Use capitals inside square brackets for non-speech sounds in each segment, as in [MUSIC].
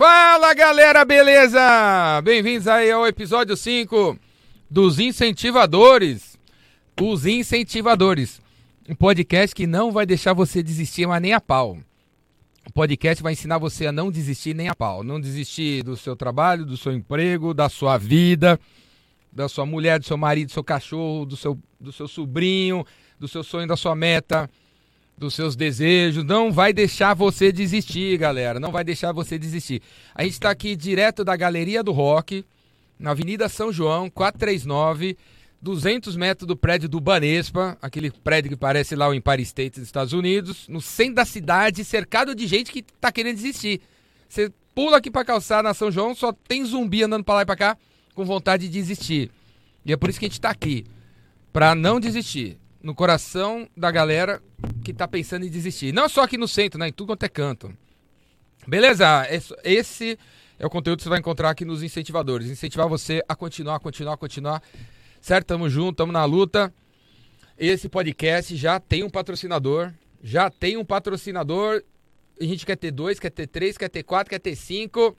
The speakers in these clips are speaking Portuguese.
Fala galera, beleza? Bem-vindos aí ao episódio 5 dos Incentivadores. Os Incentivadores. Um podcast que não vai deixar você desistir, mas nem a pau. O podcast vai ensinar você a não desistir nem a pau. Não desistir do seu trabalho, do seu emprego, da sua vida, da sua mulher, do seu marido, do seu cachorro, do seu, do seu sobrinho, do seu sonho, da sua meta dos seus desejos, não vai deixar você desistir, galera. Não vai deixar você desistir. A gente está aqui direto da Galeria do Rock, na Avenida São João, 439, 200 metros do prédio do Banespa, aquele prédio que parece lá o Empire State dos Estados Unidos, no centro da cidade, cercado de gente que está querendo desistir. Você pula aqui para calçar na São João, só tem zumbi andando para lá e para cá com vontade de desistir. E é por isso que a gente está aqui, para não desistir no coração da galera que tá pensando em desistir. Não só aqui no centro, né? Em tudo quanto é canto. Beleza? Esse é o conteúdo que você vai encontrar aqui nos incentivadores. Incentivar você a continuar, continuar, continuar. Certo? Tamo junto, tamo na luta. Esse podcast já tem um patrocinador. Já tem um patrocinador. A gente quer ter dois, quer ter três, quer ter quatro, quer ter cinco.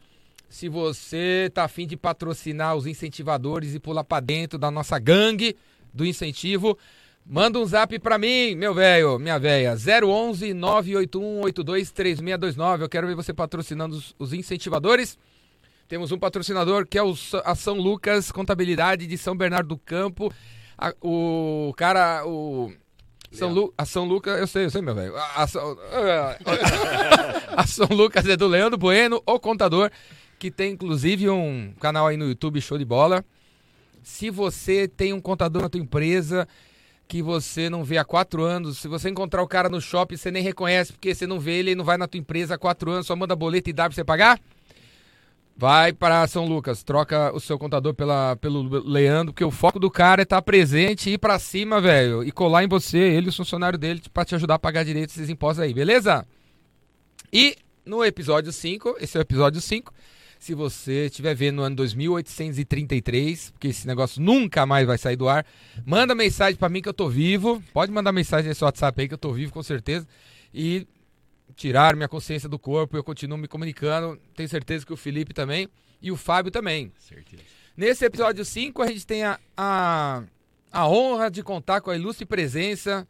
Se você tá afim de patrocinar os incentivadores e pular para dentro da nossa gangue do incentivo, Manda um zap pra mim, meu velho, minha velha. 011 981 3629. Eu quero ver você patrocinando os, os, incentivadores. Temos um patrocinador que é o, a São Lucas Contabilidade de São Bernardo do Campo. A, o cara, o. São Lu, a São Lucas, eu sei, eu sei, meu velho. A, a, [LAUGHS] a São Lucas é do Leandro Bueno, o contador, que tem inclusive um canal aí no YouTube, show de bola. Se você tem um contador na tua empresa que você não vê há quatro anos. Se você encontrar o cara no shopping, você nem reconhece, porque você não vê ele, ele não vai na tua empresa há quatro anos, só manda boleto e dá pra você pagar. Vai para São Lucas, troca o seu contador pela, pelo Leandro, porque o foco do cara é estar tá presente, ir para cima, velho, e colar em você, ele e o funcionário dele, para te ajudar a pagar direito esses impostos aí, beleza? E no episódio 5, esse é o episódio 5, se você estiver vendo no ano 2833, porque esse negócio nunca mais vai sair do ar, manda mensagem para mim que eu tô vivo. Pode mandar mensagem nesse WhatsApp aí que eu tô vivo, com certeza. E tirar minha consciência do corpo, eu continuo me comunicando. Tenho certeza que o Felipe também e o Fábio também. Certeza. Nesse episódio 5, a gente tem a, a, a honra de contar com a ilustre presença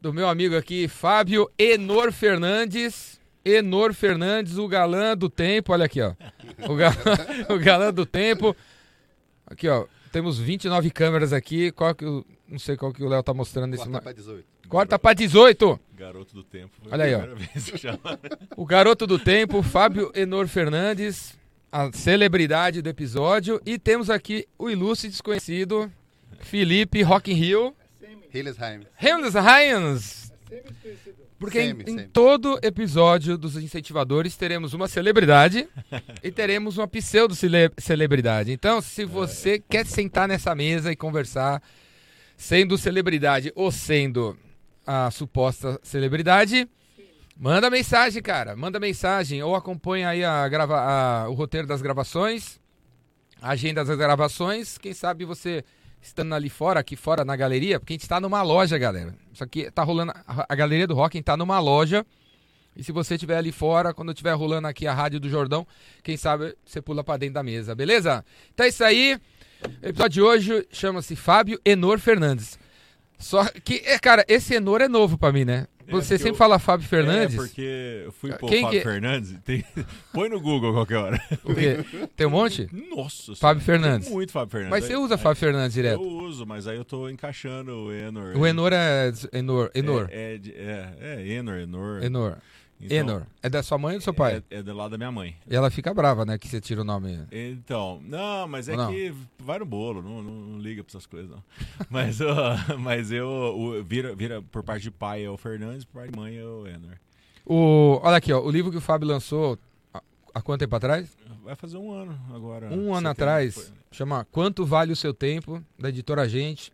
do meu amigo aqui, Fábio Enor Fernandes. Enor Fernandes, o galã do tempo. Olha aqui, ó. O galã, [LAUGHS] o galã do tempo. Aqui, ó. Temos 29 câmeras aqui. Qual que o, não sei qual que o Léo tá mostrando nesse Corta pra 18. Corta pra 18. Garoto do tempo. Olha aí, ó. o garoto do tempo, Fábio Enor Fernandes, a celebridade do episódio. E temos aqui o ilustre desconhecido, Felipe Rock in Rio. Hillesheim. Hillesheim. Porque sempre, em, em todo episódio dos incentivadores teremos uma celebridade [LAUGHS] e teremos uma pseudo-celebridade. Então, se você é. quer sentar nessa mesa e conversar, sendo celebridade ou sendo a suposta celebridade, manda mensagem, cara. Manda mensagem ou acompanha aí a grava a, o roteiro das gravações, a agenda das gravações. Quem sabe você estando ali fora, aqui fora na galeria, porque a gente está numa loja, galera. Isso aqui tá rolando. A galeria do Rock está numa loja. E se você estiver ali fora, quando estiver rolando aqui a rádio do Jordão, quem sabe você pula para dentro da mesa, beleza? Então é isso aí. O episódio de hoje chama-se Fábio Enor Fernandes. Só que, é, cara, esse Enor é novo para mim, né? É, você sempre eu... fala Fábio Fernandes? É, porque eu fui pôr Quem Fábio que... Fernandes. Tem... [LAUGHS] Põe no Google qualquer hora. [LAUGHS] O quê? Tem um monte? Nossa Fábio Fernandes. Muito Fábio Fernandes. Mas você usa Fábio Fernandes direto? Eu uso, mas aí eu tô encaixando o Enor. O Enor é. Enor. Enor. É, é, é, é Enor, Enor. Enor. Então, Enor. É da sua mãe ou do seu pai? É, é do lado da minha mãe. E ela fica brava, né? Que você tira o nome. Então, não, mas é não? que vai no bolo, não, não, não, liga pra essas coisas, não. [LAUGHS] mas, uh, [LAUGHS] mas eu, vira, vira por parte de pai é o Fernandes, por parte de mãe é o Enor. O, olha aqui, ó, o livro que o Fábio lançou há, há quanto tempo atrás? Vai fazer um ano agora. Um ano atrás. Foi. Chama Quanto Vale o Seu Tempo, da editora Gente.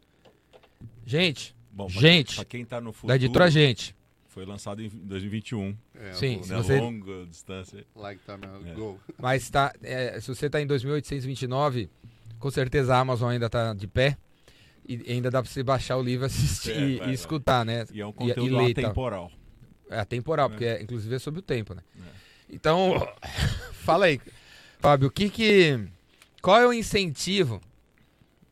Gente, Bom, pra, gente, pra quem tá no futuro, da editora Gente. Foi lançado em 2021. É, Sim, se você... longa distância. Like tá meu é. gol. Mas tá, é, se você está em 2829, com certeza a Amazon ainda está de pé. E ainda dá para você baixar o livro, assistir é, e, vai, e, escutar, né? E é um conteúdo e, e atemporal. É atemporal, porque é, inclusive é sobre o tempo, né? Então, [LAUGHS] fala aí, Fábio, o que que. Qual é o incentivo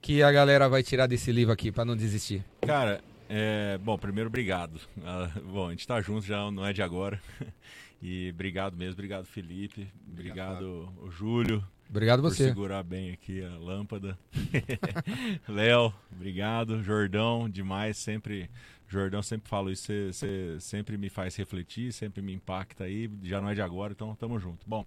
que a galera vai tirar desse livro aqui para não desistir? Cara, é, bom, primeiro, obrigado. Ah, bom, a gente tá junto já, não é de agora. [LAUGHS] E obrigado mesmo, obrigado Felipe, obrigado, o Júlio. Obrigado por você. segurar bem aqui a lâmpada. [LAUGHS] Léo, obrigado. Jordão, demais, sempre. Jordão sempre falo isso, você sempre me faz refletir, sempre me impacta aí. Já não é de agora, então tamo junto. Bom,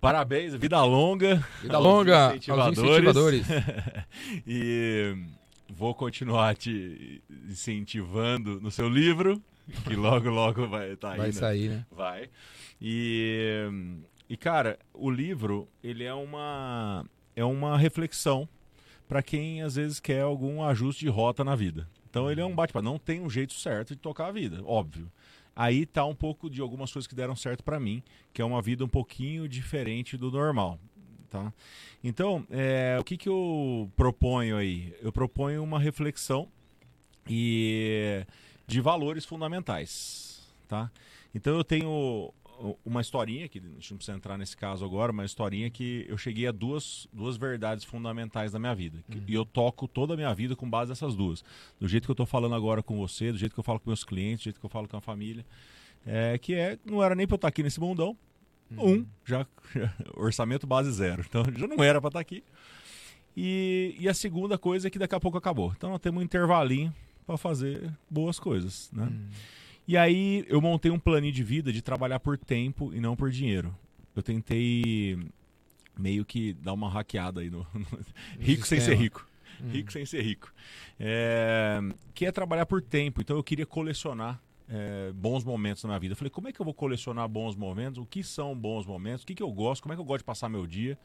parabéns, vida longa. Vida longa aos incentivadores. aos incentivadores. [LAUGHS] e vou continuar te incentivando no seu livro, que logo, logo vai estar tá aí. Vai né? sair, né? Vai. E, e, cara, o livro, ele é uma, é uma reflexão para quem às vezes quer algum ajuste de rota na vida. Então ele é um bate-papo. Não tem um jeito certo de tocar a vida, óbvio. Aí tá um pouco de algumas coisas que deram certo para mim, que é uma vida um pouquinho diferente do normal. Tá? Então, é, o que, que eu proponho aí? Eu proponho uma reflexão e de valores fundamentais, tá? Então eu tenho uma historinha, que a gente não precisa entrar nesse caso agora, uma historinha que eu cheguei a duas, duas verdades fundamentais da minha vida. Uhum. E eu toco toda a minha vida com base nessas duas. Do jeito que eu estou falando agora com você, do jeito que eu falo com meus clientes, do jeito que eu falo com a família. É, que é, não era nem para eu estar aqui nesse mundão. Uhum. Um, já [LAUGHS] orçamento base zero. Então já não era para estar aqui. E, e a segunda coisa é que daqui a pouco acabou. Então nós temos um intervalinho para fazer boas coisas, né? Hum. E aí eu montei um planinho de vida de trabalhar por tempo e não por dinheiro. Eu tentei meio que dar uma hackeada aí no, [LAUGHS] no rico sem ser rico. Hum. Rico sem ser rico. É, que é trabalhar por tempo. Então eu queria colecionar é, bons momentos na minha vida. Eu falei, como é que eu vou colecionar bons momentos? O que são bons momentos? O que, que eu gosto? Como é que eu gosto de passar meu dia?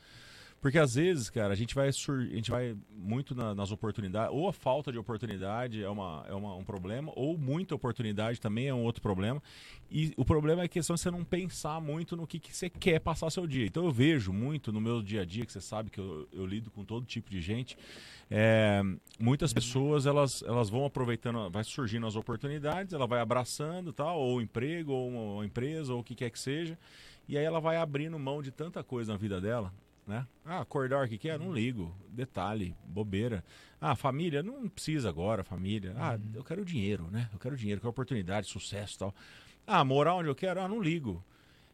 Porque às vezes, cara, a gente vai, sur... a gente vai muito na, nas oportunidades, ou a falta de oportunidade é, uma, é uma, um problema, ou muita oportunidade também é um outro problema. E o problema é a questão de você não pensar muito no que, que você quer passar seu dia. Então eu vejo muito no meu dia a dia, que você sabe que eu, eu lido com todo tipo de gente, é, muitas pessoas elas, elas vão aproveitando, vai surgindo as oportunidades, ela vai abraçando, tal, ou emprego, ou uma, uma empresa, ou o que quer que seja, e aí ela vai abrindo mão de tanta coisa na vida dela né? Ah, acordar o que quer? Não ligo. Detalhe, bobeira. Ah, família, não precisa agora, família. Ah, uhum. eu quero dinheiro, né? Eu quero dinheiro, quero oportunidade, sucesso e tal. Ah, morar onde eu quero? Ah, não ligo.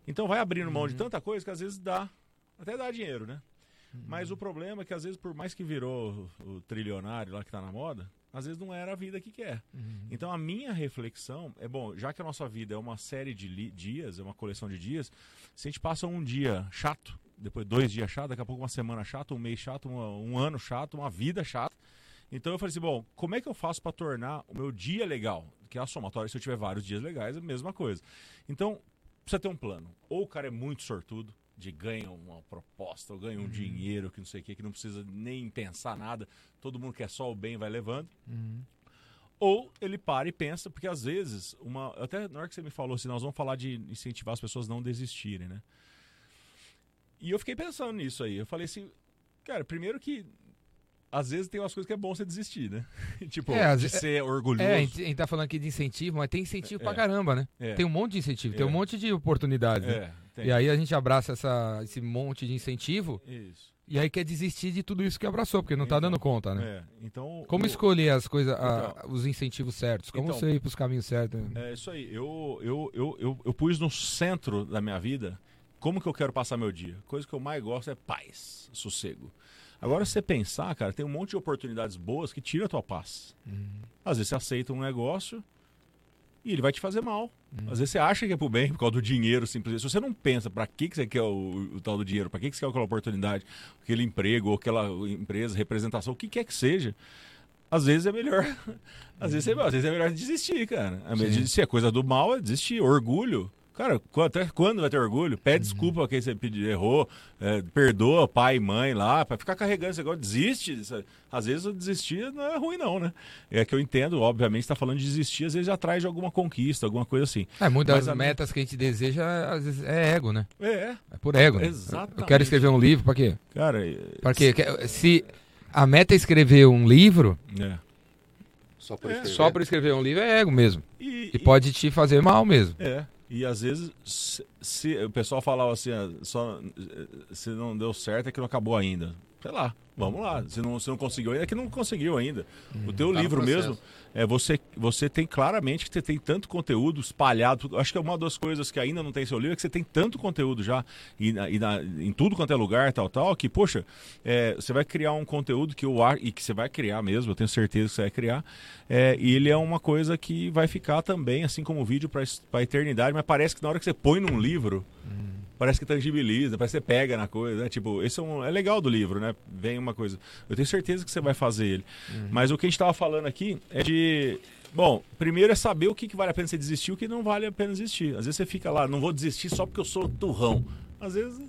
Então vai abrindo mão uhum. de tanta coisa que às vezes dá, até dá dinheiro, né? Uhum. Mas o problema é que às vezes, por mais que virou o, o trilionário lá que tá na moda, às vezes não era a vida que quer. Uhum. Então a minha reflexão é, bom, já que a nossa vida é uma série de dias, é uma coleção de dias, se a gente passa um dia chato, depois dois dias chato, daqui a pouco uma semana chata, um mês chato, um, um ano chato, uma vida chata. Então eu falei assim, bom, como é que eu faço para tornar o meu dia legal? Que é a somatória, se eu tiver vários dias legais, é a mesma coisa. Então, precisa ter um plano. Ou o cara é muito sortudo, de ganha uma proposta, ou ganha um uhum. dinheiro, que não sei o que, que não precisa nem pensar nada, todo mundo quer só o bem vai levando. Uhum. Ou ele para e pensa, porque às vezes, uma, até na hora que você me falou assim, nós vamos falar de incentivar as pessoas a não desistirem, né? E eu fiquei pensando nisso aí. Eu falei assim, cara, primeiro que às vezes tem umas coisas que é bom você desistir, né? [LAUGHS] tipo, é, de ser orgulhoso. É, a gente tá falando aqui de incentivo, mas tem incentivo é, pra caramba, né? É, tem um monte de incentivo, é, tem um monte de oportunidades. Né? É, e aí a gente abraça essa, esse monte de incentivo. Isso. E aí quer desistir de tudo isso que abraçou, porque não tá então, dando conta, né? É, então, Como escolher as coisas, então, os incentivos certos? Como então, você ir pros caminhos certos? É isso aí. Eu, eu, eu, eu, eu pus no centro da minha vida como que eu quero passar meu dia? Coisa que eu mais gosto é paz, sossego. Agora, se você pensar, cara, tem um monte de oportunidades boas que tira a tua paz. Uhum. Às vezes você aceita um negócio e ele vai te fazer mal. Uhum. Às vezes você acha que é pro bem por causa do dinheiro, simplesmente. Se você não pensa para que, que você quer o, o, tal do dinheiro, para que, que você quer aquela oportunidade, aquele emprego, ou aquela empresa, representação, o que quer que seja, às vezes é melhor. [LAUGHS] Às, vezes, é, às vezes é melhor desistir, cara. Se é coisa do mal, é desistir. Orgulho. Cara, até quando vai ter orgulho? Pede uhum. desculpa a quem você pediu, errou, é, perdoa pai e mãe lá, para ficar carregando esse negócio, desiste. Às vezes desistir não é ruim, não, né? É que eu entendo, obviamente, está falando de desistir, às vezes atrás de alguma conquista, alguma coisa assim. É, muitas das metas que a gente deseja, às vezes, é ego, né? É. É por ego. Né? Exatamente. Eu quero escrever um livro, para quê? Cara, para quê? Se a meta é escrever um livro. É. Só por, é. escrever. Só por escrever um livro é ego mesmo. E, e, e pode te fazer mal mesmo. É. E às vezes, se, se- o pessoal falava assim, ah, só, eh, se não deu certo é que não acabou ainda. Sei lá, vamos lá. Se não, se não conseguiu ainda, é que não conseguiu ainda. o teu tá livro mesmo, é, você, você tem claramente que você tem tanto conteúdo espalhado. Acho que é uma das coisas que ainda não tem em seu livro é que você tem tanto conteúdo já e, na- e na- em tudo quanto é lugar, tal, tal, que, poxa, é, você vai criar um conteúdo que eu e que você vai criar mesmo, eu tenho certeza que você vai criar, é, e ele é uma coisa que vai ficar também, assim como o vídeo, para a eternidade, mas parece que na hora que você põe num livro, parece que tangibiliza, parece que você pega na coisa, né? Tipo, esse é, um, é legal do livro, né? Vem uma coisa. Eu tenho certeza que você vai fazer ele. Mas o que a gente tava falando aqui é de. Bom, primeiro é saber o que, que vale a pena você desistir e o que não vale a pena desistir. Às vezes você fica lá, não vou desistir só porque eu sou turrão. Às vezes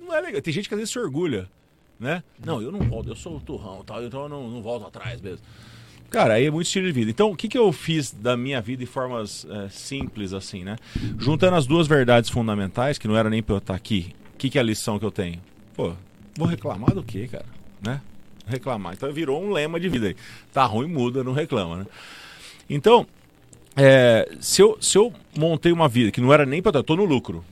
não é legal. Tem gente que às vezes se orgulha, né? Não, eu não volto, eu sou turrão, tal, então eu não, não volto atrás mesmo. Cara, aí é muito estilo de vida. Então, o que, que eu fiz da minha vida de formas é, simples, assim, né? Juntando as duas verdades fundamentais, que não era nem pra eu estar aqui, o que, que é a lição que eu tenho? Pô, vou reclamar do quê, cara? Né? Reclamar. Então virou um lema de vida aí. Tá ruim, muda, não reclama, né? Então, é, se, eu, se eu montei uma vida que não era nem pra eu tô no lucro.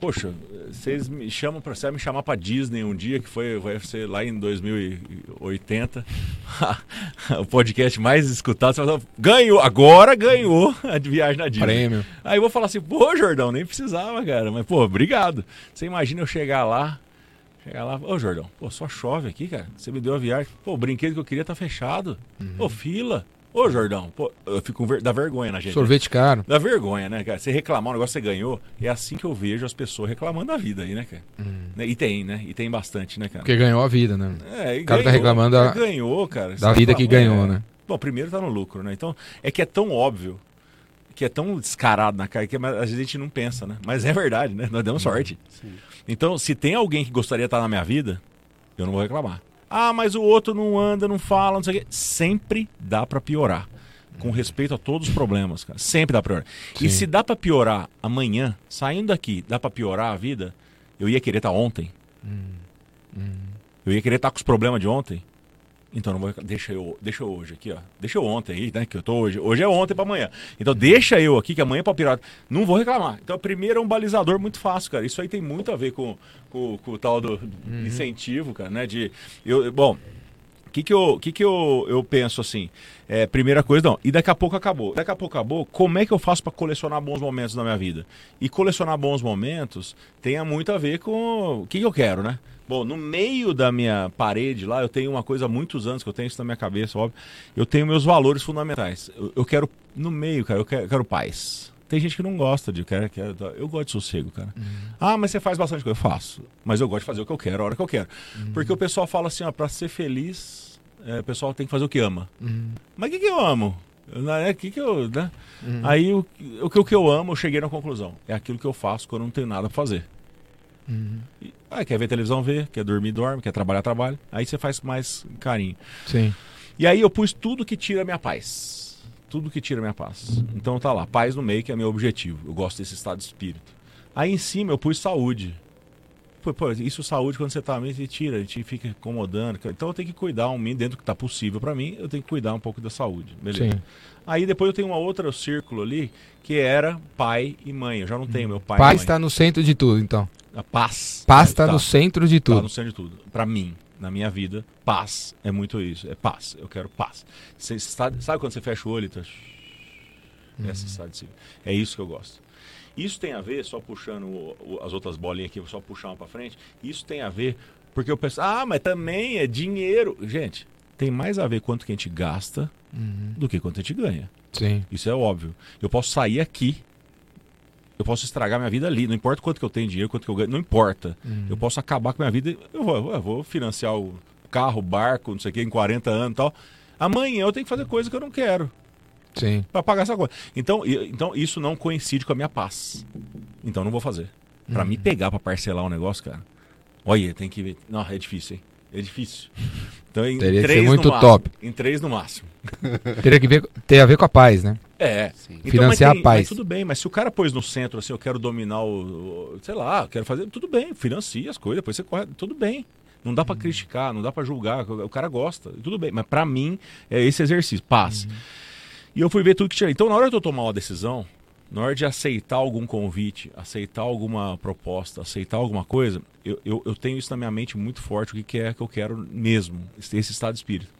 Poxa, vocês me chamam para você me chamar para Disney um dia que foi vai ser lá em 2080 [LAUGHS] o podcast mais escutado você vai falar, ganhou agora ganhou a viagem na Disney Prêmio. aí eu vou falar assim pô Jordão nem precisava cara mas pô obrigado você imagina eu chegar lá chegar lá ô Jordão pô só chove aqui cara você me deu a viagem pô o brinquedo que eu queria tá fechado pô fila ô Jordão pô eu fico ver... dá vergonha na gente né? Sorvete caro. Dá vergonha, né, cara? Você reclamar um negócio que você ganhou, é assim que eu vejo as pessoas reclamando da vida aí, né, cara? Né? E tem, né? E tem bastante, né, cara? Porque ganhou a vida, né? É, e o cara tá ganhou, reclamando cara, da- ganhou, cara. Da vida que ganhou, é. né? Bom, primeiro tá no lucro, né? Então, é que é tão óbvio, que é tão descarado na cara, que a gente não pensa, né? Mas é verdade, né? Nós demos sorte. Sim. Então, se tem alguém que gostaria de estar na minha vida, eu não vou reclamar. Ah, mas o outro não anda, não fala, não sei o quê. Sempre dá pra piorar. Com respeito a todos os problemas, cara. Sempre dá pra piorar. E Sim. se dá pra piorar amanhã, saindo daqui, dá pra piorar a vida, eu ia querer estar ontem. Eu ia querer estar com os problemas de ontem. Então não vou, deixa eu, deixa eu hoje aqui, ó. Deixa eu ontem aí, né, que eu tô hoje. Hoje é ontem pra amanhã. Então deixa eu aqui que amanhã é pra pirar. Não vou reclamar. Então primeiro é um balizador muito fácil, cara. Isso aí tem muito a ver com, com, com o tal do incentivo, cara, né, de eu, bom, o que que eu, que que eu, eu penso assim? É, primeira coisa, não. E daqui a pouco acabou. Daqui a pouco acabou. Como é que eu faço para colecionar bons momentos na minha vida? E colecionar bons momentos tem muito a ver com o que, que eu quero, né? Bom, no meio da minha parede lá, eu tenho uma coisa há muitos anos que eu tenho isso na minha cabeça, óbvio. Eu tenho meus valores fundamentais. Eu, eu quero, no meio, cara, eu quero, eu quero paz. Tem gente que não gosta de. Quer, quer, eu gosto de sossego, cara. Ah, mas você faz bastante coisa. Eu faço. Mas eu gosto de fazer o que eu quero, a hora que eu quero. Porque o pessoal fala assim, ó, pra ser feliz, é, o pessoal tem que fazer o que ama. Mas o que, que eu amo? O que, que eu. Né? Aí o, o, que- o que eu amo, eu cheguei na conclusão. É aquilo que eu faço quando eu não tenho nada pra fazer. E, ah, quer ver televisão, vê. Quer dormir, dorme. Quer trabalhar, trabalha. Aí você faz com mais carinho. Sim. E aí eu pus tudo que tira a minha paz. Tudo que tira minha paz. Então tá lá, paz no meio, que é meu objetivo. Eu gosto desse estado de espírito. Aí em cima eu pus saúde. Pô, pô, isso saúde quando você tá meio, você tira, a gente fica incomodando. Então eu tenho que cuidar um mim dentro do que tá possível pra mim, eu tenho que cuidar um pouco da saúde. Beleza. Sim. Aí depois eu tenho uma outra círculo ali, que era pai e mãe. Eu já não tenho meu pai e mãe. está no centro de tudo, então. A paz. Paz está tá. no centro de tudo. no centro de tudo. Pra mim, na minha vida, paz é muito isso. É paz. Eu quero paz. Você sabe, sabe quando você fecha o olho e tá... Essa estado de si. É isso que eu gosto. Isso tem a ver, só puxando o- o- as outras bolinhas aqui, vou só puxar uma pra frente. Isso tem a ver, porque eu penso, ah, mas também é dinheiro. Gente, tem mais a ver quanto que a gente gasta do que quanto a gente ganha. Sim. Isso é óbvio. Eu posso sair aqui, eu posso estragar minha vida ali. Não importa quanto que eu tenho dinheiro, quanto que eu ganho, não importa. Eu posso acabar com a minha vida. Eu vou, eu vou financiar o carro, o barco, não sei o que, em 40 anos e tal. Amanhã eu tenho que fazer coisa que eu não quero Sim. para pagar essa coisa. Então, então isso não coincide com a minha paz. Então não vou fazer. Pra me pegar pra parcelar um negócio, cara. Olha, tem que ver. Não, é difícil, hein? É difícil. Então, em Teria que três ser no muito máximo. top. Em três no máximo. [LAUGHS] Teria que ver, ter a ver com a paz, né? É. Sim. Então, Financiar mas tem- a paz. mas tudo bem, mas se o cara pôs no centro assim, eu quero dominar o, o- sei lá, eu quero fazer, tudo bem, financia as coisas, depois você corre, tudo bem. Não dá pra Uhum. criticar, não dá pra julgar, o cara gosta, tudo bem, mas pra mim é esse exercício, paz. Uhum. E eu fui ver tudo que tinha. Então, na hora de eu tomar uma decisão, na hora de aceitar algum convite, aceitar alguma proposta, aceitar alguma coisa, eu, eu, eu tenho isso na minha mente muito forte, o que, que é que eu quero mesmo, esse, esse estado de espírito.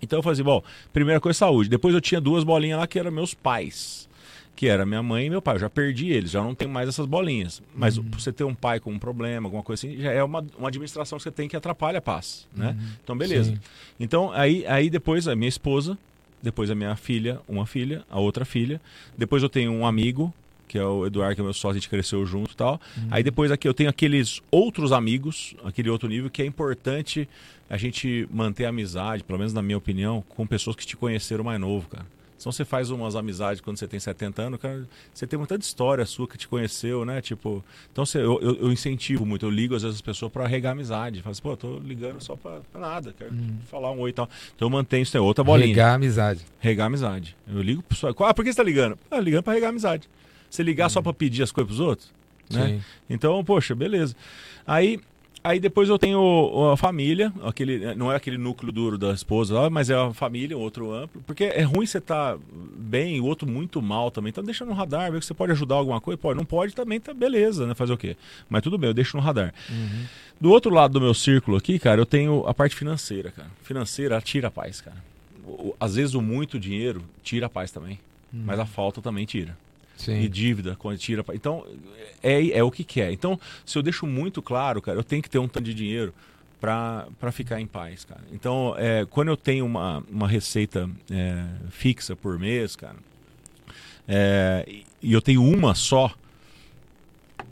Então eu fazia, bom, primeira coisa, saúde. Depois eu tinha duas bolinhas lá que eram meus pais. Que era minha mãe e meu pai. Eu já perdi eles, já não tenho mais essas bolinhas. Mas você ter um pai com um problema, alguma coisa assim, já é uma, uma administração que você tem que atrapalha a paz, né? Então, beleza. Sim. Então, aí, aí depois a minha esposa, depois a minha filha, uma filha, a outra filha. Depois eu tenho um amigo, que é o Eduardo, que é meu sócio, a gente cresceu junto e tal. Aí depois aqui eu tenho aqueles outros amigos, aquele outro nível, que é importante a gente manter a amizade, pelo menos na minha opinião, com pessoas que te conheceram mais novo, cara. Senão você faz umas amizades quando você tem 70 anos, cara, você tem muita história sua que te conheceu, né? Tipo, então você, eu, eu, eu incentivo muito, eu ligo às vezes as pessoas para regar amizade. Falo assim, pô, eu tô ligando só pra, pra nada, quero falar um oi e tal. Então eu mantenho isso, é outra bolinha. Regar amizade. Regar amizade. Eu ligo pro pessoal. Ah, por que você tá ligando? Ah, ligando pra regar amizade. Você ligar só pra pedir as coisas pros outros? Né? Sim. Então, poxa, beleza. Aí, aí depois eu tenho a família, aquele, não é aquele núcleo duro da esposa mas é a família, um outro amplo. Porque é ruim você estar bem e o outro muito mal também. Então deixa no radar, vê que você pode ajudar alguma coisa. Pode, não pode também, tá beleza, né? Fazer o quê? Mas tudo bem, eu deixo no radar. Do outro lado do meu círculo aqui, cara, eu tenho a parte financeira, cara. Financeira tira a paz, cara. Às vezes o muito dinheiro tira a paz também. Mas a falta também tira. Sim. E dívida, quando tira. Então, é, é o que quer. Então, se eu deixo muito claro, cara, eu tenho que ter um tanto de dinheiro para ficar em paz, cara. Então, é, quando eu tenho uma, uma receita é, fixa por mês, cara, é, e- eu tenho uma só,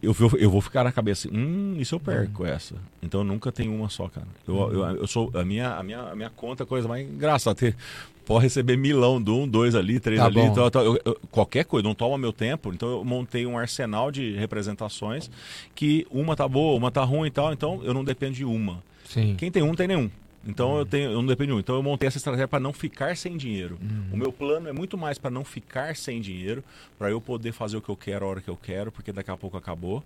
eu vou, eu vou ficar na cabeça, hum, isso eu perco essa. Então eu nunca tenho uma só, cara. Eu, eu, eu sou, a minha, a minha, a minha conta é a coisa mais engraçada. Ter, pode receber milão de um, dois ali, três Tá ali. Então, eu- eu- qualquer coisa, não toma meu tempo. Então eu montei um arsenal de representações que uma tá boa, uma tá ruim e tal. Então eu não dependo de uma. Sim. Quem tem um, tem nenhum. Então eu, tenho, eu não dependo de um. Então eu montei essa estratégia para não ficar sem dinheiro. O meu plano é muito mais para não ficar sem dinheiro, para eu poder fazer o que eu quero a hora que eu quero, porque daqui a pouco acabou,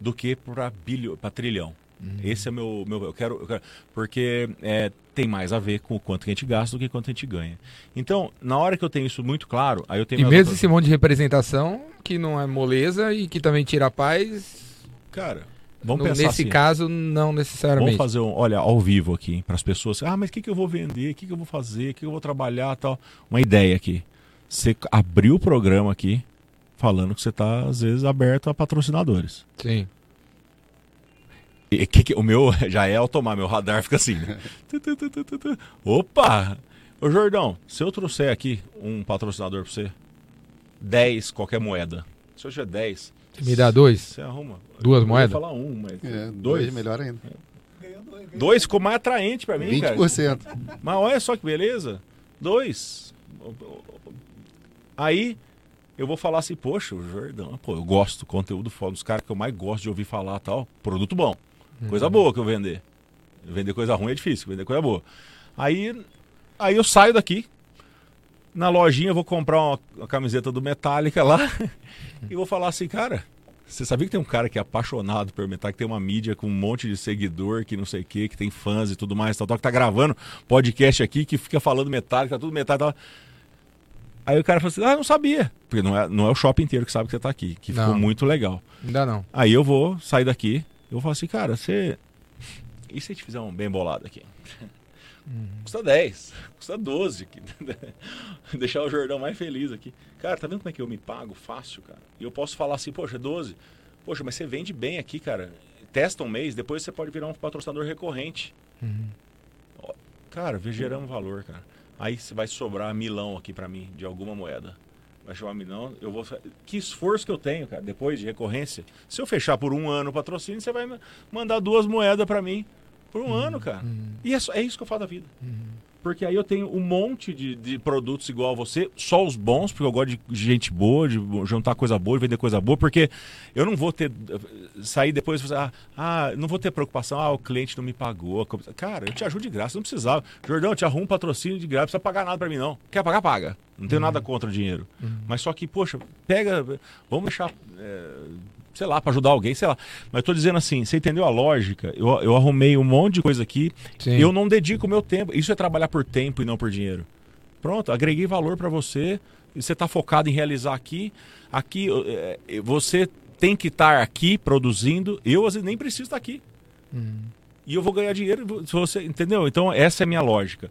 do que para bilhão, para trilhão. Esse é meu, meu eu quero, eu quero- porque é, tem mais a ver com o quanto que a gente gasta do que quanto a gente ganha. Então, na hora que eu tenho isso muito claro, aí eu tenho E mesmo outras- esse monte de representação, que não é moleza e que também tira a paz, cara, vamos no- pensar nesse assim. caso, não necessariamente. Vamos fazer um, olha, ao vivo aqui, para as pessoas. Ah, mas o que, que eu vou vender? O que, que eu vou fazer? O que, que eu vou trabalhar tal? Uma ideia aqui. Você abriu o programa aqui falando que você está, às vezes, aberto a patrocinadores. Sim. E, que que- o meu [LAUGHS] já é automático, meu radar fica assim. né? Opa! Ô Jordão, se eu trouxer aqui um patrocinador para você, 10 qualquer moeda. Se eu tiver 10, Me dá dois? você arruma. Duas Eu moedas? falar um, mas É, dois. dois melhor ainda. Dois ficou mais atraente para mim, cara. 20%. [LAUGHS] Mas olha só que beleza. Dois. Aí eu vou falar assim, poxa, o Jordão, pô, eu gosto do conteúdo foda, dos caras que eu mais gosto de ouvir falar tal. Produto bom. Coisa boa que eu vender. Vender coisa ruim é difícil, vender coisa boa. Aí, aí eu saio daqui. Na lojinha vou comprar uma, uma camiseta do Metallica lá [LAUGHS] e vou falar assim, cara, você sabia que tem um cara que é apaixonado por Metallica, que tem uma mídia com um monte de seguidor, que não sei o que, que tem fãs e tudo mais, tal, tal, que tá gravando podcast aqui, que fica falando Metallica, tá tudo Metallica. Tal. Aí o cara falou assim, ah, não sabia. Porque não é, não é o shopping inteiro que sabe que você tá aqui, que ficou Não. muito legal. Ainda não. Aí eu vou sair daqui, eu falar assim, cara, você. E se a gente fizer um bem bolado aqui? Custa 10, custa 12. aqui. [LAUGHS] Deixar o Jordão mais feliz aqui. Cara, tá vendo como é que eu me pago fácil, cara? E eu posso falar assim, poxa, 12. Poxa, mas você vende bem aqui, cara. Testa um mês, depois você pode virar um patrocinador recorrente. Ó, Cara, geramos valor, cara. Aí você vai sobrar milão aqui pra mim, de alguma moeda. Vai chamar milão, eu vou. Que esforço que eu tenho, cara, depois de recorrência. Se eu fechar por um ano o patrocínio, você vai ma- mandar duas moedas pra mim por um ano, cara. E é, é isso que eu faço da vida. Porque aí eu tenho um monte de, de produtos igual a você, só os bons, porque eu gosto de gente boa, de juntar coisa boa, de vender coisa boa, porque eu não vou ter. sair depois e falar, ah, não vou ter preocupação, ah, o cliente não me pagou. Cara, eu te ajudo de graça, não precisava. Jordão, eu te arrumo um patrocínio de graça, não precisa pagar nada pra mim, não. Quer pagar, paga. Não tenho nada contra o dinheiro. Mas só que, poxa, pega, vamos deixar. é, sei lá, pra ajudar alguém, sei lá. Mas tô dizendo assim, você entendeu a lógica? Eu, eu arrumei um monte de coisa aqui. Sim. Eu não dedico o meu tempo. Isso é trabalhar por tempo e não por dinheiro. Pronto, agreguei valor pra você. e você está focado em realizar aqui, aqui é, é, você tem que estar aqui produzindo. Eu às vezes nem preciso estar aqui. E eu vou ganhar dinheiro se você, entendeu? Então essa é a minha lógica.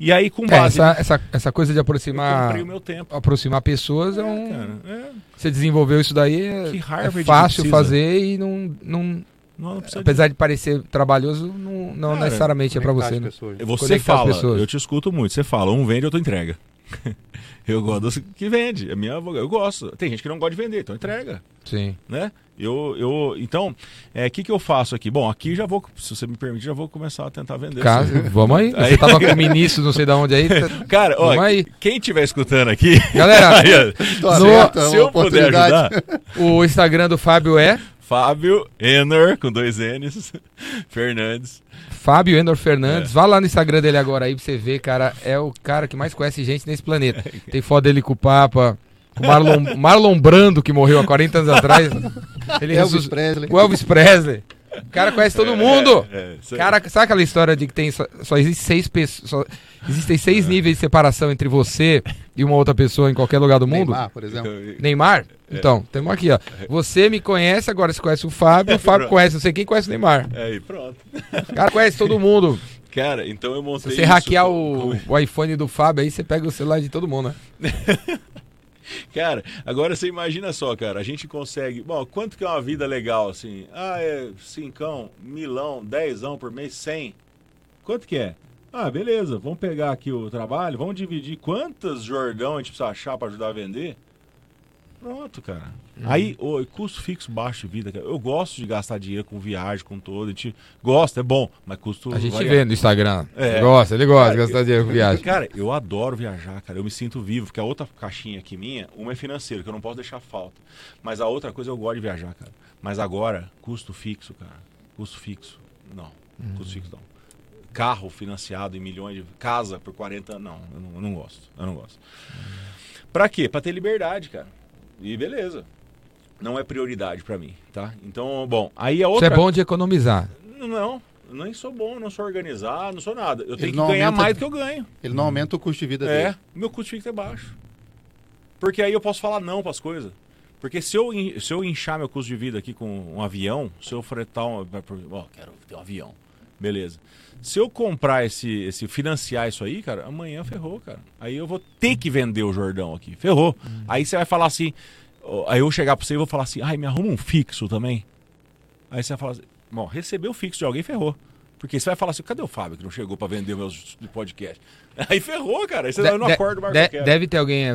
E aí com É, base essa, essa, essa coisa de eu aproximar, comprei o meu tempo. aproximar pessoas é É, um. cara, é. Você desenvolveu isso daí, é, Que é fácil fazer e não. não Não, não apesar de parecer trabalhoso, não, não Cara, necessariamente é pra Conectar você. né? pessoas. de... Você conectar as fala, pessoas. eu te escuto muito. Você fala, um vende, outro entrega. [LAUGHS] eu gosto dos que vende. A minha, eu gosto. Tem gente que não gosta de vender, então entrega. Sim. né? Eu, eu, então, o é, que, que eu faço aqui? Bom, aqui já vou, se você me permitir, já vou começar a tentar vender. Isso. vamos aí. Aí- Você tava com o ministro, não sei de onde aí. tá- [LAUGHS] Cara, ó, Vamos aí. quem estiver escutando aqui, Galera, [LAUGHS] aí, ó, Tô No- é se eu puder ajudar, o Instagram do Fábio é Fábio Enner, com dois N's, [LAUGHS] Fernandes. Fábio Endor Fernandes. É. Vá lá no Instagram dele agora aí pra você ver, cara. É o cara que mais conhece gente nesse planeta. [LAUGHS] Tem foto dele com o Papa, com o Marlon, Marlon Brando, que morreu há 40 anos atrás. [LAUGHS] Ele Elvis ressus- Presley. O Elvis Presley. O cara conhece todo mundo. É, é, aí. Cara, sabe aquela história de que tem só, só existe seis pessoas, só- existem É. seis níveis de separação entre você e uma outra pessoa em qualquer lugar do mundo? Neymar, por exemplo. Neymar? Então, temos aqui, ó. Você me conhece, agora você conhece o Fábio, o [LAUGHS] Fábio Pronto. conhece não sei quem conhece o Neymar. É, aí, pronto. O cara conhece todo mundo. Cara, então eu montei Se você isso hackear com- o, o iPhone do Fábio aí, você pega o celular de todo mundo, né? [LAUGHS] [LAUGHS] Cara, agora você imagina só, cara, a gente consegue. Bom, quanto que é uma vida legal assim? Ah, é cincão, milão, dezão por mês, cem. Quanto que é? Ah, beleza, vamos pegar aqui o trabalho, vamos dividir quantas Jordão a gente precisa achar para ajudar a vender. Pronto, cara. Uhum. Aí, o custo fixo baixo de vida, cara. Eu gosto de gastar dinheiro com viagem, com todo. A gente gosta, é bom, mas custo. A gente vai- vê no Instagram. É. Gosta, ele gosta de Cara, gastar dinheiro com [LAUGHS] viagem. Cara, eu adoro viajar, cara. Eu me sinto vivo, porque a outra caixinha aqui minha, uma é financeira, que eu não posso deixar falta. Mas a outra coisa eu gosto de viajar, cara. Mas agora, custo fixo, cara. Custo fixo, não. Custo fixo, não. Carro financiado em milhões de. Casa por 40 anos. Não, eu não, eu não gosto. Eu não gosto. Pra quê? Pra ter liberdade, cara. E beleza. Não é prioridade pra mim, tá? Então, bom, aí a Você outra. é bom de economizar. Não, eu nem sou bom, não sou organizado, não sou nada. Eu tenho Ele que ganhar aumenta- mais do que eu ganho. Ele não aumenta o custo de vida É, dele. meu custo fixa é baixo. Porque aí eu posso falar não para as coisas. Porque se eu, se eu inchar meu custo de vida aqui com um avião, se eu fretar um. Ó, quero ter um avião. Beleza. Se eu comprar esse, esse. financiar isso aí, cara, amanhã ferrou, cara. Aí eu vou ter que vender o Jordão aqui. Ferrou. Aí você vai falar assim. Aí eu chegar pra você e vou falar assim, ai, me arruma um fixo também. Aí você vai falar assim, bom, recebeu o fixo de alguém, ferrou. Porque você vai falar assim, cadê o Fábio que não chegou pra vender meus podcast? [LAUGHS] Aí ferrou, cara. Aí você De- não acorda mais de- deve ter alguém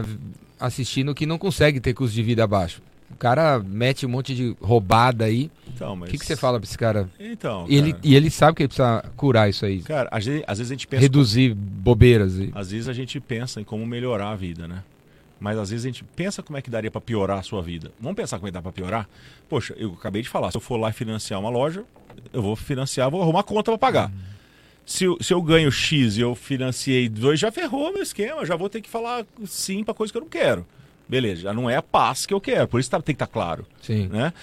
assistindo que não consegue ter custo de vida baixo. O cara mete um monte de roubada aí. Então, O mas... que, que você fala pra esse cara? Então, E ele, e ele sabe que ele precisa curar isso aí. cara, às vezes, às vezes a gente pensa... Reduzir bobeiras. E... Às vezes a gente pensa em como melhorar a vida, né? Mas às vezes a gente pensa como é que daria pra piorar a sua vida. Vamos pensar como é que dá pra piorar? Poxa, eu acabei de falar, se eu for lá financiar uma loja, eu vou financiar, vou arrumar conta pra pagar. Se, eu- se eu ganho X e eu financiei dois, já ferrou meu esquema. Já vou ter que falar sim pra coisa que eu não quero. Beleza, já não é a paz que eu quero. Por isso tá- tem que estar claro. Sim. né?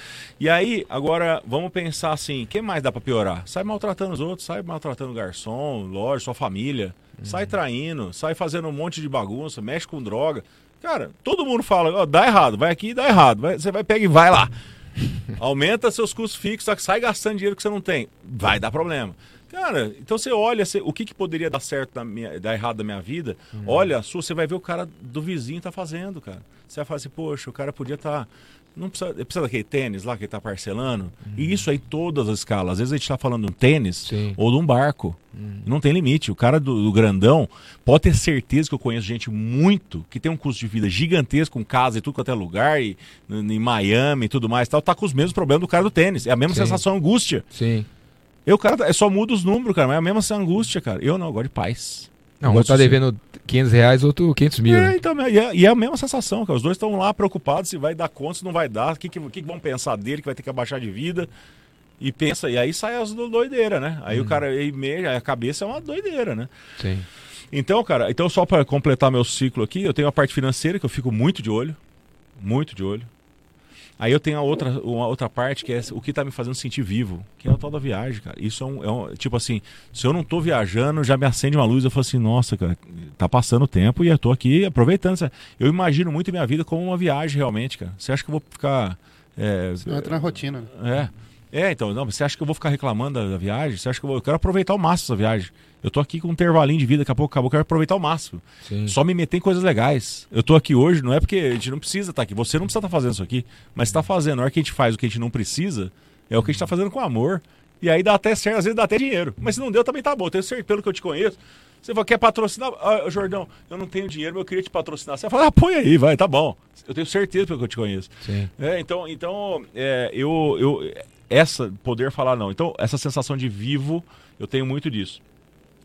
E aí, agora, vamos pensar assim, o que mais dá pra piorar? Sai maltratando os outros, sai maltratando o garçom, loja, sua família, sai traindo, sai fazendo um monte de bagunça, mexe com droga. Cara, todo mundo fala, ó, dá errado, vai aqui e dá errado. Vai- você vai pegar e vai lá. [LAUGHS] Aumenta seus custos fixos, sai gastando dinheiro que você não tem. Vai dar problema. Cara, então você olha você- o que, que poderia dar certo, na minha, dar errado na minha vida. Olha a sua, você vai ver o cara do vizinho tá fazendo, cara. Você vai falar assim, poxa, o cara podia estar. não precisa, precisa daquele tênis lá que ele tá parcelando. E isso aí, todas as escalas. Às vezes a gente tá falando de um tênis Sim. ou de um barco. Não tem limite. O cara do, do grandão pode ter certeza que eu conheço gente muito que tem um custo de vida gigantesco, com casa e tudo quanto é lugar, e, em Miami e tudo mais, tal, tá com os mesmos problemas do cara do tênis. É a mesma Sim. sensação, angústia. Sim. Eu, cara, é só muda os números, cara, mas é a mesma angústia, cara. Eu não, eu gosto de paz. Não, um tá de- devendo 500 reais, outro 500 mil. É, né? então, e é, e é a mesma sensação, cara. Os dois estão lá preocupados se vai dar conta, se não vai dar, o que, que, que vão pensar dele, que vai ter que abaixar de vida. E pensa, e aí sai as do- doideira, né? Aí o cara, aí meia, a cabeça é uma doideira, né? Sim. Então, cara, então só para completar meu ciclo aqui, eu tenho a parte financeira que eu fico muito de olho, muito de olho. Aí eu tenho a outra, uma outra parte que é o que tá me fazendo sentir vivo, que é o tal da viagem, cara. Isso é um, é um- Tipo assim, se eu não tô viajando, já me acende uma luz, eu falo assim, nossa, cara, tá passando o tempo e eu tô aqui aproveitando. sabe? Eu imagino muito minha vida como uma viagem, realmente, cara. Você acha que eu vou ficar. é, Não entra na rotina. é. É, então, não, você acha que eu vou ficar reclamando da, da viagem? Você acha que eu vou. Eu quero aproveitar ao máximo essa viagem. Eu tô aqui com um intervalinho de vida, daqui a pouco acabou, eu quero aproveitar ao máximo. Sim. Só me meter em coisas legais. Eu tô aqui hoje, não é porque a gente não precisa estar aqui. Você não precisa estar fazendo isso aqui, mas está fazendo. Na hora que a gente faz o que a gente não precisa, é o que a gente tá fazendo com amor. E aí dá até certo, às vezes dá até dinheiro. Mas se não deu, também tá bom. Eu tenho certeza, pelo que eu te conheço. Você fala, quer patrocinar? Ah, Jordão, eu não tenho dinheiro, mas eu queria te patrocinar. Você fala, ah, põe aí, vai, tá bom. Eu tenho certeza pelo que eu te conheço. É, então, então é, eu, eu, essa, poder falar não. Então, essa sensação de vivo, eu tenho muito disso.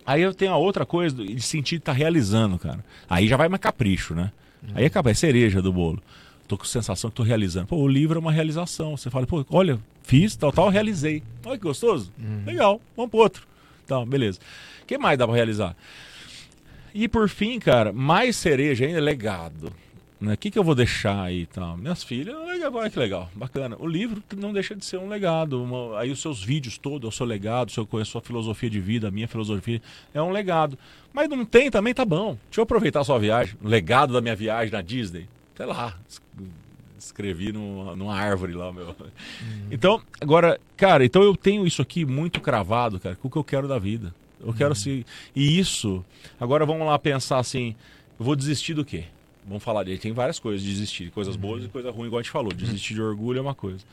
Aí eu tenho a outra coisa de sentir estar realizando, cara. Aí já vai mais capricho, né? Aí acaba, é cereja do bolo. Tô com a sensação que tô realizando. Pô, o livro é uma realização. Você fala, pô, olha, fiz, tal, tal, realizei. Olha que gostoso. Legal, vamos pro outro. Então, beleza. O que mais dá pra realizar? E por fim, cara, mais cereja ainda, legado. Né? O que, que eu vou deixar aí e tal? Minhas filhas, olha que legal, bacana. O livro não deixa de ser um legado. uma- aí os seus vídeos todos, o seu legado, o seu, a sua filosofia de vida, a minha filosofia, é um legado. Mas não tem também, tá bom. Deixa eu aproveitar a sua viagem, o legado da minha viagem na Disney. Sei lá, es- escrevi numa, numa árvore lá, meu. Então, agora, cara, então eu tenho isso aqui muito cravado, cara, com o que eu quero da vida. Eu quero se. E isso. Agora vamos lá pensar assim: eu vou desistir do quê? Vamos falar dele. Tem várias coisas de desistir, coisas boas e coisas ruins, igual a gente falou. Desistir de orgulho é uma coisa.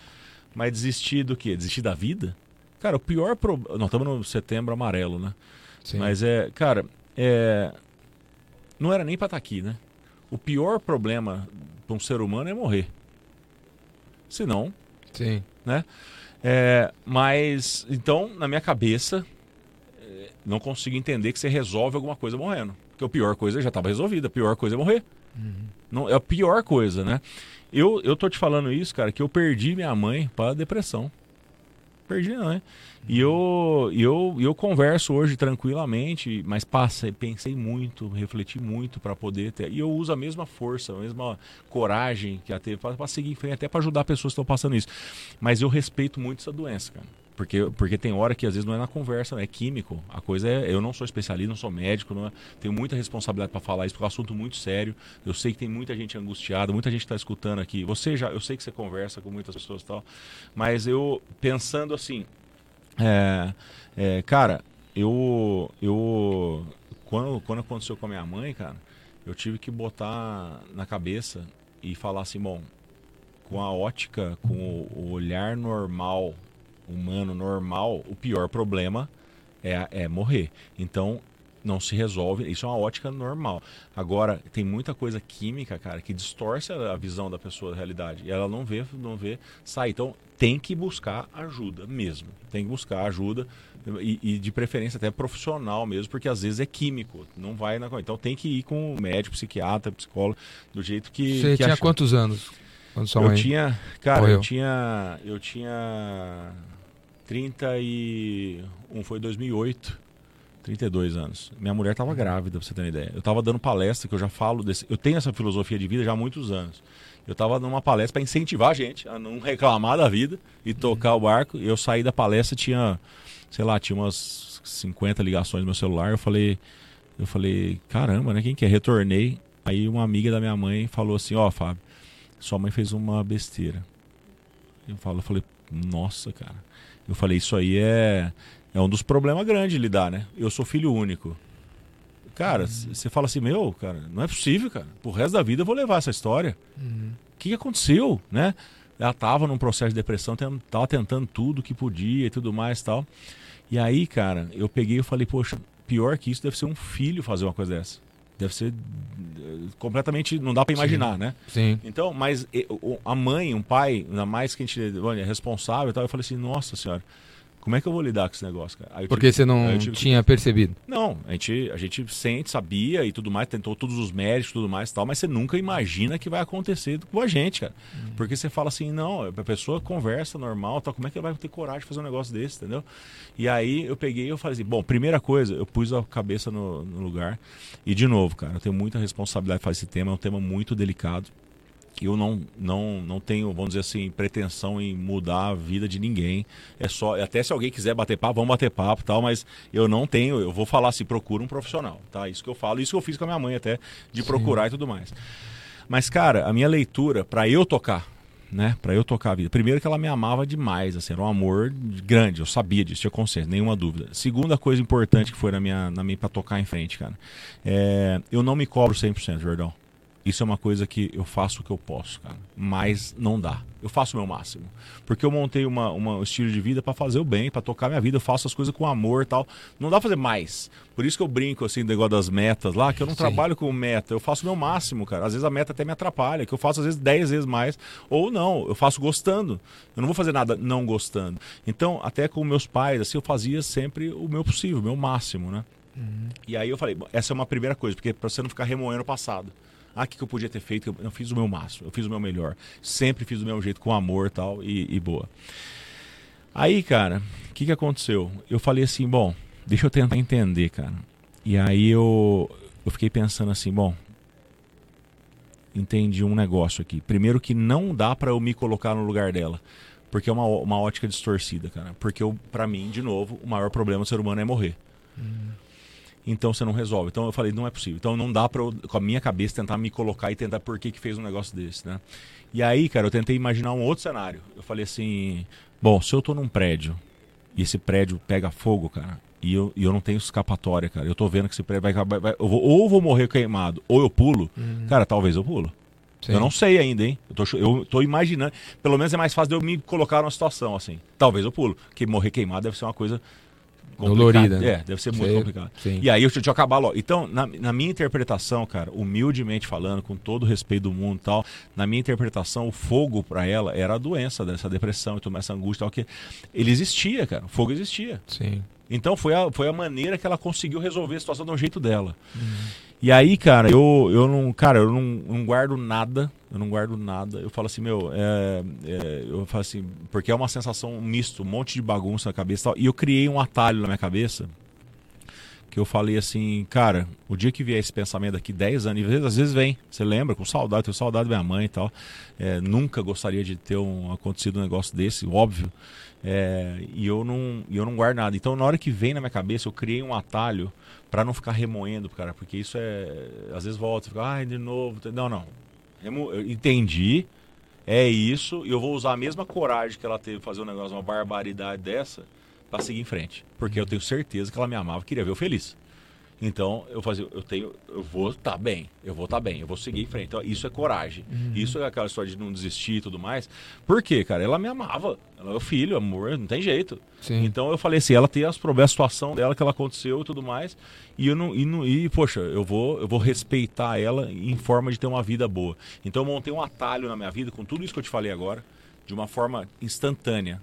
Mas desistir do quê? Desistir da vida? Cara, o pior problema. Nós estamos no setembro amarelo, né? Sim. Mas é, cara, é. Não era nem pra estar aqui, né? O pior problema para um ser humano é morrer. Se não, Sim. é, mas, então, na minha cabeça, é, não consigo entender que você resolve alguma coisa morrendo. Porque a pior coisa já estava resolvida, a pior coisa é morrer. Não, é a pior coisa, né? Eu, eu tô te falando isso, cara, que eu perdi minha mãe para depressão. Perdi, não, né? E eu, eu, eu converso hoje tranquilamente, mas passei, pensei muito, refleti muito para poder ter. E eu uso a mesma força, a mesma coragem que a ter para seguir em frente, até para ajudar pessoas que estão passando isso. Mas eu respeito muito essa doença, cara. Porque, porque tem hora que às vezes não é na conversa, é químico. A coisa é. Eu não sou especialista, não sou médico, não é- tenho muita responsabilidade para falar isso, porque é um assunto muito sério. Eu sei que tem muita gente angustiada, muita gente está escutando aqui. Você já, eu sei que você conversa com muitas pessoas e tal, mas eu pensando assim, é, é, cara, eu, eu quando, quando aconteceu com a minha mãe, cara, eu tive que botar na cabeça e falar assim, bom, com a ótica, com o olhar normal, humano normal, o pior problema é, é morrer. Então, não se resolve. Isso é uma ótica normal. Agora, tem muita coisa química, cara, que distorce a visão da pessoa da realidade. E ela não vê, não vê sair. Então, tem que buscar ajuda mesmo. Tem que buscar ajuda e, e de preferência até profissional mesmo, porque às vezes é químico. Não vai na. Então, tem que ir com o médico, psiquiatra, psicólogo, do jeito que. Você que tinha quantos anos? Quando sua Eu mãe... tinha, cara, morreu? eu tinha, eu tinha 31, foi 2008, 32 anos. Minha mulher estava grávida, pra você ter uma ideia. Eu estava dando palestra, que eu já falo desse, eu tenho essa filosofia de vida já há muitos anos. Eu estava numa palestra para incentivar a gente a não reclamar da vida e tocar o barco. E eu saí da palestra, tinha, sei lá, tinha umas 50 ligações no meu celular. Eu falei, eu falei, caramba, né? Quem que é? Retornei. Aí uma amiga da minha mãe falou assim, ó, Fábio, sua mãe fez uma besteira. Eu falo, eu falei, nossa, cara. Eu falei, isso aí é, é um dos problemas grandes de lidar, né? Eu sou filho único. Cara, c- você fala assim, meu, cara, não é possível, cara. Pro resto da vida eu vou levar essa história. Uhum. O que, que aconteceu, né? Ela tava num processo de depressão, tava tentando tudo que podia e tudo mais e tal. E aí, cara, eu peguei e falei, poxa, pior que isso deve ser um filho fazer uma coisa dessa. Deve ser eh, completamente, não dá pra imaginar, né? Sim. Então, mas e, o- a mãe, um pai, ainda mais que a gente olha, é responsável e tal, eu falei assim, nossa senhora, como é que eu vou lidar com esse negócio, cara? Porque tive- você não que- tinha percebido. Não, a gente, a gente sente, sabia e tudo mais, tentou todos os méritos e tudo mais e tal, mas você nunca imagina que vai acontecer com a gente, cara. Porque você fala assim, não, a pessoa conversa normal, tal, como é que ela vai ter coragem de fazer um negócio desse, entendeu? E aí eu peguei e eu falei assim, bom, primeira coisa, eu pus a cabeça no, no lugar. E de novo, cara, eu tenho muita responsabilidade para esse tema, é um tema muito delicado. Eu não, não, não tenho, vamos dizer assim, pretensão em mudar a vida de ninguém. É só, até se alguém quiser bater papo, vamos bater papo e tal, mas eu não tenho, eu vou falar assim, procura um profissional, tá? Isso que eu falo, isso que eu fiz com a minha mãe até, de Sim. procurar e tudo mais. Mas, cara, a minha leitura, para eu tocar, né? Para eu tocar a vida. Primeiro que ela me amava demais, assim, era um amor grande, eu sabia disso, tinha consciência, nenhuma dúvida. Segunda coisa importante que foi na minha, na minha para tocar em frente, cara. É, eu não me cobro 100%, Jordão. Isso é uma coisa que eu faço o que eu posso, cara. Mas não dá. Eu faço o meu máximo. Porque eu montei uma, uma- um estilo de vida para fazer o bem, para tocar minha vida. Eu faço as coisas com amor e tal. Não dá pra fazer mais. Por isso que eu brinco, assim, do negócio das metas lá, que eu não Sim. trabalho com meta. Eu faço o meu máximo, cara. Às vezes a meta até me atrapalha, que eu faço às vezes 10 vezes mais. Ou não, eu faço gostando. Eu não vou fazer nada não gostando. Então, até com meus pais, assim, eu fazia sempre o meu possível, o meu máximo, né? E aí eu falei, essa é uma primeira coisa, porque pra você não ficar remoendo o passado. Ah, o que, eu podia ter feito? Eu, fiz o meu máximo, eu fiz o meu melhor. Sempre fiz do meu jeito, com amor tal, e, e boa. Aí, cara, o que, que aconteceu? Eu falei assim, bom, deixa eu tentar entender, cara. E aí eu, eu fiquei pensando assim, bom, entendi um negócio aqui. Primeiro que não dá pra eu me colocar no lugar dela. Porque é uma, uma ótica distorcida, cara. Porque pra mim, de novo, o maior problema do ser humano é morrer então você não resolve. Então eu falei, não é possível. Então não dá pra eu, com a minha cabeça, tentar me colocar e tentar por que, que fez um negócio desse, né? E aí, cara, eu tentei imaginar um outro cenário. Eu falei assim, bom, se eu tô num prédio e esse prédio pega fogo, cara, e eu, e eu não tenho escapatória, cara, eu tô vendo que esse prédio vai acabar, vai- eu vou- ou vou morrer queimado, ou eu pulo, cara, talvez eu pulo. Sim. Eu não sei ainda, hein? Eu tô, eu tô imaginando. Pelo menos é mais fácil de eu me colocar numa situação assim. Talvez eu pulo. Porque morrer queimado deve ser uma coisa complicada. Dolorida, né? É, deve ser muito Sei, complicado. sim. E aí eu deixa eu acabar logo. Então, na, na minha interpretação, cara, humildemente falando, com todo o respeito do mundo e tal, na minha interpretação, o fogo pra ela era a doença dessa depressão e toda essa angústia e tal, que ele existia, cara. O fogo existia. Sim. Então foi a, foi a maneira que ela conseguiu resolver a situação do jeito dela. E aí, cara, eu, eu não, cara, eu não, não guardo nada, eu não guardo nada. Eu falo assim, meu, é, é, eu falo assim, porque é uma sensação misto, um monte de bagunça na cabeça e tal. E eu criei um atalho na minha cabeça que eu falei assim, cara, o dia que vier esse pensamento daqui 10 anos, às vezes, às vezes vem, você lembra, com saudade, tenho saudade da minha mãe e tal. É, nunca gostaria de ter um, acontecido um negócio desse, óbvio. É, e eu não, eu não guardo nada. Então, na hora que vem na minha cabeça, eu criei um atalho para não ficar remoendo, cara, porque isso é. Às vezes volta, fica, ai, de novo. Não, não. Entendi, é isso, e eu vou usar a mesma coragem que ela teve fazer um negócio, uma barbaridade dessa, para seguir em frente. Porque eu tenho certeza que ela me amava, queria ver eu feliz. Então, eu fazia, eu tenho, eu vou estar bem, eu vou estar bem, eu vou seguir em frente. Então, isso é coragem. Isso é aquela história de não desistir e tudo mais. Por quê, cara? Ela me amava. Ela é meu filho, amor, não tem jeito. Sim. Então eu falei assim, ela tem as problemas, a situação dela que ela aconteceu e tudo mais. E eu não, e, não, e poxa, eu vou, eu vou respeitar ela em forma de ter uma vida boa. Então eu montei um atalho na minha vida com tudo isso que eu te falei agora, de uma forma instantânea.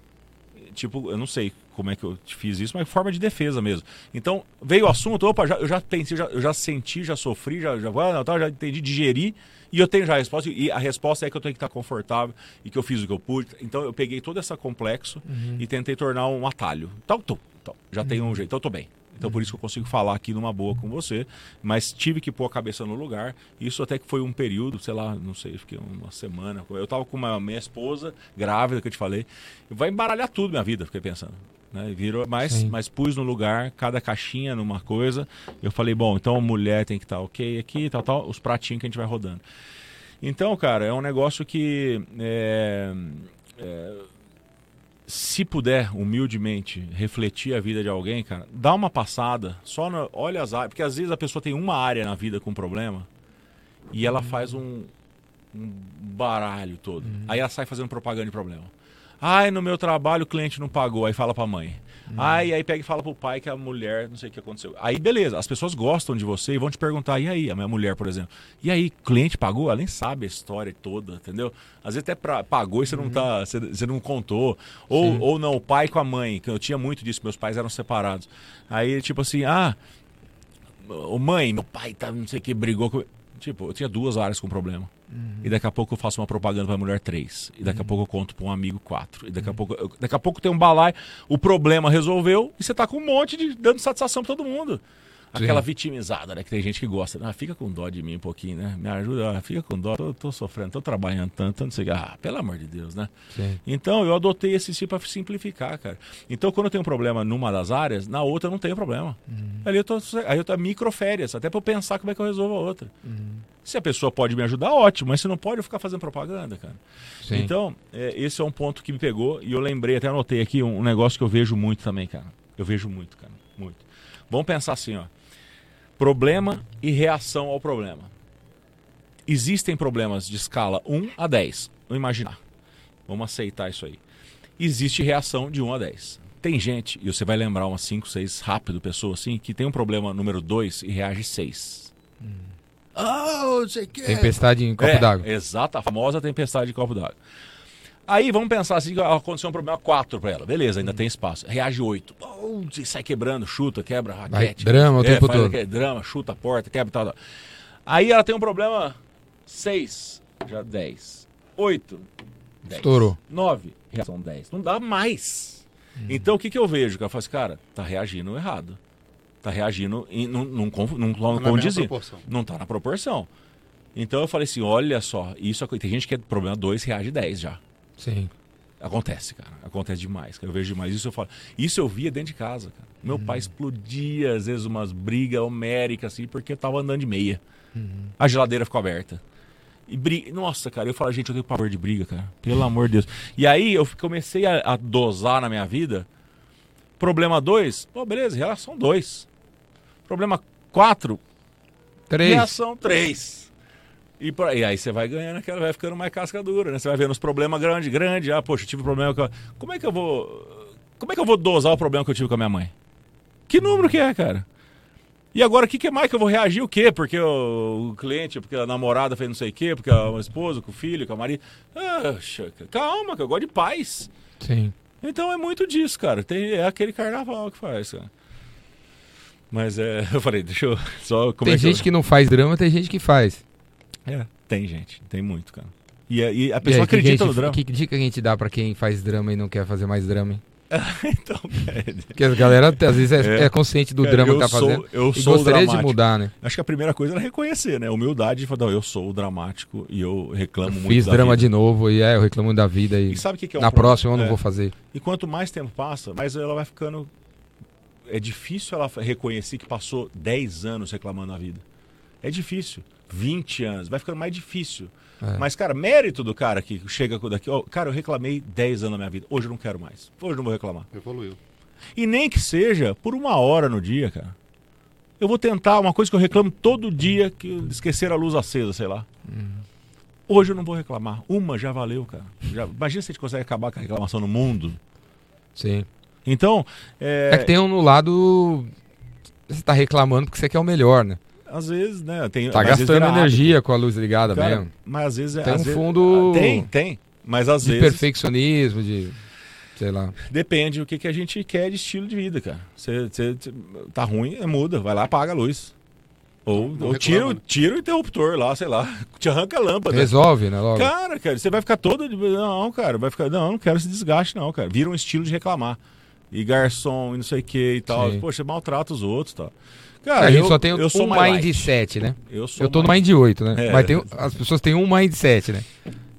Tipo, eu não sei como é que eu fiz isso, mas forma de defesa mesmo. Então, veio o assunto, opa, já, eu já pensei, já, eu já senti, já sofri, já, já, ah, tá, já entendi, digeri, e eu tenho já a resposta, e a resposta é que eu tenho que estar confortável e que eu fiz o que eu pude. Então, eu peguei todo esse complexo e tentei tornar um atalho. Então, tô, tô, já tem um jeito, então eu tô bem. Então, por isso que eu consigo falar aqui numa boa com você, mas tive que pôr a cabeça no lugar. Isso até que foi um período, sei lá, não sei, fiquei uma semana. Eu tava com uma minha esposa, grávida, que eu te falei. Vai embaralhar tudo minha vida, fiquei pensando. Né? Virou, mas, Sim. mas pus no lugar, cada caixinha numa coisa. Eu falei, bom, então a mulher tem que estar ok aqui, tal, tal, os pratinhos que a gente vai rodando. Então, cara, é um negócio que. é, é, se puder, humildemente, refletir a vida de alguém, cara, dá uma passada, só no, olha as áreas, porque às vezes a pessoa tem uma área na vida com problema e ela faz um, um baralho todo. Aí ela sai fazendo propaganda de problema. Ai, no meu trabalho o cliente não pagou, aí fala pra mãe. Ai, aí pega e fala pro pai que a mulher, não sei o que aconteceu. Aí beleza, as pessoas gostam de você e vão te perguntar, e aí, a minha mulher, por exemplo, e aí, cliente pagou? Ela nem sabe a história toda, entendeu? Às vezes até pra, pagou e você não tá, você, você não contou. Ou, ou não, o pai com a mãe, que eu tinha muito disso, meus pais eram separados. Aí, tipo assim, ah, mãe, meu pai tá não sei o que, brigou com. Tipo, eu tinha duas áreas com problema. E daqui a pouco eu faço uma propaganda pra mulher três. E daqui a pouco eu conto pra um amigo quatro. E daqui a pouco. eu- daqui a pouco tem um balai, o problema resolveu e você tá com um monte de dando satisfação pra todo mundo. Aquela vitimizada, né? Que tem gente que gosta. Ah, fica com dó de mim um pouquinho, né? Me ajuda, ah, fica com dó. Tô, tô sofrendo, tô trabalhando tanto, não sei. Ah, pelo amor de Deus, né? Sim. Então eu adotei esse tipo para simplificar, cara. Então quando eu tenho um problema numa das áreas, na outra eu não tenho problema. Ali eu tô, aí eu tô microférias, até para eu pensar como é que eu resolvo a outra. Se a pessoa pode me ajudar, ótimo, mas se não pode, eu ficar fazendo propaganda, cara. Sim. Então, é, esse é um ponto que me pegou e eu lembrei, até anotei aqui um negócio que eu vejo muito também, cara. Eu vejo muito, cara. Muito. Vamos pensar assim, ó. Problema e reação ao problema. Existem problemas de escala 1 a 10. Vamos imaginar. Vamos aceitar isso aí. Existe reação de 1 a 10. Tem gente, e você vai lembrar umas 5, 6 rápido, pessoas assim, que tem um problema número 2 e reage 6. Oh, não sei o que. Tempestade em copo É, d'água. Exato, a famosa tempestade de copo d'água. Aí vamos pensar assim, aconteceu um problema 4 para ela. Beleza, ainda tem espaço. Reage 8. Oh, sai quebrando, chuta, quebra a Vai, raquete. drama o É, tempo todo. aquele Drama, chuta a porta, quebra e tal, tal. Aí ela tem um problema 6, já 10. 8, 10. Estourou. 9, reação 10. Não dá mais. Então o que, que eu vejo? Que ela fala assim, cara, tá reagindo errado. Tá reagindo em, num, num, num, num condizir. proporção. Não tá na proporção. Então eu falei assim, olha só, isso é tem gente que é problema 2, reage 10 já. Sim. Acontece, cara. Acontece demais. cara. Eu vejo demais. Isso eu falo. Isso eu via dentro de casa, cara. Meu pai explodia, às vezes, umas brigas homéricas, assim, porque eu tava andando de meia. A geladeira ficou aberta. E briga. Nossa, cara, eu falo, gente, eu tenho pavor de briga, cara. Pelo amor de Deus. E aí eu comecei a, a dosar na minha vida. Problema 2, pô, beleza, relação 2. Problema 4, Três. Reação 3. E, por aí, aí você vai ganhando aquela, vai ficando mais casca dura, né? Você vai vendo os problemas grandes, grandes. Ah, poxa, eu tive problema com. a- Como é que eu vou. Como é que eu vou dosar o problema que eu tive com a minha mãe? Que número que é, cara? E agora, o que, que é mais que eu vou reagir? O quê? Porque o, o cliente, porque a namorada fez não sei o quê, porque a esposa, com o filho, com a marido. Ah, calma, que eu gosto de paz. Sim. Então é muito disso, cara. Tem, é aquele carnaval que faz, cara. Mas é. [LAUGHS] Eu falei, deixa eu só. Como tem é gente eu... que não faz drama, tem gente que faz. É, tem gente, tem muito, cara. E, a- e a E aí, pessoa que que a acredita gente- no drama. Que dica que a gente dá pra quem faz drama e não quer fazer mais drama, hein? [LAUGHS] então, é, Porque a galera às vezes é, É. é consciente do drama eu que tá sou- fazendo eu e sou gostaria de mudar, né? acho que a primeira coisa era reconhecer, né? Humildade e falar, não, eu sou o dramático e eu reclamo muito. Fiz drama vida. de novo e é, eu reclamo da vida e, E sabe o que, que é um na problema? próxima eu não É. vou fazer. E quanto mais tempo passa, mais ela vai ficando. É difícil ela reconhecer que passou 10 anos reclamando da vida. É difícil. 20 anos, vai ficando mais difícil. É. Mas, cara, mérito do cara que chega daqui, ó, cara, eu reclamei 10 anos na minha vida. Hoje eu não quero mais. Hoje eu não vou reclamar. Evoluiu. E nem que seja por uma hora no dia, cara. Eu vou tentar uma coisa que eu reclamo todo dia, que esquecer a luz acesa, sei lá. Hoje eu não vou reclamar. Uma já valeu, cara. Já- imagina se a gente consegue acabar com a reclamação no mundo. Sim. Então, é, É que tem um no lado. Você tá reclamando porque você quer o melhor, né? Às vezes, né? Tem, Tá gastando vira energia com a luz ligada. Cara, mesmo. mas às vezes é. Tem um vezes- fundo Ah, Tem, tem. Mas às De vezes perfeccionismo, de. Sei lá. depende do que, que a gente quer de estilo de vida, cara. Você, tá ruim, é muda. Vai lá, apaga a luz. Ou, Não ou tira, o- né? tira o interruptor lá, sei lá. [LAUGHS] Te arranca a lâmpada. Resolve, né? Logo. Cara, cara, você vai ficar todo. de- Não, cara, vai ficar. Não, não quero esse desgaste, não, cara. Vira um estilo de reclamar. E garçom, e não sei o que e tal. Sim. Poxa, maltrata os outros e tal. A Cara, gente eu, só tem eu um mindset, né? Eu, sou Eu tô no mais- Mind 8, né? É. Mas tem, as pessoas têm um mindset, né?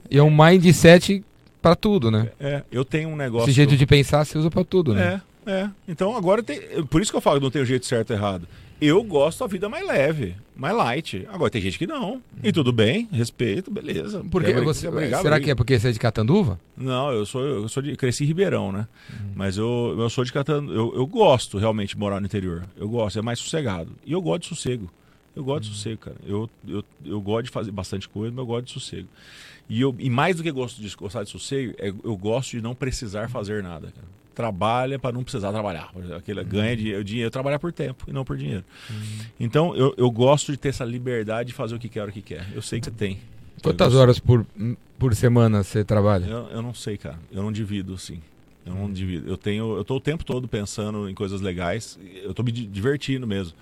E é um mindset pra tudo, né? É, eu tenho um negócio. Esse jeito de pensar se usa pra tudo, né? É, é. Então agora tem. Por isso que eu falo que não tem o jeito certo e errado. Eu gosto da vida mais leve, mais light. Agora tem gente que não. E tudo bem, respeito, beleza. Porque Quer você, brigar, será que é porque você é de Catanduva? Não, eu sou, eu sou de. Cresci em Ribeirão, né? Mas eu, eu sou de Catando. Eu, eu gosto realmente de morar no interior. Eu gosto, é mais sossegado. E eu gosto de sossego. Eu gosto de sossego, cara. Eu, eu, eu gosto de fazer bastante coisa, mas eu gosto de sossego. E, eu, e mais do que gosto de gostar de sossego, é, eu gosto de não precisar fazer nada, cara. Trabalha para não precisar trabalhar. Aquele ganha de, dinheiro, trabalhar por tempo e não por dinheiro. Então eu, eu gosto de ter essa liberdade de fazer o que quer, o que quer. Eu sei que você tem. Quantas horas por, por semana você trabalha? eu, eu não sei, cara. Eu não divido, assim. Eu não divido. Eu tenho. Eu tô o tempo todo pensando em coisas legais. Eu tô me di- divertindo mesmo.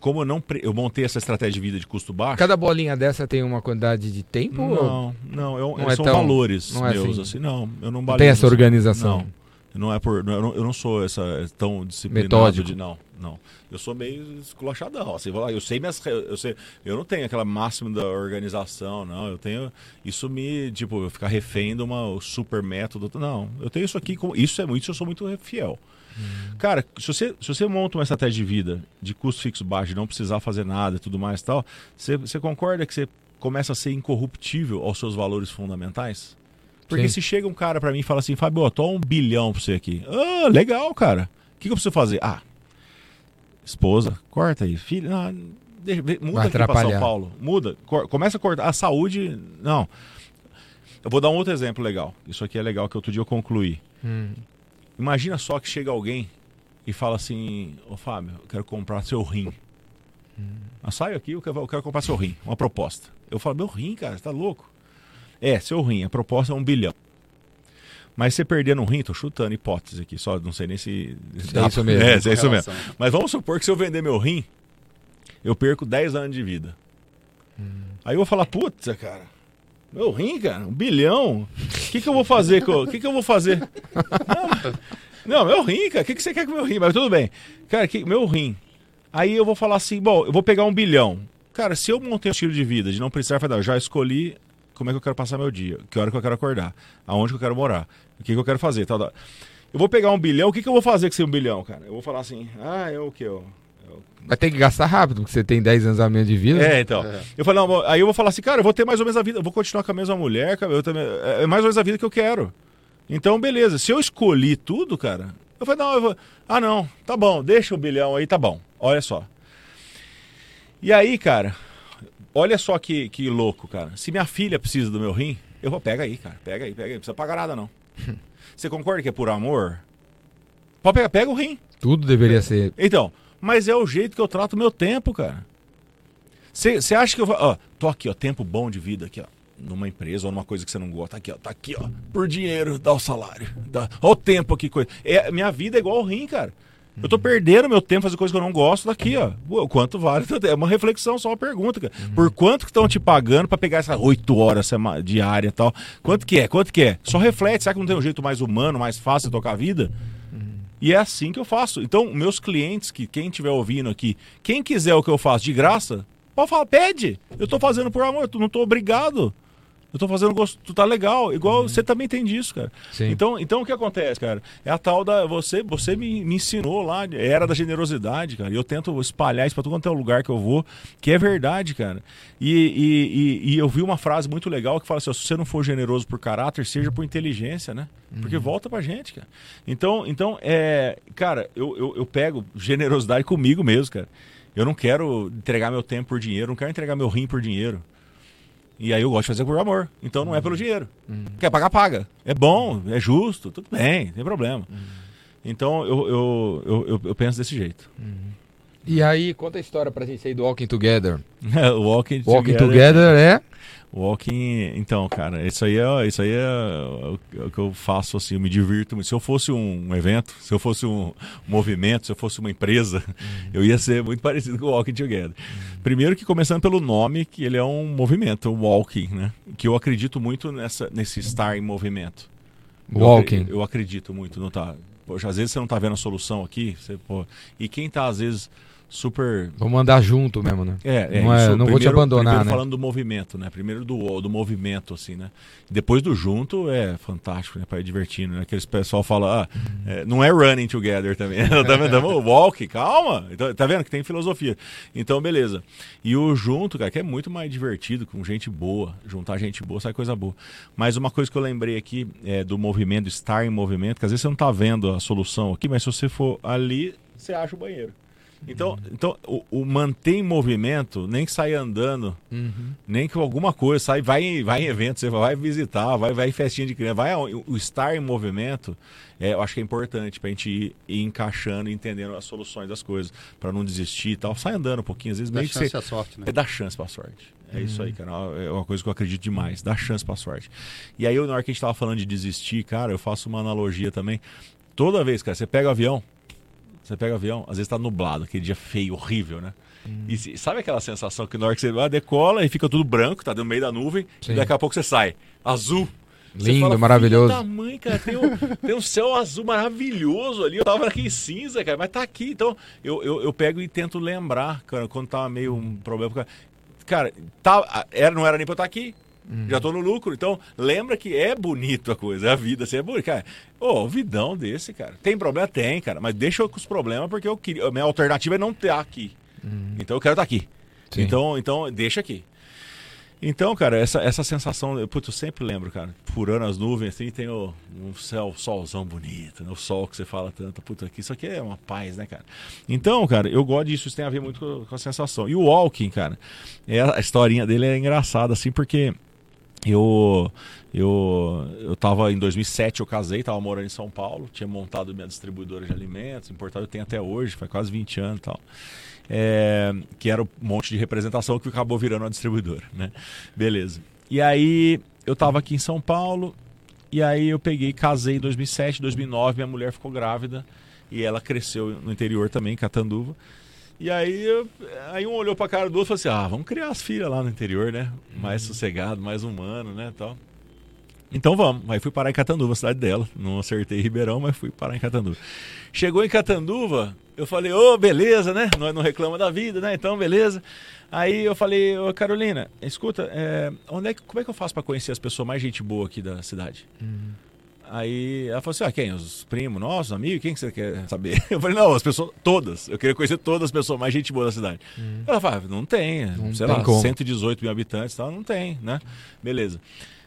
Como eu não. pre- Eu montei essa estratégia de vida de custo baixo. Cada bolinha dessa tem uma quantidade de tempo? ou Não, não, eu, Não é são tão- valores não é meus, assim? assim. Não, eu não Não tem essa assim. organização? Não. Não é por. Eu não, eu não sou essa, tão disciplinado Metódico. de. Não. Não. Eu sou meio esculachadão. Assim, vou lá, eu sei minhas. Eu, sei, eu não tenho aquela máxima da organização, não. Eu tenho. Isso me. Tipo, eu ficar refém de uma super método. Não. Eu tenho isso aqui. como Isso é muito. Eu sou muito fiel. Cara, se você, se você monta uma estratégia de vida de custo fixo baixo, de não precisar fazer nada e tudo mais e tal, você, você concorda que você começa a ser incorruptível aos seus valores fundamentais? Porque Sim. se chega um cara pra mim e fala assim, Fábio, ó, tô um bilhão pra você aqui. Ah, legal, cara. O que, que eu preciso fazer? Ah, esposa, corta aí. Filho, deixa, muda Vai aqui pra São. Paulo. Muda. Cor- começa a cortar. A saúde, não. Eu vou dar um outro exemplo legal. Isso aqui é legal que outro dia eu concluí. Hum. Imagina só que chega alguém e fala assim: Ô Fábio, eu quero comprar seu rim. Eu saio aqui, eu quero, eu quero comprar seu rim. Uma proposta. Eu falo: Meu rim, cara, você tá louco? É, seu rim. A proposta é um bilhão. Mas você perdendo um rim, tô chutando hipótese aqui, só não sei nem se. É isso mesmo. [LAUGHS] É, é isso mesmo. Correlação. Mas vamos supor que se eu vender meu rim, eu perco 10 anos de vida. Aí eu vou falar, putz, cara, meu rim, cara, um bilhão. O que, que eu vou fazer? O que, que eu vou fazer? Não, [LAUGHS] não, meu rim, cara, o que, que você quer com meu rim? Mas tudo bem. Cara, que, meu rim. Aí eu vou falar assim, bom, eu vou pegar um bilhão. Cara, se eu montei um estilo de vida de não precisar fazer, eu já escolhi como é que eu quero passar meu dia, que hora que eu quero acordar, aonde que eu quero morar, o que, que eu quero fazer, tal, tal. Eu vou pegar um bilhão, o que, que eu vou fazer com esse um bilhão, cara? Eu vou falar assim, ah, é o que? Eu, Vai ter que gastar rápido, porque você tem 10 anos a menos de vida. é, então. É. Eu falei, não, aí eu vou falar assim, cara, eu vou ter mais ou menos a vida, eu vou continuar com a mesma mulher, eu também, é mais ou menos a vida que eu quero. Então, beleza. Se eu escolhi tudo, cara, eu falei, não, eu vou. Ah, não, tá bom, deixa o bilhão aí, tá bom. Olha só. E aí, cara, olha só que, que louco, cara. Se minha filha precisa do meu rim, eu vou, pega aí, cara, pega aí, pega aí, não precisa pagar nada, não. [LAUGHS] Você concorda que é por amor? Pode pegar, pega o rim. Tudo deveria ser. Então, mas é o jeito que eu trato o meu tempo, cara. Você acha que eu vou. Ó, tô aqui, ó, tempo bom de vida aqui, ó. Numa empresa ou numa coisa que você não gosta. Tá aqui, ó. Tá aqui, ó. Por dinheiro, dá o salário. Dá, ó o tempo aqui, coisa. É, minha vida é igual ao rim, cara. Eu tô perdendo meu tempo fazendo coisas que eu não gosto daqui, ó. Pô, Quanto vale? [LAUGHS] É uma reflexão, só uma pergunta, cara. Por quanto que estão te pagando pra pegar essas oito horas diária e tal? Quanto que é? Quanto que é? Só reflete. Será que não tem um jeito mais humano, mais fácil de tocar a vida? E é assim que eu faço. Então, meus clientes, que quem estiver ouvindo aqui, quem quiser o que eu faço de graça, pode falar, pede. Eu tô fazendo por amor, eu não tô obrigado. Eu tô fazendo gosto, tu tá legal. Igual você também tem disso, cara. Sim. Então, então o que acontece, cara? É a tal da. Você, você me, me ensinou lá, era da generosidade, cara. E eu tento espalhar isso pra todo quanto é lugar que eu vou, que é verdade, cara. E, e, e, e eu vi uma frase muito legal que fala assim: ó, se você não for generoso por caráter, seja por inteligência, né? Porque volta pra gente, cara. Então, então é. Cara, eu, eu, eu pego generosidade comigo mesmo, cara. Eu não quero entregar meu tempo por dinheiro, não quero entregar meu rim por dinheiro. E aí eu gosto de fazer por amor. Então não é pelo dinheiro. Quer pagar, paga. É bom, é justo, tudo bem, não tem problema. Então eu, eu, eu, eu, eu penso desse jeito. E aí, conta a história pra gente aí do Walking Together. [LAUGHS] Walking, Walking Together é. Walking, então, cara, isso aí é, isso aí é o que eu faço assim, eu me divirto muito. Se eu fosse um evento, se eu fosse um movimento, se eu fosse uma empresa, eu ia ser muito [LAUGHS] parecido com o Walking Together. Primeiro que começando pelo nome, que ele é um movimento, um walking, né? Que eu acredito muito nessa nesse estar em movimento. Eu Walking. acre- Eu, acredito muito, não tá. Poxa, às vezes você não tá vendo a solução aqui, você, pô, e quem tá às vezes super Vamos andar junto mesmo, né? é, é, Não é- isso, não vou te primeiro- abandonar, primeiro né? falando do movimento, né? Primeiro do, do movimento, assim, né? Depois do junto é fantástico, né? Pra ir divertindo, né? Aqueles pessoal fala, ah, é, não é running together também. [LAUGHS] tá vendo? [LAUGHS] Walk, calma. Então, tá vendo que tem filosofia. Então, beleza. E o junto, cara, que é muito mais divertido, com gente boa. Juntar gente boa, sai coisa boa. Mas uma coisa que eu lembrei aqui é do movimento, estar em movimento, que às vezes você não tá vendo a solução aqui, mas se você for ali, você acha o banheiro. Então, então o, o manter em movimento, nem que saia andando, Uhum. nem que alguma coisa, sai, vai, em- vai em evento, você vai visitar, vai, vai em festinha de criança, vai ao- o estar em movimento, é, eu acho que é importante pra gente ir, ir encaixando e entendendo as soluções das coisas, pra não desistir e tal. Sai andando um pouquinho, às vezes Dá meio que chance você, à sorte, né? é dar chance pra sorte. É isso aí, cara. É uma coisa que eu acredito demais. Dá chance pra sorte. E aí, na hora que a gente tava falando de desistir, cara, eu faço uma analogia também. Toda vez, cara, você pega o avião, você pega o avião, às vezes tá nublado, aquele dia feio, horrível, né? E se- sabe aquela sensação que na hora que você ah, decola e fica tudo branco, tá no meio da nuvem, Sim. e daqui a pouco você sai. Azul. Lindo, fala, maravilhoso. "Filha da mãe, cara, tem um, tem um céu azul maravilhoso ali. Eu tava aqui em cinza, cara, mas tá aqui. Então, eu, eu, eu pego e tento lembrar, cara, quando tava meio um problema. Cara, cara tá, era, não era nem pra eu estar aqui. Já tô no lucro. Então, lembra que é bonito a coisa, a vida, assim, é bonito. Cara, ô, um vidão desse, cara. Tem problema? Tem, cara. Mas deixa eu com os problemas, porque eu queria. A minha alternativa é não estar aqui. Então eu quero estar aqui. Sim. Então, então, deixa aqui. Então, cara, essa, essa sensação, eu, putz, eu sempre lembro, cara, furando as nuvens, assim, tem o, um céu, solzão bonito, né? O sol que você fala tanto, puta, aqui, isso aqui é uma paz, né, cara? Então, cara, eu gosto disso, isso tem a ver muito com, com a sensação. E o Walking, cara, é, a historinha dele é engraçada, assim, porque eu, eu, eu tava em 2007, eu casei, tava morando em São Paulo, tinha montado minha distribuidora de alimentos, importado eu tenho até hoje, faz quase 20 anos e tal. É, que era um monte de representação que acabou virando uma distribuidora, né? Beleza. E aí eu tava aqui em São Paulo, e aí eu peguei, casei em 2007, 2009, minha mulher ficou grávida e ela cresceu no interior também, Catanduva. E aí, aí um olhou pra cara do outro e falou assim: ah, vamos criar as filhas lá no interior, né? Mais sossegado, mais humano, né? Tal. Então vamos. Aí fui parar em Catanduva, a cidade dela. Não acertei Ribeirão, mas fui parar em Catanduva. Chegou em Catanduva, eu falei, ô, beleza, né? Nós não reclama da vida, né? Então, beleza. Aí eu falei, ô Carolina, escuta, é, onde é que, como é que eu faço pra conhecer as pessoas mais gente boa aqui da cidade? Aí ela falou assim: ah, quem? Os primos nossos, amigos? Quem que você quer saber? [LAUGHS] Eu falei: não, as pessoas, todas. Eu queria conhecer todas as pessoas mais gente boa da cidade. Ela falou: ah, não tem, Não sei tem lá, como. 118 mil habitantes tal, não tem, né? Beleza.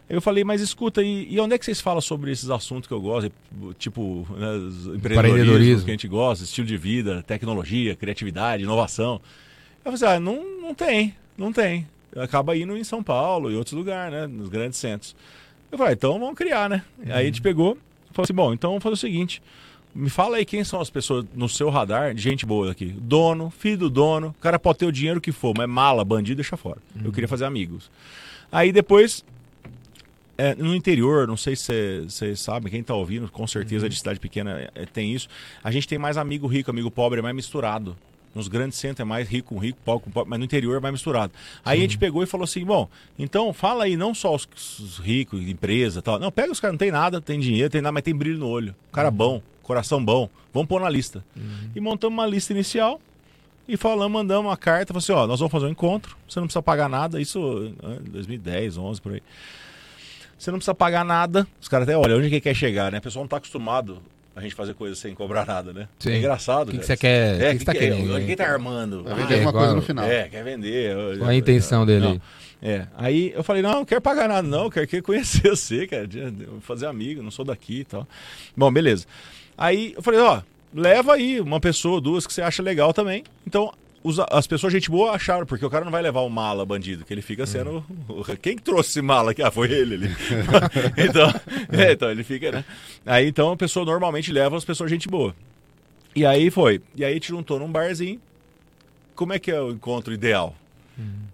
Eu falei, mas escuta, e, e onde é que vocês falam sobre esses assuntos que eu gosto? Tipo, né, empreendedorismo, Empreendedorismo. que a gente gosta, estilo de vida, tecnologia, criatividade, inovação. Eu falei, ah, não, não tem, não tem. Acaba indo em São Paulo e outros lugares, né? Nos grandes centros. Eu falei, ah, então vamos criar, né? Aí a gente pegou, falou assim, bom, então vamos fazer o seguinte. Me fala aí quem são as pessoas no seu radar de gente boa aqui. Dono, filho do dono, o cara pode ter o dinheiro que for, mas mala, bandido, deixa fora. Eu queria fazer amigos. Aí depois, é, no interior, não sei se vocês sabem, quem tá ouvindo, com certeza de cidade pequena é, tem isso. A gente tem mais amigo rico, amigo pobre, é mais misturado. Nos grandes centros é mais rico com rico, pobre com pobre, mas no interior é mais misturado. Aí a gente pegou e falou assim: bom, então fala aí não só os, os ricos, empresa e tal. Não, pega os caras, não tem nada, tem dinheiro, tem nada, mas tem brilho no olho. Cara bom, coração bom, vamos pôr na lista. E montamos uma lista inicial e falamos, mandamos uma carta, falou assim, ó, nós vamos fazer um encontro, você não precisa pagar nada, isso em 2010, 11, por aí. Você não precisa pagar nada. Os caras até olham onde que quer chegar, né? O pessoal não tá acostumado a gente fazer coisa sem cobrar nada, né? Sim. É engraçado. O que, que velho. você quer? É, o que, que você tá é? querendo? Quem tá armando? Vai Ah, vender é, alguma coisa agora- no final. é, quer vender. Qual a intenção dele? Não. É, aí eu falei, não, não quero pagar nada não, quero quero conhecer [LAUGHS] você, de- fazer amigo, não sou daqui e tal. Bom, beleza. Aí eu falei, ó, leva aí uma pessoa, duas que você acha legal também. Então, os- as pessoas, gente boa, acharam, porque o cara não vai levar o mala bandido, que ele fica sendo... o- Quem que trouxe mala aqui? Ah, foi ele ali. [LAUGHS] então, é, então, ele fica, né? Aí, então, a pessoa normalmente leva as pessoas, gente boa. E aí foi. E aí gente juntou num barzinho. Como é que é o encontro ideal?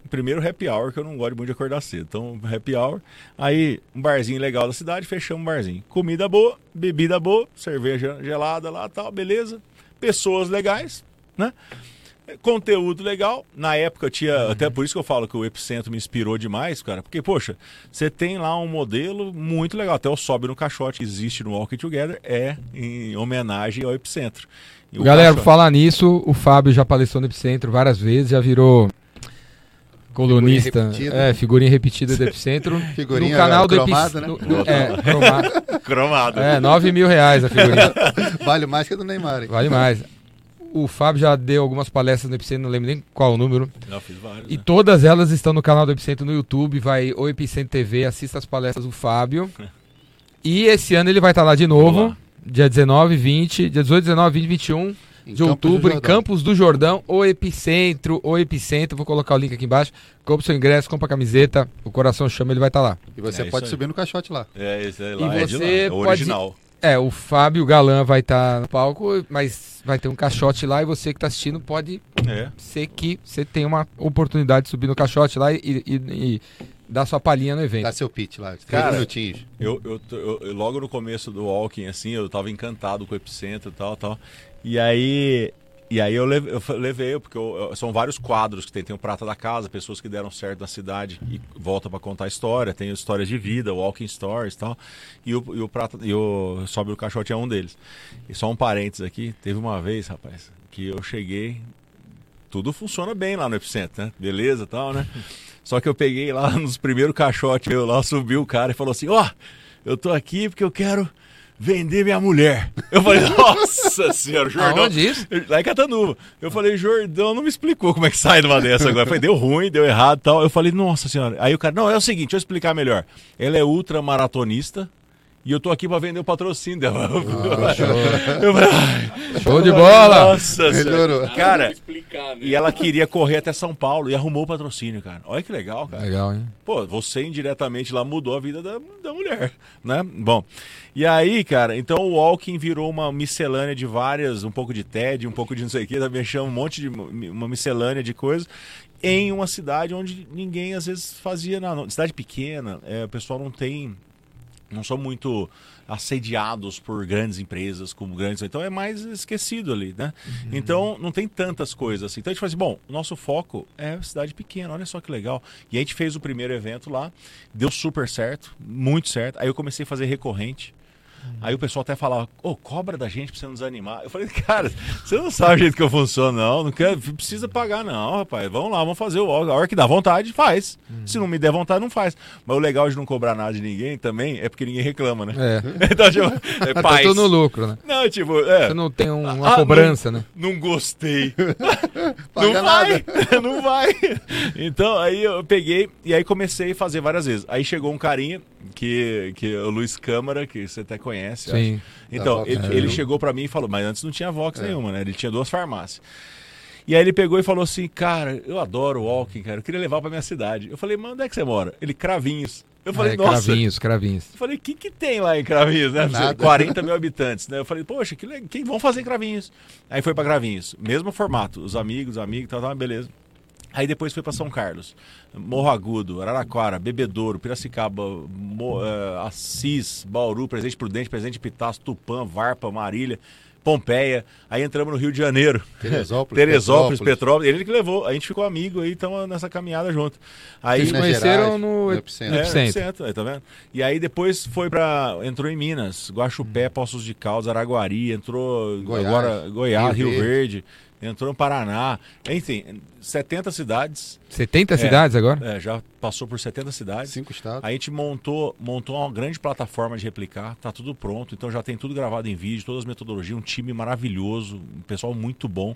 Primeiro happy hour, que eu não gosto muito de acordar cedo. Então, happy hour. Aí, um barzinho legal da cidade, fechamos um barzinho. Comida boa, bebida boa, cerveja gelada lá tal, beleza. Pessoas legais, né? Conteúdo legal. Na época tinha. Até por isso que eu falo que o Epicentro me inspirou demais, cara. Porque, poxa, você tem lá um modelo muito legal. Até o Sobe no Caixote que existe no Walking Together é em homenagem ao Epicentro. E o Galera, por falar nisso, o Fábio já palestrou no Epicentro várias vezes, já virou colunista, Figurinha repetida. é, figurinha repetida do Epicentro. [LAUGHS] Figurinha no canal do cromada, Epic- né? no- no- é, cromado. [LAUGHS] Cromado. É, 9 mil reais a figurinha. [LAUGHS] Vale mais que a do Neymar. hein? Vale mais. O Fábio já deu algumas palestras no Epicentro, não lembro nem qual o número. Não, fiz vários. E né? todas elas estão no canal do Epicentro no YouTube. Vai o Epicentro TV, assista as palestras do Fábio. [LAUGHS] E esse ano ele vai estar lá de novo. Lá. Dia 19, 20, dia 18, 19, 20, 21 Em de Campos outubro, em. Campos do Jordão, o Epicentro, o Epicentro. Vou colocar o link aqui embaixo. Compre seu ingresso, compra a camiseta. O coração chama, ele vai estar lá. E você É isso pode aí. subir no caixote lá. É, esse é E lá, é de lá, você é o pode- original. É, o Fábio Galan vai estar no palco, mas vai ter um caixote lá e você que está assistindo pode É. ser que você tenha uma oportunidade de subir no caixote lá e, e- e dar sua palhinha no evento. Dá seu pitch lá. Cara, minutinhos. Eu, eu, eu- eu- logo no começo do Walking, assim, eu tava encantado com o Epicentro e tal, tal. E aí, E aí eu levei, eu levei porque eu- eu- são vários quadros que tem. Tem o Prata da Casa, pessoas que deram certo na cidade e voltam pra contar a história. Tem histórias de vida, Walking Stories e tal. E o, e o Prata e o Sobe o Caixote é um deles. E só um parênteses aqui. Teve uma vez, rapaz, que eu cheguei... Tudo funciona bem lá no Epicentro, né? Beleza e tal, né? [LAUGHS] Só que eu peguei lá nos primeiros caixotes, eu lá subi o cara e falou assim, ó, eu tô aqui porque eu quero vender minha mulher. Eu falei, [LAUGHS] nossa senhora, Jordão. Aonde isso? Lá em Catanuva. Eu falei, Jordão, não me explicou como é que sai de uma dessa agora. Eu falei, deu ruim, deu errado e tal. Eu falei, nossa senhora. Aí o cara, não, é o seguinte, deixa eu explicar melhor. Ela é ultramaratonista e eu tô aqui pra vender o patrocínio [LAUGHS] eu falei, ai, Show de bola! nossa senhora. Melhorou. Cara, explicar, né? e ela queria correr até São Paulo e arrumou o patrocínio, cara. Olha que legal, cara. Legal, hein? Pô, você indiretamente lá mudou a vida da, da mulher, né? Bom, e aí, cara, então o Walking virou uma miscelânea de várias, um pouco de TED, um pouco de não sei o que, também chama um monte de, uma miscelânea de coisas, em uma cidade onde ninguém às vezes fazia nada. Cidade pequena, é, o pessoal não tem, não são muito assediados por grandes empresas como grandes, então é mais esquecido ali, né? Então não tem tantas coisas assim. Então a gente fala assim, bom, o nosso foco é cidade pequena, olha só que legal. E a gente fez o primeiro evento lá, deu super certo, muito certo. Aí eu comecei a fazer recorrente. Aí o pessoal até falava, ô, cobra da gente pra você não desanimar. Eu falei, cara, você não sabe o jeito que eu funciono, não. Não quer, precisa pagar, não, rapaz. Vamos lá, vamos fazer o A hora que dá vontade, faz. Se não me der vontade, não faz. Mas o legal de não cobrar nada de ninguém também é porque ninguém reclama, né? É. [LAUGHS] então, tipo, é Tá paz. no lucro, né? Não, tipo, é. Você não tem um- uma Ah, cobrança, né? Não gostei. [LAUGHS] Não vai, [LAUGHS] não vai. Então aí eu peguei e aí comecei a fazer várias vezes. Aí chegou um carinha que, que o Luiz Câmara, que você até conhece. Sim. acho. Então, Vox ele, ele chegou pra mim e falou, mas antes não tinha Vox nenhuma, né? Ele tinha duas farmácias. E aí ele pegou e falou assim, cara, eu adoro walking, cara, eu queria levar pra minha cidade. Eu falei, mas onde é que você mora? Ele, Cravinhos. Eu falei, É, nossa, cravinhos, cravinhos. eu falei, o que, que tem lá em Cravinhos, né? Nada. [LAUGHS] 40 mil habitantes, né? Eu falei, poxa, que legal, quem vão fazer em Cravinhos? Aí foi pra Cravinhos, mesmo formato, os amigos, amigos, tal, tal, beleza. Aí depois foi pra São Carlos, Morro Agudo, Araraquara, Bebedouro, Piracicaba, Mo- eh, Assis, Bauru, Presente Prudente, Presente Pitaço, Tupã, Varpa, Marília, Pompeia. Aí entramos no Rio de Janeiro. Teresópolis, [LAUGHS] Teresópolis, Petrópolis. Petrópolis. Ele que levou. A gente ficou amigo aí, estamos nessa caminhada junto. Aí, Vocês conheceram Gerais, no- no é, Epicentro. Epicentro. Epicentro, aí, tá vendo? E aí depois foi pra. Entrou em Minas, Guaxupé, Poços de Caldas, Araguari, entrou Goiás, agora Goiás, Rio, Rio Verde. Entrou no Paraná. Enfim, 70 cidades. 70 cidades agora? é, já passou por 70 cidades. Cinco estados. A gente montou, montou uma grande plataforma de replicar, tá tudo pronto, então já tem tudo gravado em vídeo, todas as metodologias, um time maravilhoso, um pessoal muito bom.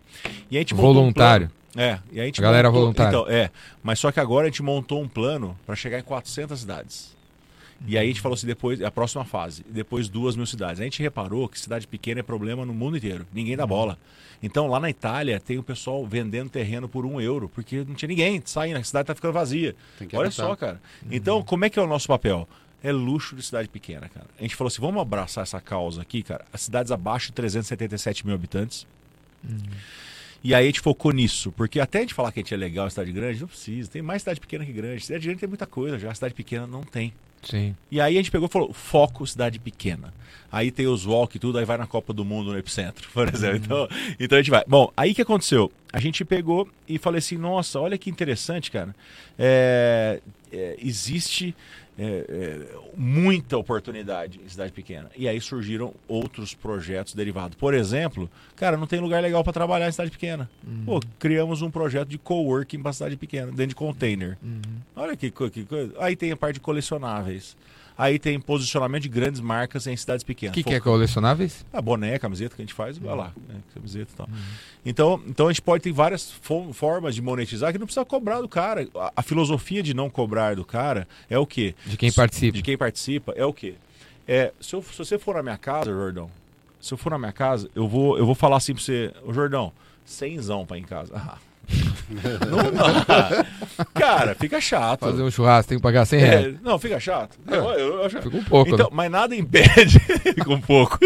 E a gente montou um Voluntário. plano- é, e a gente A galera montou- voluntária. Então, é, mas só que agora a gente montou um plano para chegar em 400 cidades. E aí a gente falou assim, depois, é a próxima fase, depois duas mil cidades. A gente reparou que cidade pequena é problema no mundo inteiro, ninguém dá bola. Então lá na Itália tem o pessoal vendendo terreno por um euro, porque não tinha ninguém saindo, a cidade tá ficando vazia. Olha só, cara. Então, como é que é o nosso papel? É luxo de cidade pequena, cara. A gente falou assim, vamos abraçar essa causa aqui, cara. As cidades abaixo de 377 mil habitantes. E aí a gente focou nisso, porque até a gente falar que a gente é legal em cidade grande, não precisa. Tem mais cidade pequena que grande. Cidade grande tem muita coisa já, cidade pequena não tem. Sim. E aí a gente pegou e falou, foco cidade pequena. Aí tem os walk e tudo, aí vai na Copa do Mundo no Epicentro, [LAUGHS] por exemplo. Então, então a gente vai. Bom, aí o que aconteceu? A gente pegou e falei assim, nossa, olha que interessante, cara. É, é, existe é, é, muita oportunidade em cidade pequena. E aí surgiram outros projetos derivados. Por exemplo, cara, não tem lugar legal para trabalhar em cidade pequena. Pô, criamos um projeto de coworking para cidade pequena, dentro de container. Olha que, que coisa. Aí tem a parte de colecionáveis. Aí tem posicionamento de grandes marcas em cidades O pequenas. que, que é colecionáveis? a boné, camiseta que a gente faz, vai lá, né, camiseta e tal. Então, então a gente pode ter várias fo- formas de monetizar que não precisa cobrar do cara. A, a filosofia de não cobrar do cara é o quê? De quem participa. De quem participa é o quê? É, se, eu- se você for na minha casa, Jordão, se eu for na minha casa, eu vou, eu vou falar assim pra você, ô Jordão, cenzão pra ir em casa. Ah. [LAUGHS] não dá. Cara, fica chato. Fazer um churrasco, tem que pagar 100 reais. É, não, fica chato. Eu- eu acho- Fica um pouco, então, né? mas nada impede. [LAUGHS] Fica um pouco.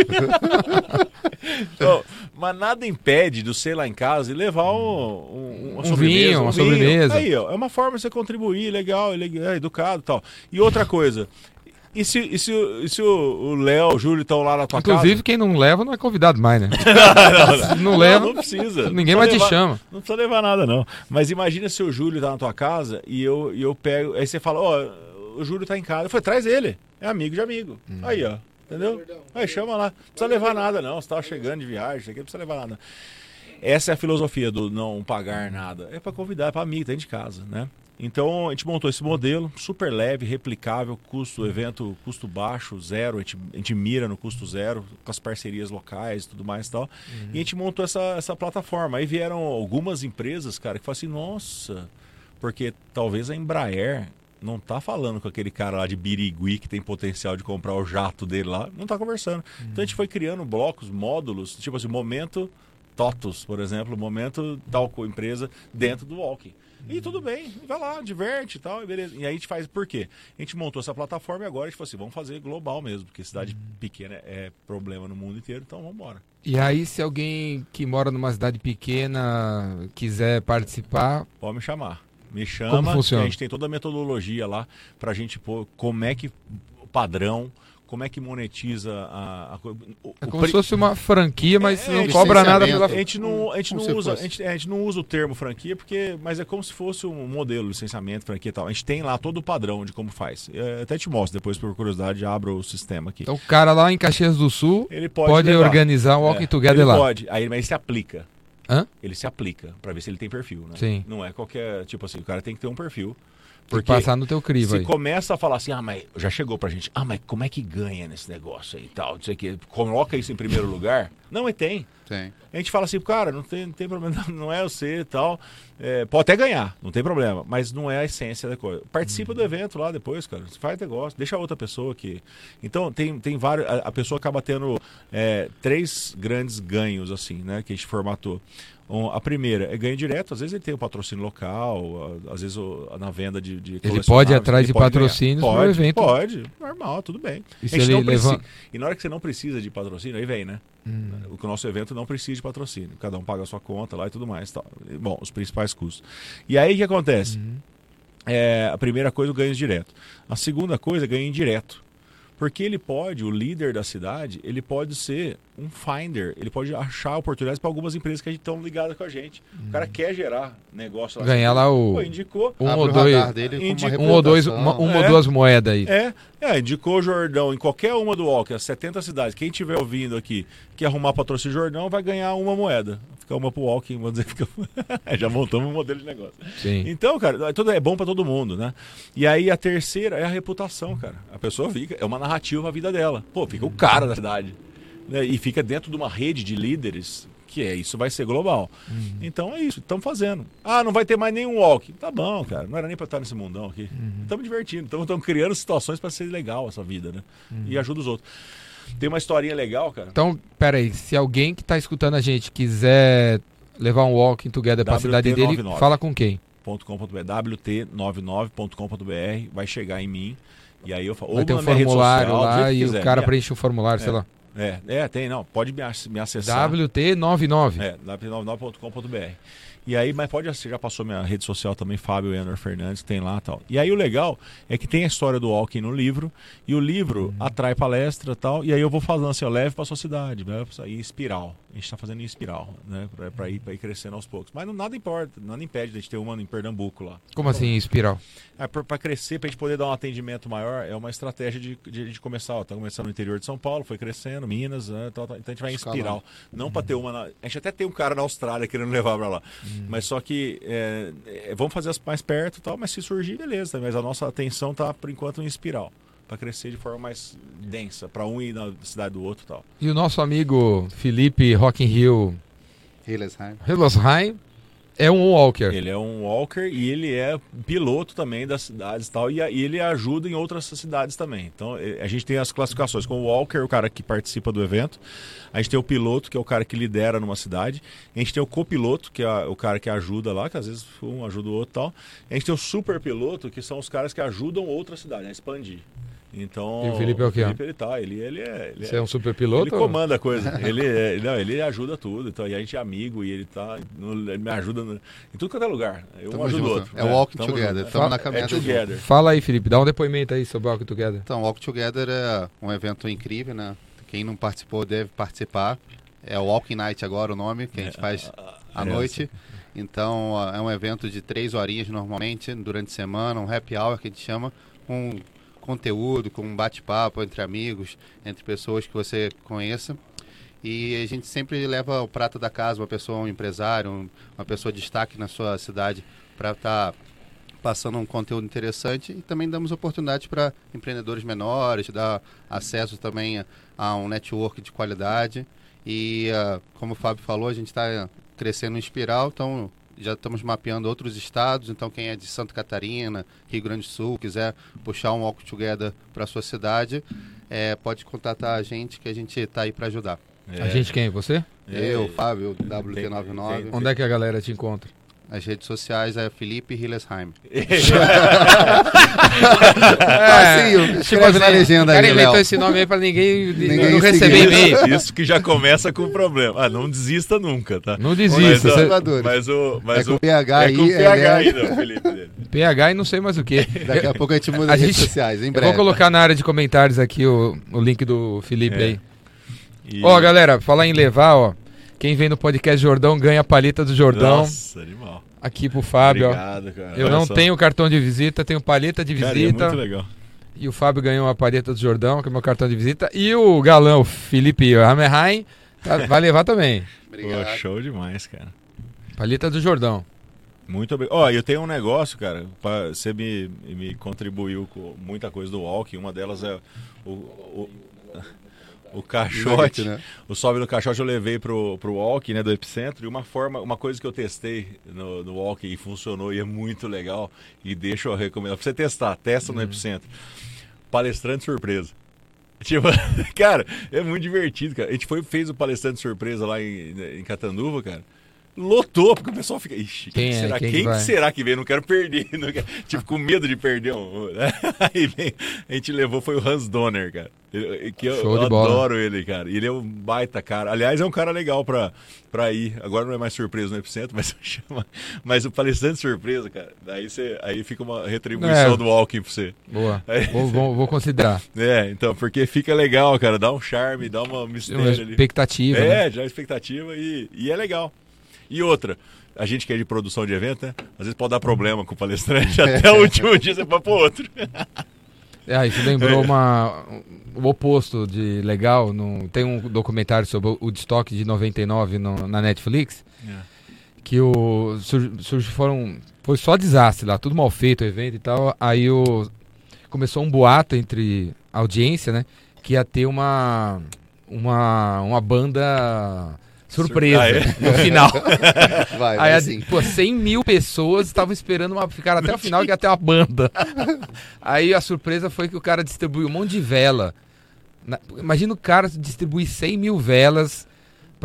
Então, mas nada impede de você ir lá em casa e levar um, um, Um sobremesa, vinho, uma vinho. sobremesa. Aí, ó, é uma forma de você contribuir, legal, é educado e tal. E outra coisa, E se, e se, o- e se o Léo, o Júlio estão lá na tua Inclusive, quem não leva não é convidado mais, né? [LAUGHS] casa? [LAUGHS] Se não leva, não precisa. ninguém Não mais te levar- chama. Não precisa levar nada, não. Mas imagina se o Júlio tá na tua casa e eu, e eu pego. Aí você fala, ó, o Júlio tá em casa. Eu falei, traz ele. É amigo de amigo. Aí, ó. Entendeu? Aí chama lá. Não precisa levar nada, não. Você tava chegando de viagem, isso aqui, não precisa levar nada. Essa é a filosofia do não pagar nada. É pra convidar, é pra amigo, tá dentro de casa, né? Então a gente montou esse modelo super leve, replicável, custo, evento, custo baixo, zero. A gente, a gente mira no custo zero, com as parcerias locais e tudo mais e tal. E a gente montou essa, essa plataforma. Aí vieram algumas empresas, cara, que falaram assim, nossa, porque talvez a Embraer não tá falando com aquele cara lá de Birigui que tem potencial de comprar o jato dele lá, não tá conversando. Então a gente foi criando blocos, módulos, tipo assim, momento TOTUS, por exemplo, momento tal empresa dentro do Walking. E tudo bem, vai lá, diverte e tal, e beleza. E aí a gente faz por quê? A gente montou essa plataforma e agora a gente falou assim, vamos fazer global mesmo, porque cidade pequena é problema no mundo inteiro, então vamos embora. E aí, se alguém que mora numa cidade pequena quiser participar, Pode me chamar. Me chama. Como funciona? que A gente tem toda a metodologia lá pra gente pôr como é que o padrão, como é que monetiza a, a o, é como se fosse uma franquia, mas É, não é, cobra nada pela a gente não, a gente não usa, a gente, a gente não usa o termo franquia porque, mas é como se fosse um modelo, licenciamento, franquia e tal. A gente tem lá todo o padrão de como faz. É, até te mostro depois por curiosidade, abro o sistema aqui. Então o cara lá em Caxias do Sul ele pode, pode, levar. organizar um Walking É, Together ele lá. Pode, aí mas ele se aplica. Hã? Ele se aplica pra ver se ele tem perfil, né? Sim. Não é qualquer, tipo assim, o cara tem que ter um perfil. Tem que passar no teu crivo Se aí. começa a falar assim, ah, mas já chegou pra gente, ah, mas como é que ganha nesse negócio aí e tal, não sei o que, coloca isso em primeiro lugar. Não, e tem. Tem. A gente fala assim, cara, não tem, não tem problema, [LAUGHS] não é você e tal. É, pode até ganhar, não tem problema, mas não é a essência da coisa. Participa do evento lá depois, cara. Faz negócio, deixa outra pessoa aqui. Então, tem, tem vários. A, a pessoa acaba tendo é, três grandes ganhos, assim, né, que a gente formatou. Um, a primeira é ganho direto, às vezes ele tem o patrocínio local, às vezes o- na venda de, de Ele pode ir atrás de ganhar. patrocínios pro pode, evento. Pode, normal, tudo bem. E se ele E na hora que você não precisa de patrocínio, aí vem, né? Hum. O nosso evento não precisa de patrocínio. Cada um paga a sua conta lá e tudo mais. Tal. E, Bom, os principais custos. E aí o que acontece? Uhum. É, a primeira coisa, o ganho direto. A segunda coisa, ganho indireto. Porque ele pode, o líder da cidade, ele pode ser um finder, ele pode achar oportunidades para algumas empresas que estão ligadas com a gente. O cara quer gerar negócio lá. Ganhar lá o- Pô, indicou. Um ou dois, um ou dois, uma, uma É. ou duas moedas aí. É, é, indicou o Jordão em qualquer uma do Walker, as 70 cidades. Quem estiver ouvindo aqui que arrumar patrocínio Jordão vai ganhar uma moeda. Fica uma pro Walking, vamos dizer, fica... [LAUGHS] já montamos um modelo de negócio. Sim. Então, cara, tudo é bom pra todo mundo, né? E aí a terceira é a reputação, cara. A pessoa fica, é uma narrativa pra vida dela. Pô, fica o cara da cidade. né? E fica dentro de uma rede de líderes que é isso vai ser global. Então é isso, estamos fazendo. Ah, não vai ter mais nenhum walk. Tá bom, cara. Não era nem pra estar nesse mundão aqui. Estamos divertindo, estamos criando situações pra ser legal essa vida, né? E ajuda os outros. Tem uma historinha legal, cara. Então, pera aí, se alguém que tá escutando a gente quiser levar um Walking Together pra WT cidade dele, 99. fala com quem? .com.br, wt99.com.br, vai chegar em mim. E aí eu falo, ou ter um formulário social, lá e quiser. o cara É, preenche o formulário, sei É. lá. É, é, tem, não. Pode me, ac- me acessar. WT99. É, wp99.com.br. E aí, mas pode, já passou minha rede social também, Fábio Enor Fernandes, tem lá e tal. E aí o legal é que tem a história do Walking no livro, e o livro atrai palestra e tal, e aí eu vou falando assim, ó, leve pra sua cidade, leve pra, em espiral. A gente tá fazendo em espiral, né, pra, pra ir, pra ir crescendo aos poucos. Mas não, nada importa, nada impede de a gente ter uma em Pernambuco lá. Como assim, espiral? É, para crescer, para a gente poder dar um atendimento maior, é uma estratégia de, de, de começar. Está começando no interior de São Paulo, foi crescendo, Minas, né, tal, tal. então a gente vai em Escalando. espiral. Não para ter uma. Na, a gente até tem um cara na Austrália querendo levar para lá. Mas só que é, é, vamos fazer as mais perto e tal, mas se surgir, beleza. Mas a nossa atenção tá por enquanto em espiral. Para crescer de forma mais densa, para um ir na cidade do outro e tal. E o nosso amigo Felipe Rock in Rio Hillesheim. Hillesheim é um walker. Ele é um walker e ele é piloto também das cidades e tal, e, a- e ele ajuda em outras cidades também. Então a gente tem as classificações com o walker, o cara que participa do evento, a gente tem o piloto, que é o cara que lidera numa cidade, a gente tem o copiloto, que é o cara que ajuda lá, que às vezes um ajuda o outro e tal, a gente tem o super piloto, que são os caras que ajudam outra cidade a expandir. Então, E o Felipe é o quê? Felipe, ele tá, ele, ele é... Ele Você é é um super ele piloto? comanda a coisa. [LAUGHS] ele, é, não, ele ajuda tudo. Então, e a gente é amigo e ele tá. no- ele me ajuda no- em tudo quanto é lugar. Eu Tamo um ajudo o outro. É né? walking Tamo together, junto. tamo na É caminhada together. Fala aí, Felipe, dá um depoimento aí sobre o Walk Together. Então, Walk Together é um evento incrível, né? Quem não participou deve participar. É o Walking Night agora o nome, que a gente faz à é, noite. Então, ó, é um evento de três horinhas normalmente, durante a semana, um happy hour que a gente chama, com conteúdo, com um bate-papo entre amigos, entre pessoas que você conheça. E a gente sempre leva o prato da casa, uma pessoa, um empresário, um- uma pessoa de destaque na sua cidade, para estar passando um conteúdo interessante e também damos oportunidade para empreendedores menores, dar acesso também a, a um network de qualidade. E, ah, como o Fábio falou, a gente está crescendo em espiral, então já estamos mapeando outros estados. Então, quem é de Santa Catarina, Rio Grande do Sul, quiser puxar um Walk Together para sua cidade, eh, pode contatar a gente que a gente está aí para ajudar. É. A gente quem? Você? Eu, Fábio, WT99. tem- Onde é que a galera te encontra? As redes sociais é Felipe Hillesheim. [LAUGHS] [LAUGHS] É, escreve na legenda O cara aí, inventou Léo. esse nome aí pra ninguém, Ninguém não receber e-mail. Isso que já começa com o problema. Ah, não desista nunca, tá? Não Mas, desista. ó, você- mas o. Mas é com o PH é aí, com ele PH é- ainda, Felipe. dele. [LAUGHS] PH e não sei mais o que. Daqui a pouco a gente muda as redes sociais, em Eu breve. vou colocar na área de comentários aqui o, o link do Felipe É. aí. E- Ó, galera, falar em levar, ó. Quem vem no podcast Jordão ganha a paleta do Jordão. Nossa, animal. Aqui pro Fábio, ó. Obrigado, cara. Eu Olha não só. tenho cartão de visita, tenho paleta de Cara, é visita. muito legal. e o Fábio ganhou a paleta do Jordão, que é meu cartão de visita. E o galão, o Felipe Hammerheim, tá- [LAUGHS] vai levar também. Obrigado. Pô, show demais, cara. Paleta do Jordão. Muito obrigado. Ó, eu tenho um negócio, cara. pra- Você me, me contribuiu com muita coisa do walk. Uma delas é o, o, o caixote. Né? O sobe no caixote eu levei pro, pro walk, né, do Epicentro. E uma forma, uma coisa que eu testei no, no walk e funcionou e é muito legal. E deixa eu recomendar pra você testar. Testa no Epicentro. Palestrante surpresa. [LAUGHS] Tipo, [LAUGHS] cara, é muito divertido, cara. A gente foi, fez o palestrante surpresa lá em, em Catanduva, cara. Lotou, porque o pessoal fica. Ixi, Quem quem, é? será, Quem quem que será que vem? Não quero perder. não quero- tipo, com medo de perder um. [LAUGHS] Aí vem, a gente levou foi o Hans Donner, cara. Ele- Que eu, Show de eu bola. adoro ele, cara. Ele é um baita cara. Aliás, é um cara legal pra, pra ir. Agora não é mais surpresa no Epicentro, mas [LAUGHS] chama. Mas o palestrante surpresa, cara. Daí você, aí fica uma retribuição É. do walking pra você. Boa. [LAUGHS] É. Vou, vou- vou considerar. É, então, porque fica legal, cara. Dá um charme, dá uma Uma mistério ali. expectativa. né? É, já é expectativa e, e é legal. E outra, a gente que é de produção de evento, né? Às vezes pode dar problema com o palestrante, [LAUGHS] até o último dia você vai pro outro. É, [LAUGHS] isso lembrou uma, o oposto de legal. No, tem um documentário sobre o Woodstock de 99 no- na Netflix. Que o, sur, sur- foram, foi só desastre lá, tudo mal feito o evento e tal. Aí o, começou um boato entre audiência, né? Que ia ter uma, uma, uma banda surpresa Ah, é? no final. [LAUGHS] Vai, Aí, vai a- sim. pô, 100 mil pessoas estavam esperando uma, ficar até o final que ia ter uma banda. [LAUGHS] Aí a surpresa foi que o cara distribuiu um monte de vela. Na- imagina o cara distribuir 100 mil velas.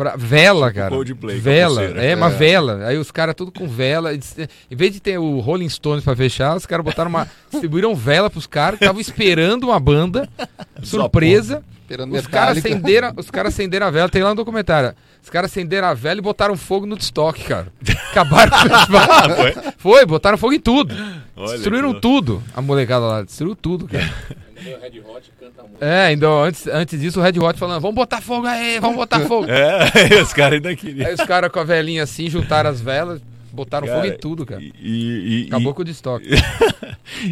Pra, vela, Tipo cara. Coldplay com vela, pulseira. é, uma É. vela. Aí os caras tudo com vela. Em vez de ter o Rolling Stones pra fechar, os caras botaram uma. [LAUGHS] distribuíram vela pros caras que estavam esperando uma banda. Surpresa. Esperando Os caras acenderam, os caras acenderam a vela, tem lá no documentário. Os caras acenderam a vela e botaram fogo no estoque, cara. Acabaram com o festival. [LAUGHS] Foi? Foi, botaram fogo em tudo. Olha Destruíram tudo. A molecada lá, destruiu tudo, cara. [LAUGHS] É, então antes, antes disso o Red Hot falando, vamos botar fogo aí, vamos botar [LAUGHS] fogo. É, os caras ainda queriam. Aí os caras com a velinha assim, juntaram as velas, botaram Cara, fogo em tudo, cara. E, e- e- Acabou com o destoque. [LAUGHS]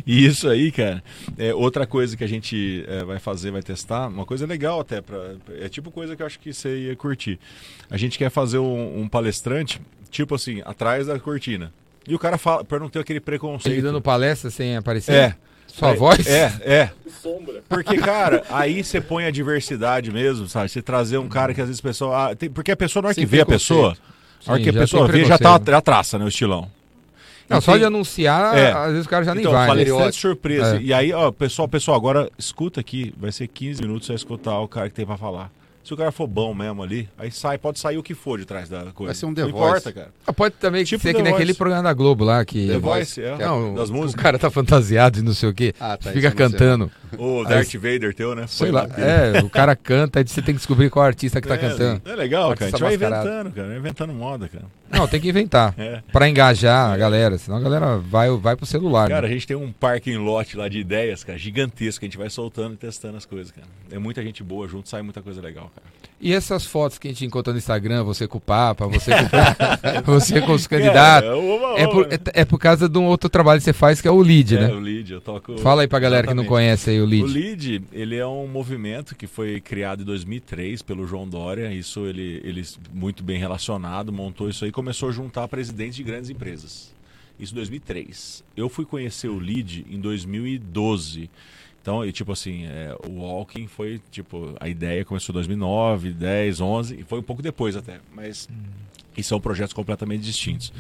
E isso aí, cara, é outra coisa que a gente é, vai fazer, vai testar, uma coisa legal até, pra, é tipo coisa que eu acho que você ia curtir. A gente quer fazer um, um palestrante, tipo assim, atrás da cortina. E o cara fala, pra não ter aquele Ele preconceito. dando palestra sem aparecer. É. Sua É, voz? É, é. Porque, cara, aí você põe a diversidade mesmo, sabe? Você trazer um cara que às vezes a pessoa. ah, tem- porque a pessoa, na hora Sem que vê a pessoa, na hora que a pessoa vê, já, tá, já traça, né, o estilão. Não, E só tem- de anunciar, É. às vezes o cara já nem então, vai. né? palestrante Estereótipo. surpresa. É. E aí, ó, pessoal, pessoal, agora escuta aqui, vai ser 15 minutos, você vai escutar o cara que tem pra falar. Se o cara for bom mesmo ali, aí sai, pode sair o que for de trás da coisa. Vai ser um The Não Voice. importa, cara. Ah, Pode também Tipo ser The que nem Voice. aquele programa da Globo lá que. The Voice, é. Não, das o músicas. cara tá fantasiado e não sei o quê. Ah, tá, fica isso eu não sei. cantando. O Darth Vader teu, né? Sei Foi lá. É, o cara canta e você tem que descobrir qual artista que tá é, cantando. É legal, cara. A gente vai mascarado. inventando, cara. Inventando moda, cara. Não, tem que inventar. É. Pra engajar a galera, senão a galera vai, vai pro celular. Cara, né? a gente tem um parking lot lá de ideias, cara, gigantesco. A gente vai soltando e testando as coisas, cara. É muita gente boa junto, sai muita coisa legal, cara. E essas fotos que a gente encontra no Instagram, você com o Papa, você com, [LAUGHS] você com os candidatos. Cara, uma- É por, é, é por causa de um outro trabalho que você faz que é o LEAD, É, né? o LEAD, eu toco. Fala aí pra galera que não Exatamente. conhece aí o O LEAD. LEAD, ele é um movimento que foi criado em 2003 pelo João Dória. Isso ele, ele muito bem relacionado, montou isso aí e começou a juntar presidentes de grandes empresas. Isso em 2003. Eu fui conhecer o LEAD em 2012. Então, e, tipo assim, é, o Walking foi, tipo, a ideia começou em 2009, 10, 11, e foi um pouco depois até. Mas, e são projetos completamente distintos.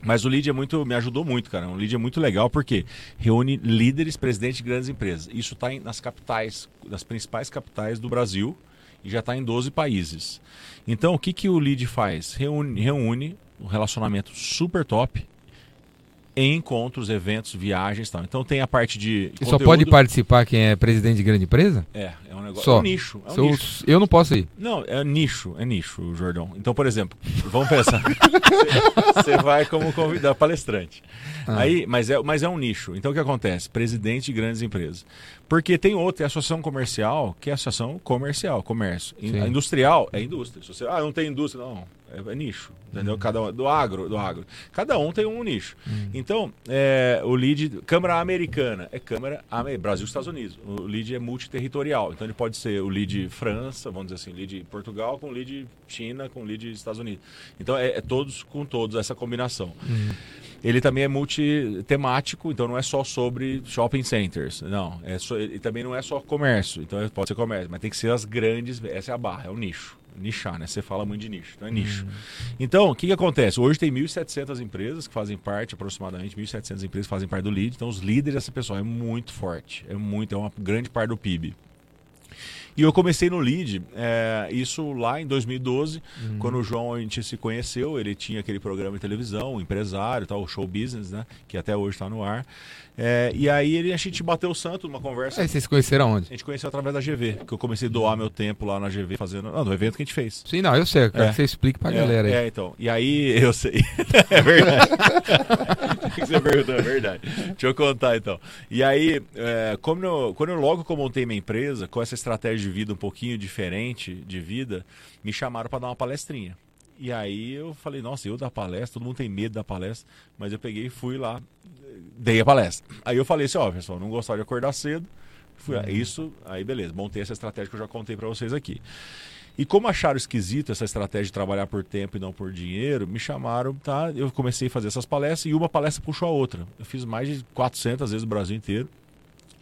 Mas o lead é muito, me ajudou muito, cara. O lead é muito legal porque reúne líderes, presidentes de grandes empresas. Isso está nas capitais, nas principais capitais do Brasil e já está em 12 países. Então, o que, que o lead faz? Reúne, reúne um relacionamento super top em encontros, eventos, viagens e tal. Então tem a parte de. E só pode participar quem é presidente de grande empresa? É, é um negócio. Só. É um nicho. É um eu, nicho. eu não posso ir. Não, é nicho, é nicho, Jordão. Então, por exemplo, vamos pensar. [LAUGHS] Você vai como convidado, palestrante. Ah. Aí, mas é, mas é um nicho. Então o que acontece? Presidente de grandes empresas. Porque tem outra, tem a associação comercial, que é a associação comercial, comércio. Sim. Industrial é indústria. Você, ah, não tem indústria, não. É, é nicho. Entendeu? Uhum. Cada um, do agro, do agro. Cada um tem um nicho. Uhum. Então, é, o lead, Câmara Americana, é Câmara Brasil e Estados Unidos. O lead é multiterritorial. Então ele pode ser o lead França, vamos dizer assim, lead Portugal com lead China com lead Estados Unidos. Então é, é todos com todos essa combinação. Ele também é multitemático, então não é só sobre shopping centers. Não, é só, ele também não é só comércio. Então pode ser comércio, mas tem que ser as grandes. Essa é a barra, é o nicho. Nichar, né? Você fala muito de nicho, então é nicho. Então, o que, que acontece? Hoje tem 1.700 empresas que fazem parte, aproximadamente 1.700 empresas que fazem parte do lead. Então, os líderes dessa pessoa é muito forte, é muito, é uma grande parte do PIB. E eu comecei no lead, é, isso lá em 2012, quando o João a gente se conheceu, ele tinha aquele programa de televisão, o empresário, tal, o show business, né? Que até hoje está no ar. É, e aí ele, a gente bateu o santo numa conversa. Aí vocês se conheceram onde? A gente conheceu através da GV, que eu comecei a doar meu tempo lá na GV fazendo. Não, no evento que a gente fez. Sim, não, eu sei. Eu quero É. que você explique pra é, galera aí. É, então. E aí, [LAUGHS] eu sei. é verdade. O [LAUGHS] que você perguntou, é verdade. Deixa eu contar então. E aí, é, como eu- quando eu logo montei minha empresa, com essa estratégia de vida um pouquinho diferente de vida, me chamaram para dar uma palestrinha. E aí eu falei, nossa, eu dar palestra, todo mundo tem medo da palestra, mas eu peguei e fui lá, dei a palestra. Aí eu falei assim, ó, pessoal, não gostava de acordar cedo. Fui, Uhum. Isso, aí beleza, montei essa estratégia que eu já contei para vocês aqui. E como acharam esquisito essa estratégia de trabalhar por tempo e não por dinheiro, me chamaram, tá? Eu comecei a fazer essas palestras e uma palestra puxou a outra. Eu fiz mais de 400 vezes no Brasil inteiro.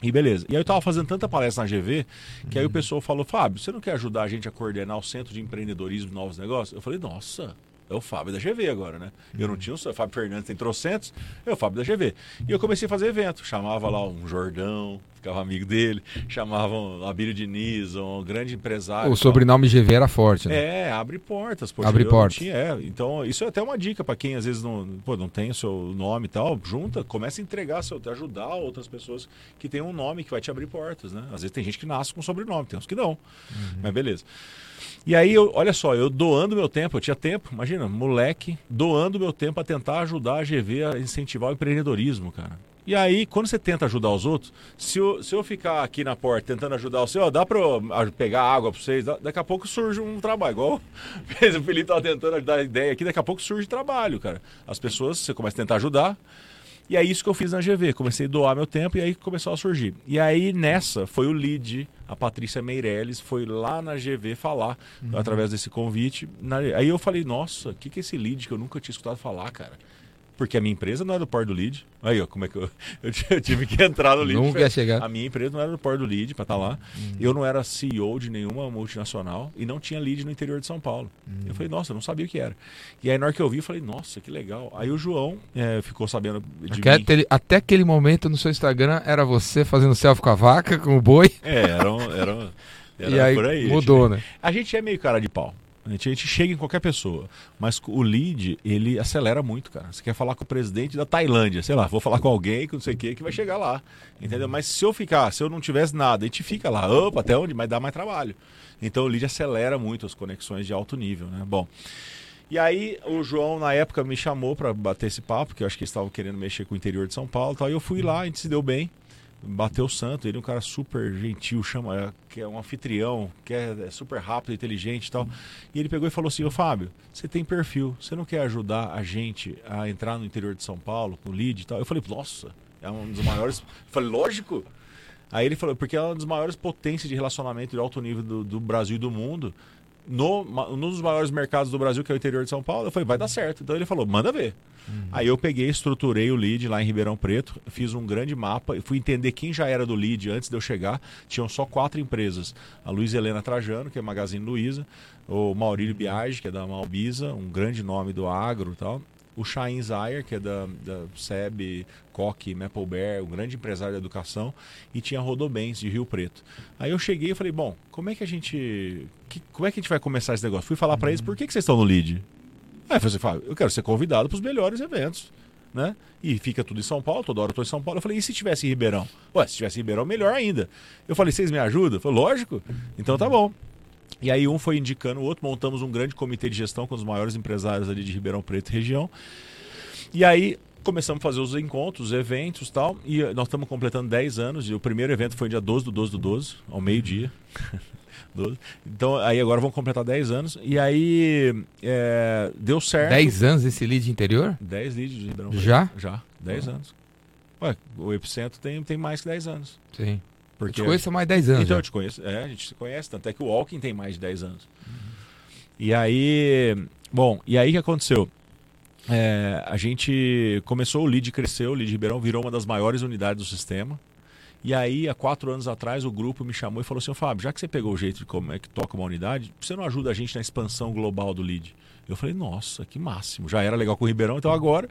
E beleza. E aí eu tava fazendo tanta palestra na GV que aí o pessoal falou: Fábio, você não quer ajudar a gente a coordenar o Centro de Empreendedorismo e Novos Negócios? Eu falei: Nossa, é o Fábio da GV agora, né? Eu não tinha o Fábio Fernandes, tem trocentos, é o Fábio da GV. E eu comecei a fazer evento. Chamava lá um Jordão, ficava amigo dele, chamavam um Abílio Diniz, um grande empresário. O sobrenome GV era forte, né? É, abre portas. Poxa, Abre portas. tinha- é, então, isso é até uma dica para quem às vezes não, pô, não tem o seu nome e tal. Junta, começa a entregar, seu, ajudar outras pessoas que têm um nome que vai te abrir portas, né? Às vezes tem gente que nasce com sobrenome, tem uns que não. Uhum. Mas beleza. E aí, eu, olha só, eu doando meu tempo, eu tinha tempo, imagina, moleque, doando meu tempo a tentar ajudar a GV a incentivar o empreendedorismo, cara. E aí, quando você tenta ajudar os outros, se eu, se eu ficar aqui na porta tentando ajudar o ó, dá pra a- pegar água pra vocês, daqui a pouco surge um trabalho. Igual [LAUGHS] o Felipe tava tentando dar ideia aqui, daqui a pouco surge trabalho, cara. As pessoas, você começa a tentar ajudar. E é isso que eu fiz na GV. Comecei a doar meu tempo e aí começou a surgir. E aí nessa foi o lead, a Patrícia Meirelles foi lá na GV falar, através desse convite. Aí eu falei, nossa, o que, que é esse lead que eu nunca tinha escutado falar, cara? Porque a minha empresa não é do Porto do Lead. Aí, ó, como é que eu, [LAUGHS] eu, tive que entrar no Lead. Nunca ia chegar. A minha empresa não era do Porto do Lead para estar lá. Eu não era CEO de nenhuma multinacional e não tinha lead no interior de São Paulo. Eu falei, nossa, eu não sabia o que era. E aí, na hora que eu vi, eu falei, nossa, que legal. Aí o João eh, ficou sabendo de Até, mim. aquele- até aquele momento no seu Instagram era você fazendo selfie com a vaca, com o boi. É, era um, era um- Era e aí, por aí, mudou, né? A gente é meio cara de pau. A gente, a gente chega em qualquer pessoa. Mas o lead, ele acelera muito, cara. Você quer falar com o presidente da Tailândia, sei lá, vou falar com alguém que não sei o que, que vai chegar lá. Entendeu? Mas se eu ficar, se eu não tivesse nada, a gente fica lá, opa, até onde? Mas dá mais trabalho. Então o lead acelera muito as conexões de alto nível, né? Bom. E aí o João, na época, me chamou para bater esse papo, porque eu acho que eles estavam querendo mexer com o interior de São Paulo tal. E eu fui lá, a gente se deu bem bateu o santo. Ele é um cara super gentil, chama, que é um anfitrião, que é, é super rápido, inteligente e tal. E ele pegou e falou assim: Ô Fábio, você tem perfil, você não quer ajudar a gente a entrar no interior de São Paulo, com lead e tal? Eu falei: Nossa, é um dos maiores. [LAUGHS] eu falei: Lógico. Aí ele falou: Porque é uma das maiores potências de relacionamento de alto nível do, do Brasil e do mundo. No, num dos maiores mercados do Brasil, que é o interior de São Paulo, eu falei, vai dar certo. Então ele falou, manda ver. Uhum. Aí eu peguei, estruturei o lead lá em Ribeirão Preto, fiz um grande mapa, fui entender quem já era do lead antes de eu chegar. Tinham só quatro empresas: a Luiz Helena Trajano, que é Magazine Luiza, o Maurílio Biagi, que é da Malbisa, um grande nome do agro e tal. O Shain Zayer, que é da, da SEB, Coque, Maple Bear, um grande empresário da educação, e tinha Rodobens, de Rio Preto. Aí eu cheguei e falei, bom, como é que a gente. Que, como é que a gente vai começar esse negócio? Fui falar uhum. para eles, por que, que vocês estão no lead? Aí você fala, eu quero ser convidado para os melhores eventos. Né? E fica tudo em São Paulo, toda hora eu estou em São Paulo. Eu falei, e se tivesse em Ribeirão? Ué, se tivesse em Ribeirão, melhor ainda. Eu falei, vocês me ajudam? Falei, lógico. Então tá bom. E aí um foi indicando o outro, montamos um grande comitê de gestão com os maiores empresários ali de Ribeirão Preto região. E aí começamos a fazer os encontros, os eventos tal. E nós estamos completando 10 anos. E o primeiro evento foi dia 12 do 12 do 12, ao meio-dia. [LAUGHS] 12. Então, aí agora vão completar 10 anos. E aí é, deu certo. 10 anos esse lead interior? 10 leads de Ribeirão Já? Já, 10 anos. Ué, o Epicentro tem, tem mais que 10 anos. Sim. Porque... Eu te conheço há mais de 10 anos. Então, já. eu te conheço. É, a gente se conhece. Tanto é que o Walking tem mais de 10 anos. Uhum. E aí. Bom, e aí o que aconteceu? É, a gente começou o lead cresceu, o lead Ribeirão virou uma das maiores unidades do sistema. E aí, há quatro anos atrás, o grupo me chamou e falou assim: Fábio, já que você pegou o jeito de como é que toca uma unidade, você não ajuda a gente na expansão global do lead? Eu falei, nossa, que máximo. Já era legal com o Ribeirão, então agora.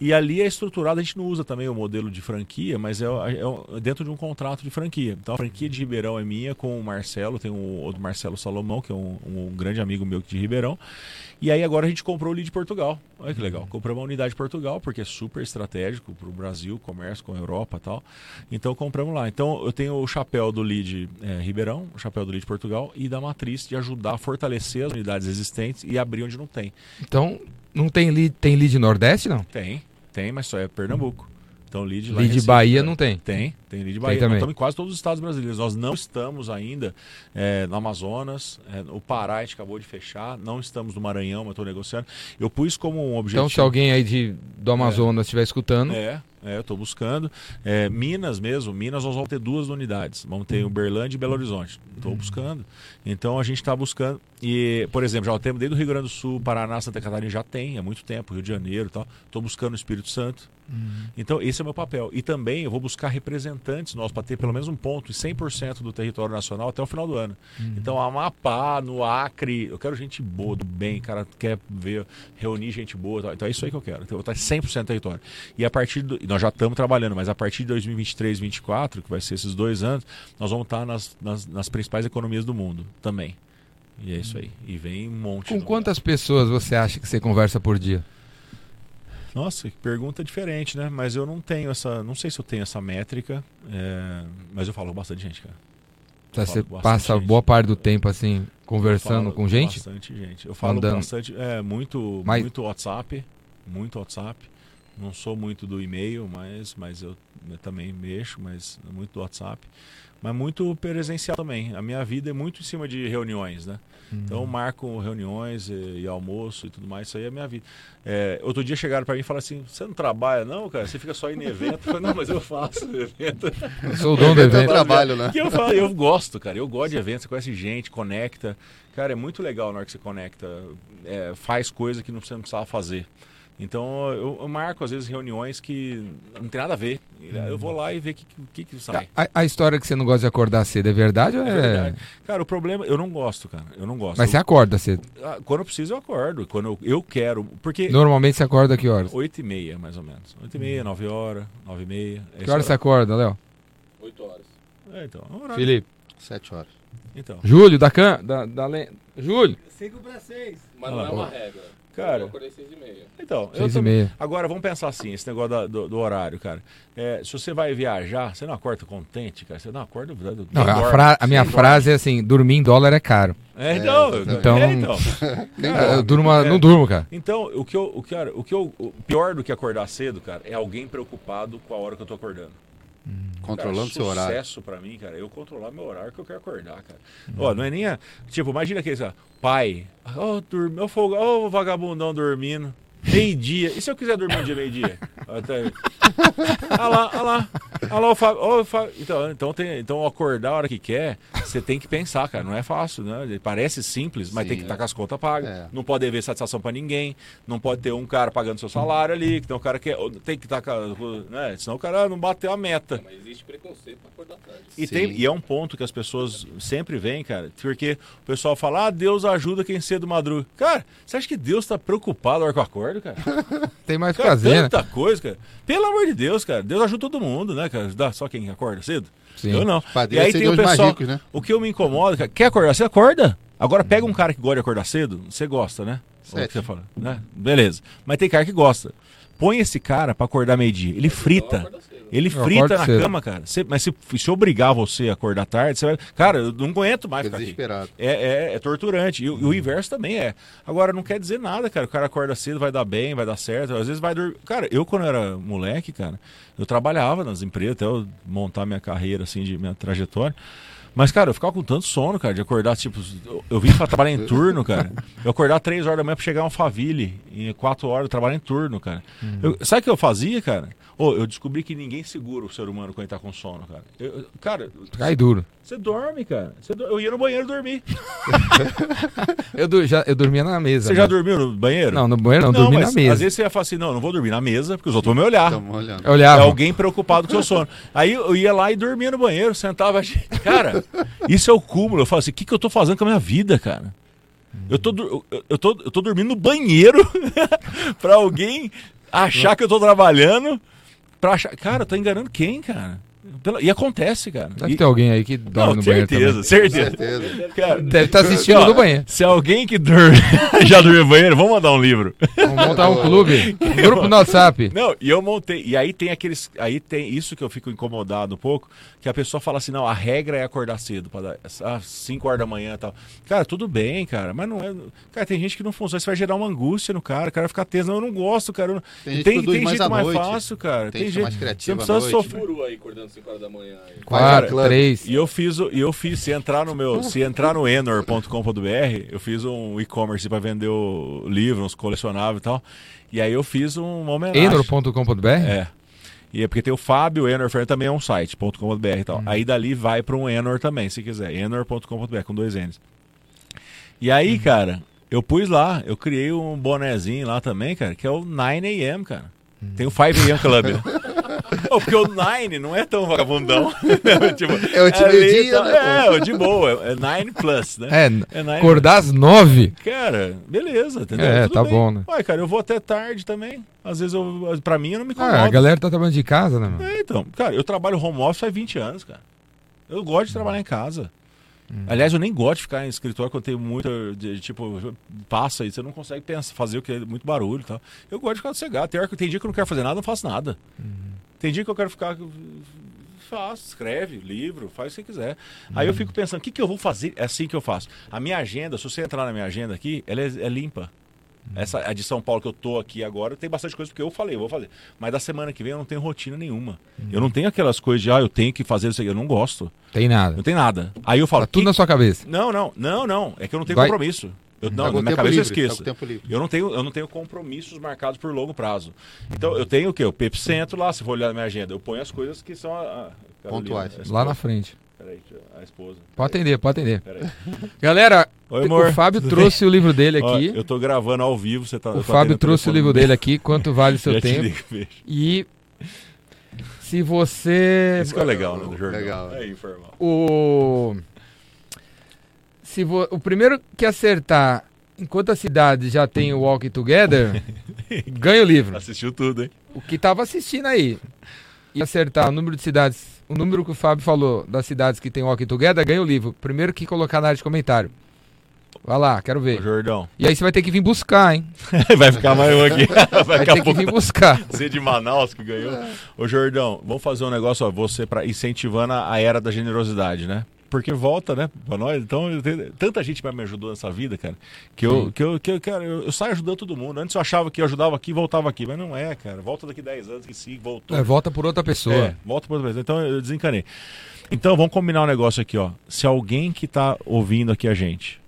E ali é estruturado, a gente não usa também o modelo de franquia, mas é, é, dentro de um contrato de franquia. Então a franquia de Ribeirão é minha com o Marcelo, tem o, o Marcelo Salomão, que é um, um, grande amigo meu de Ribeirão. E aí agora a gente comprou o lead Portugal. Olha que legal. Compramos uma unidade de Portugal, porque é super estratégico para o Brasil, comércio com a Europa e tal. Então compramos lá. Então eu tenho o chapéu do lead é, Ribeirão, o chapéu do lead Portugal e da matriz de ajudar a fortalecer as unidades existentes e abrir onde não tem. Então, não tem lead, tem lead Nordeste, não? Tem, tem, mas só é Pernambuco. Então, lead lá Lead Bahia não tem? Tem, tem lead Bahia. Tem Nós estamos em quase todos os estados brasileiros. Nós não estamos ainda é, no Amazonas. É, o Pará a gente acabou de fechar. Não estamos no Maranhão, mas estou negociando. Eu pus como um objetivo. Então, se alguém aí de, do Amazonas estiver escutando. É, é, eu estou buscando. É, Minas mesmo, Minas nós vamos ter duas unidades. Vamos ter Uberlândia e Belo Horizonte. Estou uhum. buscando. Então a gente está buscando. E, por exemplo, já temos desde o Rio Grande do Sul, Paraná, Santa Catarina, já tem há muito tempo, Rio de Janeiro e tal. Estou buscando o Espírito Santo. Uhum. Então, esse é o meu papel. E também eu vou buscar representantes nossos para ter pelo menos um ponto e 100% do território nacional até o final do ano. Uhum. Então, Amapá, no Acre, eu quero gente boa, do bem, cara quer ver, reunir gente boa. Então, é isso aí que eu quero. Então, eu vou estar 100% do território. E a partir do. Nós já estamos trabalhando, mas a partir de 2023, 2024, que vai ser esses dois anos, nós vamos estar nas, nas, nas principais economias do mundo também. E é isso aí. E vem um monte. Com quantas pessoas você acha que você conversa por dia? Nossa, que pergunta diferente, né? Mas eu não tenho essa. Não sei se eu tenho essa métrica, é, mas eu falo com bastante gente, cara. Tá, você passa gente. boa parte do tempo assim conversando com gente? Bastante gente. Eu falo Andando. bastante. É, muito, mas... muito WhatsApp. Muito WhatsApp. Não sou muito do e-mail, mas, mas eu, eu também mexo, mas muito do WhatsApp mas muito presencial também. A minha vida é muito em cima de reuniões, né? Uhum. Então marco reuniões e, e, almoço e tudo mais, isso aí é a minha vida. É, outro dia chegaram para mim e falaram assim: você não trabalha, não, cara? Você fica só em evento? Eu falei, não, mas eu faço [LAUGHS] evento. Eu sou o dono do evento. Eu trabalho, né? Que eu, falo, eu gosto, cara. Eu gosto de eventos, você conhece gente, conecta. Cara, é muito legal na hora que você conecta. É, faz coisa que não você não precisava fazer. Então eu, eu, marco às vezes reuniões que não tem nada a ver. Eu vou lá e ver o que, que, que, sai. A, a, história que você não gosta de acordar cedo é verdade ou é, é verdade? Cara, o problema, eu não gosto, cara. Eu não gosto. Mas eu, você acorda cedo? Ah, quando eu preciso, eu acordo. Quando eu, eu quero. Porque. Normalmente você acorda que horas? Oito e meia, mais ou menos. Oito e meia, hum. nove horas, nove e meia. Que horas você acorda, Léo? Oito horas. É, então. É Felipe? Sete horas. Então, Júlio, da Can. Da, da Júlio. 5 para 6. Mas não é uma regra. Cara. Eu acordei seis e meia. então eu Seis e também- meia. Agora, vamos pensar assim, esse negócio da- do, do horário, cara. É, se você vai viajar, você não acorda contente, cara. Você não acorda... Não, nem a, dorme, a minha frase é assim: dormir em dólar é caro. É, então, É, então- é, então. [LAUGHS] Cara, eu durmo, não durmo, cara. Então, o que eu, o, cara, o que eu, o pior do que acordar cedo, cara, é alguém preocupado com a hora que eu tô acordando. Controlando cara, seu horário. sucesso pra mim, cara, eu controlar meu horário que eu quero acordar, cara. Ó, não é nem a, tipo, imagina aquele ó, pai, ó, dormi, ó, folga, ó, o vagabundão dormindo. Meio-dia. E se eu quiser dormir um dia meio-dia? Até... Ah lá, ah lá. Ah lá o Fábio. ó, o Fábio. Então, então, tem, então, acordar a hora que quer, você tem que pensar, cara. Não é fácil, né? Parece simples, mas Sim, tem que estar é. com as contas pagas. É. Não pode haver satisfação pra ninguém. Não pode ter um cara pagando seu salário ali. Que tem um cara que é- tem que estar com. Né? Senão o cara não bateu a meta. Mas existe preconceito pra acordar tarde. E, tem, e é um ponto que as pessoas sempre veem, cara, porque o pessoal fala, ah, Deus ajuda quem cedo madruga. Cara, você acha que Deus tá preocupado na hora que eu acordo, cara? [LAUGHS] Tem mais o que Cara, fazer, né? tanta coisa, cara. Pelo amor de Deus, cara. Deus ajuda todo mundo, né, cara? Dá só quem acorda cedo? Sim. Eu não. Padrinhos seriam os mais ricos, né? O que eu me incomoda, cara, quer acordar? Você acorda. Agora pega um cara que gosta de acordar cedo, você gosta, né? O que você fala, né? Beleza. Mas tem cara que gosta. Põe esse cara pra acordar meio-dia. Ele frita. Ele Eu frita na cedo. cama, cara. Você- mas se, se obrigar você a acordar tarde, você vai. Cara, eu não aguento mais Fica ficar aqui. desesperado. É, é, é torturante. E, o- e o inverso também é. Agora, não quer dizer nada, cara. O cara acorda cedo, vai dar bem, vai dar certo. Às vezes vai dormir. Cara, eu quando era moleque, cara, eu trabalhava nas empresas até eu montar minha carreira, assim, de minha trajetória. Mas, cara, eu ficava com tanto sono, cara, de acordar, tipo, eu, eu vim pra trabalhar em turno, cara. Eu acordar três horas da manhã pra chegar em Alphaville. Em quatro horas eu trabalho em turno, cara. Eu- sabe o que eu fazia, cara? Ô, eu descobri que ninguém segura o ser humano quando ele tá com sono, cara. Eu- cara, Cai duro. você dorme, cara. Eu ia no banheiro dormir. [LAUGHS] Eu, já, eu dormia na mesa. Você já né? dormiu no banheiro? Não, no banheiro não, dormi na mesa. Às vezes você ia falar assim, não, eu não vou dormir na mesa, porque os outros vão me olhar. Olhando. Eu É olhava. alguém preocupado com o seu sono. Aí eu ia lá e dormia no banheiro, sentava. [LAUGHS] Cara, isso é o cúmulo. Eu falo assim: o que, que eu tô fazendo com a minha vida, cara? Eu tô, eu tô, eu tô dormindo no banheiro [LAUGHS] pra alguém achar que eu tô trabalhando. Pra achar... Cara, eu tô enganando quem, cara? E acontece, cara. Deve E- ter alguém aí que dorme Não, no banheiro certeza, também. certeza. certeza. Cara, Deve estar assistindo Ó, no banheiro. Se alguém que dorme [LAUGHS] já dormiu no banheiro, vamos mandar um livro. Vamos montar um clube. Um grupo no WhatsApp. Não, e eu montei. E aí tem aqueles. Aí tem isso que eu fico incomodado um pouco, que a pessoa fala assim, não, a regra é acordar cedo, para dar 5 horas da manhã e tal. Cara, tudo bem, cara, mas não é. Cara, tem gente que não funciona, isso vai gerar uma angústia no cara, o cara vai ficar teso. Não, eu não gosto, cara. Tem gente que produz mais jeito mais noite. fácil, cara. Tem gente jeito. mais Você criativa não precisa sofrer. Aí acordando 5 horas da manhã. aí. Quatro, Club. três. E eu fiz, o- e eu fiz, se entrar no meu, se entrar no enor.com.br, eu fiz um e-commerce para vender o livro, uns colecionáveis e tal. E aí eu fiz um, homenagem. Enor.com.br? É. E é porque tem o Fábio, Enor também é um site, .com.br e Hum. tal. Aí dali vai para um Enor também, se quiser. Enor.com.br com dois N's. E aí, Hum. cara, eu pus lá, eu criei um bonezinho lá também, cara, que é o 9am, cara. Hum. Tem o 5am Club. [LAUGHS] Ô, porque o 9 não é tão vagabundão. [LAUGHS] tipo, É o time ali dia, tá- né, É, de boa. É 9 plus, né? É, É nine acordar às nove. Cara, beleza, entendeu? É, Tudo tá bem. bom, né? Ué, cara, eu vou até tarde também. Às vezes, eu, pra mim, eu não me incomodo. Ah, a galera tá trabalhando de casa, né, mano? É, então, cara, eu trabalho home office faz 20 anos, cara. Eu gosto de trabalhar em casa. Hum. Aliás, eu nem gosto de ficar em escritório quando tem muita. de- tipo, passa aí, você não consegue pensar, fazer o que é muito barulho e tal. Eu gosto de ficar sossegado. Tem, hora que- tem dia que eu não quero fazer nada, eu não faço nada. Uhum. Tem dia que eu quero ficar. Faço, escreve, livro, faz o que você quiser. Aí Uhum. eu fico pensando, o que, que eu vou fazer? É assim que eu faço. A minha agenda, se você entrar na minha agenda aqui, ela é, é limpa. Uhum. Essa a de São Paulo que eu tô aqui agora, tem bastante coisa porque eu falei, eu vou fazer. Mas da semana que vem eu não tenho rotina nenhuma. Uhum. Eu não tenho aquelas coisas de, ah, eu tenho que fazer isso aqui. Eu não gosto. Tem nada. Não tem nada. Aí eu falo, Tá tudo que- na sua cabeça. não, não, não, não. É que eu não tenho Vai- compromisso. Eu, não, Tá na com minha cabeça eu livre, tá esqueço. Eu não tenho, eu não tenho compromissos marcados por longo prazo. Então eu tenho o quê? O Pepicentro lá, se for olhar na minha agenda. Eu ponho as coisas que são a, a- Pontuais. a. Lá na frente. Peraí, a esposa. Pode atender, pode atender. [LAUGHS] Galera, Oi, amor. o Fábio Tudo trouxe o livro dele Ó, aqui. eu tô gravando ao vivo, você tá. eu O tô Fábio trouxe o livro dele. aqui, quanto vale [LAUGHS] o seu Já te tempo. ligo, beijo. E se você. Isso que é legal, né, do jornal. Legal. É informal. O. Se vo... O primeiro que acertar enquanto a cidade já tem o Walk Together, [LAUGHS] ganha o livro. Assistiu tudo, hein? O que tava assistindo aí. e acertar o número de cidades, o número que o Fábio falou das cidades que tem Walking Together, ganha o livro. Primeiro que colocar na área de comentário. Vai lá, quero Ô, ver. Jordão. E aí você vai ter que vir buscar, hein? [LAUGHS] Vai ficar mais um aqui. [LAUGHS] Vai Vai ter que vir buscar. Você de Manaus que ganhou. Ô, Jordão, vamos fazer um negócio, ó, você para incentivando a a era da generosidade, né? Porque volta, né, pra nós. Então, eu tenho- tanta gente me ajudou nessa vida, cara, que eu, Sim. que eu, que eu, cara, eu, eu saio ajudando todo mundo. Antes eu achava que eu ajudava aqui e voltava aqui, mas não é, cara. Volta daqui 10 anos que sim, voltou. É, volta por outra pessoa. É, volta para outra vez. Então eu desencanei. Então vamos combinar um negócio aqui, ó. Se alguém que tá ouvindo aqui a gente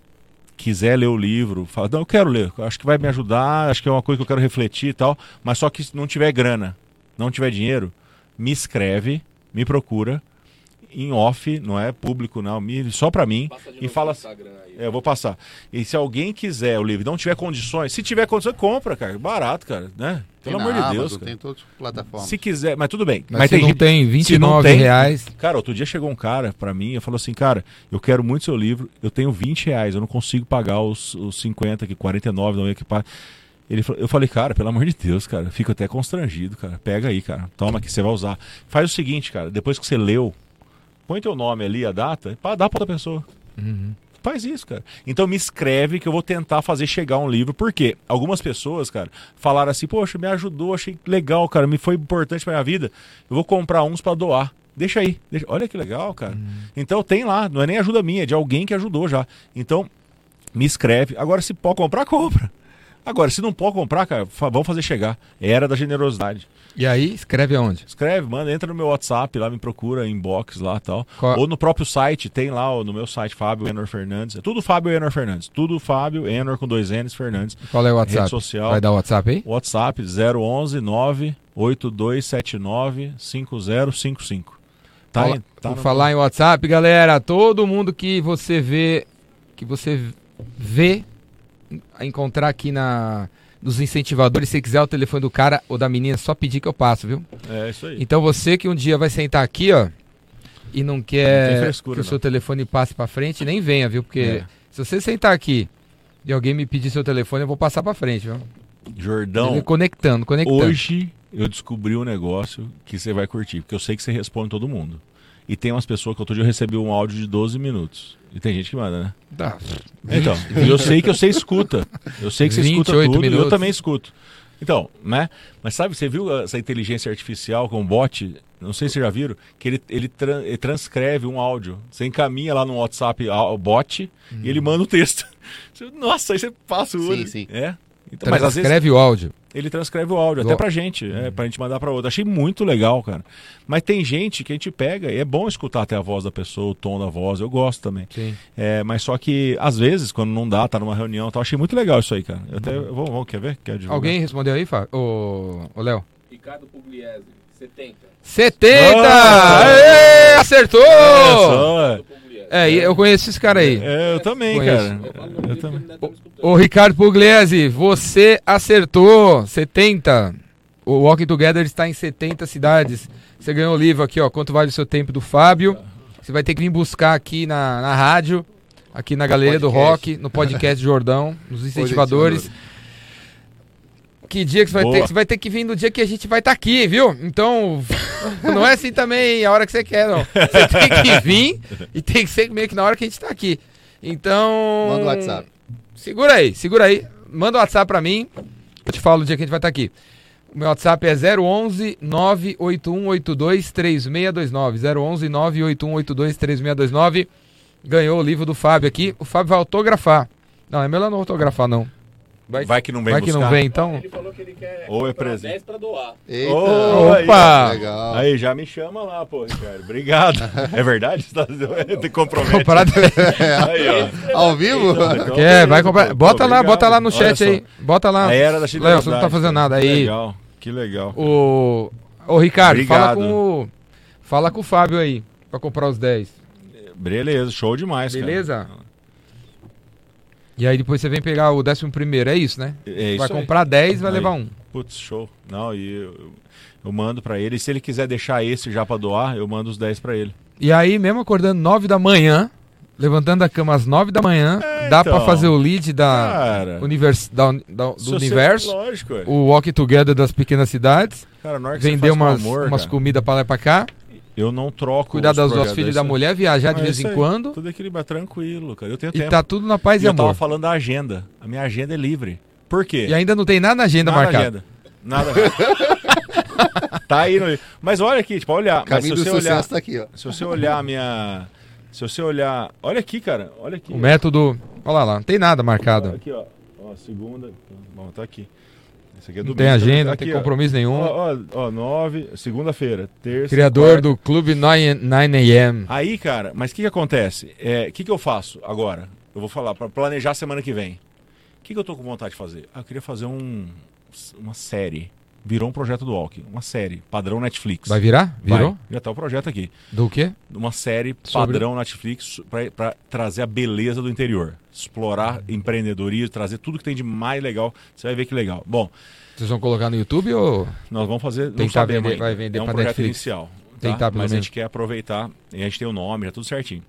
quiser ler o livro, fala, não, eu quero ler, acho que vai me ajudar, acho que é uma coisa que eu quero refletir e tal, mas só que se não tiver grana, não tiver dinheiro, me escreve, me procura em off, não é público não, me, só pra mim Passa de e fala no assim, Instagram aí. é, eu vou passar. E se alguém quiser o livro, e não tiver condições, se tiver condições, compra, cara, barato, cara, né? Pelo amor de Amazon, Deus, cara. Tem todas as plataformas. Se quiser, mas tudo bem. Mas, Mas, se tem não gente- tem se 29 não tem- reais. Cara, outro dia chegou um cara pra mim e falou assim, cara, eu quero muito seu livro, eu tenho 20 reais, eu não consigo pagar os, os 50, que 49, não é que paga. Ele, falou- eu falei, cara, pelo amor de Deus, cara, fico até constrangido, cara. Pega aí, cara. Toma que você vai usar. Faz o seguinte, cara, depois que você leu, põe teu nome ali, a data, pá, dá pra outra pessoa. Uhum. Faz isso, cara. Então me escreve que eu vou tentar fazer chegar um livro. Por quê? Algumas pessoas, cara, falaram assim, poxa, me ajudou, achei legal, cara, me foi importante pra minha vida. Eu vou comprar uns pra doar. Deixa aí. deixa- Olha que legal, cara. Então tem lá, não é nem ajuda minha, é de alguém que ajudou já. Então, me escreve. Agora, se pode comprar, compra. Agora, se não pode comprar, cara, vamos fazer chegar. Era da generosidade. E aí, escreve aonde? Escreve, manda, entra no meu WhatsApp, lá me procura, inbox lá e tal. Qual- Ou no próprio site, tem lá no meu site, Fábio Enor Fernandes. É tudo Fábio Enor Fernandes. Tudo Fábio Enor com dois N's Fernandes. Qual é o WhatsApp? Rede social. Vai dar o WhatsApp aí? WhatsApp 011 98279 5055. Tá, Fala- aí, tá no- falar em WhatsApp, galera, todo mundo que você vê, que você vê encontrar aqui na nos incentivadores, se quiser o telefone do cara ou da menina, é só pedir que eu passo, viu? É isso aí. Então você que um dia vai sentar aqui, ó, e não Não quer tem frescura, que o não. seu telefone passe pra frente, nem venha, viu? Porque É. se você sentar aqui e alguém me pedir seu telefone, eu vou passar pra frente, viu? Jordão, conectando, conectando. hoje eu descobri um negócio que você vai curtir, porque eu sei que você responde todo mundo. E tem umas pessoas que outro dia eu recebi um áudio de 12 minutos. E tem gente que manda, né? Tá. Então, e eu sei que você escuta. Eu sei que você escuta 28 tudo e minutos. eu também escuto. Então, né? Mas sabe, você viu essa inteligência artificial com bot? Não sei se vocês já viram, que ele, ele, tran- ele transcreve um áudio. Você encaminha lá no WhatsApp o bot e ele manda o texto. [LAUGHS] Nossa, aí você passa o Sim, olho. sim. É. Então, mas às vezes Escreve o áudio. ele transcreve o áudio, Do- até pra gente, é, pra gente mandar pra outra. Achei muito legal, cara. Mas tem gente que a gente pega, e é bom escutar até a voz da pessoa, o tom da voz, eu gosto também. Sim. É, mas só que, às vezes, quando não dá, tá numa reunião e tal, achei muito legal isso aí, cara. Eu até, vamos, vamos, quer ver? Quer? Alguém respondeu aí, Fábio? Ô, ô Léo? Ricardo Pugliese, 70. 70! Ah! Aê, acertou! É. É, eu conheço esse cara aí. é, eu também, Conheço. cara. Eu também. Ô Ricardo Pugliese, você acertou 70. O Walking Together está em 70 cidades. Você ganhou o livro aqui, ó. Quanto vale o seu tempo do Fábio? Você vai ter que vir buscar aqui na, na rádio, aqui na Galeria do. Rock, no podcast Jordão, nos incentivadores. Que dia que você vai Boa. ter? Você vai ter que vir no dia que a gente vai estar aqui, viu? Então, [LAUGHS] não é assim também a hora que você quer, não. Você tem que [LAUGHS] vir e tem que ser meio que na hora que a gente tá aqui. Então. Manda o WhatsApp. Segura aí, segura aí. Manda o WhatsApp pra mim. Eu te falo o dia que a gente vai estar aqui. O meu WhatsApp é 011 98182 3629. 011 98182 3629. Ganhou o livro do Fábio aqui. O Fábio vai autografar. Não, é melhor não autografar, não. Vai que não vem Vai que não vem, então. Ele falou que ele quer Ou é comprar presente. 10 pra doar. Eita, Opa! legal. Aí, já me chama lá, pô, Ricardo. Obrigado. É verdade? Você tá... Te compromete. Comprado. [LAUGHS] Aí, ó. [LAUGHS] Ao vivo? Então, Quer, vai beleza, comprar. pô, Bota lá, obrigado. bota lá no Olha chat só. aí. Bota lá. A era da Léo, você não tá fazendo nada Que aí. legal, que legal. O, ô Ricardo, fala Obrigado. com o. Fala com o Fábio aí, pra comprar os 10. Beleza, show demais, cara. E aí depois você vem pegar o 11 primeiro, é isso, né? É isso vai aí. comprar 10, vai Aí. levar um. Putz, show. Não, e eu, eu mando pra ele. E se ele quiser deixar esse já pra doar, eu mando os 10 pra ele. E aí, mesmo acordando 9 da manhã, Levantando a cama às 9 da manhã, É, dá então. pra fazer o lead da, Cara, univers, da, da- do você- universo, Lógico, é. o walk together das pequenas cidades, Cara, na hora que você vender umas, amor, umas comidas pra lá e pra cá, Eu não troco. cuidar das duas filhas é da isso- mulher, viajar de é vez em aí. quando, Tudo equilibrado, tranquilo, cara. Eu tenho e tempo. tá tudo na paz E e eu tava amor. falando da agenda. A minha agenda é livre. Por quê? E ainda não tem nada na agenda Nada marcada. agenda. Nada. [LAUGHS] tá aí no. Mas olha aqui, tipo, olhar. Mas se Caminho do você sucesso olhar. tá aqui, ó. Se você olhar a minha. Se você olhar. Olha aqui, cara. Olha aqui. O método. Olha lá, não tem nada marcado. Aqui, ó. Ó, segunda. Bom, tá aqui. Esse aqui é Não tem agenda, não tem ó. compromisso nenhum. Ó, ó, ó, nove, segunda-feira, terça. Criador quarta. do Clube 9 9am. Aí, cara, mas o que, que acontece? O que, que eu faço agora? Eu vou falar, para planejar a semana que vem. O que, que eu tô com vontade de fazer? Ah, eu queria fazer um, uma série. Virou um projeto do Walk. Uma série, padrão Netflix. Vai virar? Vai. Virou? Já tá o projeto aqui. Do quê? Uma série Sobre- padrão Netflix para trazer a beleza do interior. Explorar empreendedorismo, trazer tudo que tem de mais legal. Você vai ver que legal. Bom, Vocês vão colocar no YouTube ou. nós vamos fazer. Não Tentar sabemos vender- vai vender é um projeto Netflix. inicial. Tá? Tentar, mas a gente quer aproveitar. E a gente tem o nome, já tudo certinho.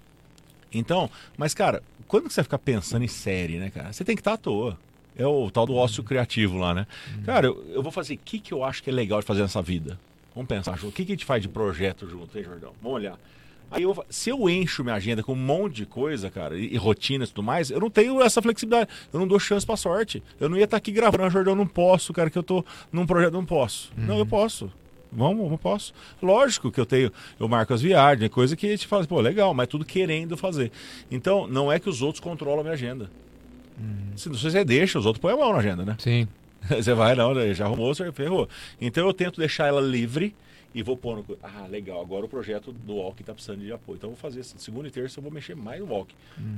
Então, mas cara, quando que você vai ficar pensando em série, né, cara? Você tem que estar à toa. É o tal do ócio criativo lá, né? Uhum. Cara, eu, eu vou fazer o que, que eu acho que é legal de fazer nessa vida. Vamos pensar junto. O que, que a gente faz de projeto junto, hein, Jordão? Vamos olhar. Aí eu, se eu encho minha agenda com um monte de coisa, cara, e, e rotinas e tudo mais, eu não tenho essa flexibilidade. Eu não dou chance pra sorte. Eu não ia estar aqui gravando, ah, Jordão, não posso, cara, que eu tô num projeto, não posso. Não, eu posso. Vamos, eu posso. Lógico que eu tenho, eu marco as viagens, é coisa que a gente fala, pô, legal, mas tudo querendo fazer. Então, não é que os outros controlam a minha agenda. Se você deixa, os outros põem a mão na agenda, né? Sim. [LAUGHS] Você vai, não, já arrumou, você ferrou. Então eu tento deixar ela livre e vou pôr no. Ah, legal, agora o projeto do Walk está precisando de apoio. Então eu vou fazer assim, segunda e terça eu vou mexer mais no Walk.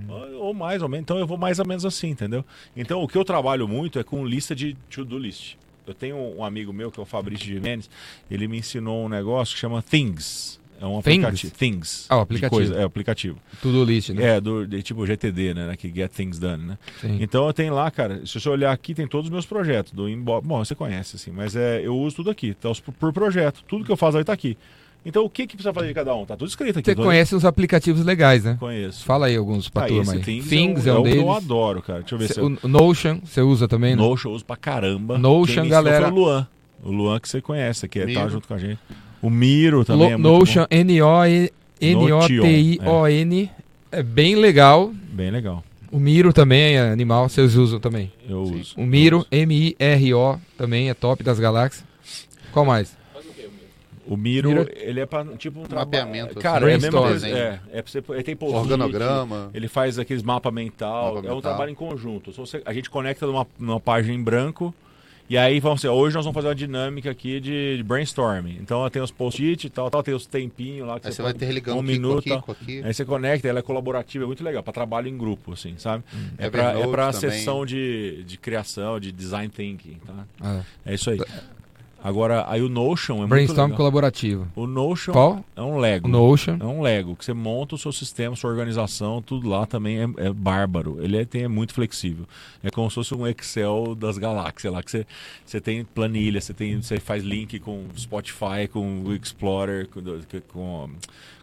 Ou, ou mais ou menos. Então eu vou mais ou menos assim, entendeu? Então o que eu trabalho muito é com lista de to-do list. Eu tenho um amigo meu que é o Fabrício Jimenez, ele me ensinou um negócio que chama Things. É um aplicativo. Things. Ah, o aplicativo. coisa- é, o aplicativo. Tudo list, né? É, do, de tipo GTD, né? Que Get Things Done, né? Sim. Então eu tenho lá, cara, se você olhar aqui, tem todos os meus projetos do inbox. Bom, você conhece, assim, mas é, eu uso tudo aqui, tá, os- por projeto. Tudo que eu faço aí tá aqui. Então o que, que precisa fazer de cada um? Tá tudo escrito aqui. Você conhece os aplicativos legais, né? Conheço. Fala aí alguns pra Ah, turma aí. Things, Things é, é o um que eu deles. adoro, cara. Deixa eu ver Cê- se eu... O Notion, você usa também, né? Notion eu uso pra caramba. Notion, Quem galera. Foi o Luan. O Luan que você conhece, que é, tá junto com a gente. O Miro também Lo- é muito Notion, N-O-T-I-O-N. É bem legal. Bem legal. O Miro também é animal, vocês usam também. Eu Sim. uso. O Miro. M-I-R-O, também é top das galáxias. Qual mais? O Miro, Miro- ele é pra, tipo, um trabalho. Mapeamento, assim, Cara, é a mesma brainstorm. coisa. É, é pra você, ele tem post-it, Organograma. Ele faz aqueles mapa mental. Mapa é um mental. trabalho em conjunto. Se você- a gente conecta numa, numa página em branco. E aí, vamos dizer, hoje nós vamos fazer uma dinâmica aqui de, de brainstorming. Então tem os post-it e tal, tal, tem os tempinhos lá que Aí você vai pode- interligando um com minuto. aqui. Aí você conecta, ela é colaborativa, é muito legal, para trabalho em grupo, assim, sabe? É pra, é Evernote pra também. sessão de, de criação, de design thinking, tá? Ah, É isso aí. Agora, aí o Notion é muito brainstorm colaborativo. O Notion Qual? é um Lego. O Notion. É um Lego, que você monta o seu sistema, sua organização, tudo lá também é, é bárbaro. Ele é, tem- é muito flexível. É como se fosse um Excel das galáxias lá, que você, você tem planilha, você, tem, você faz link com Spotify, com o Explorer, com, com-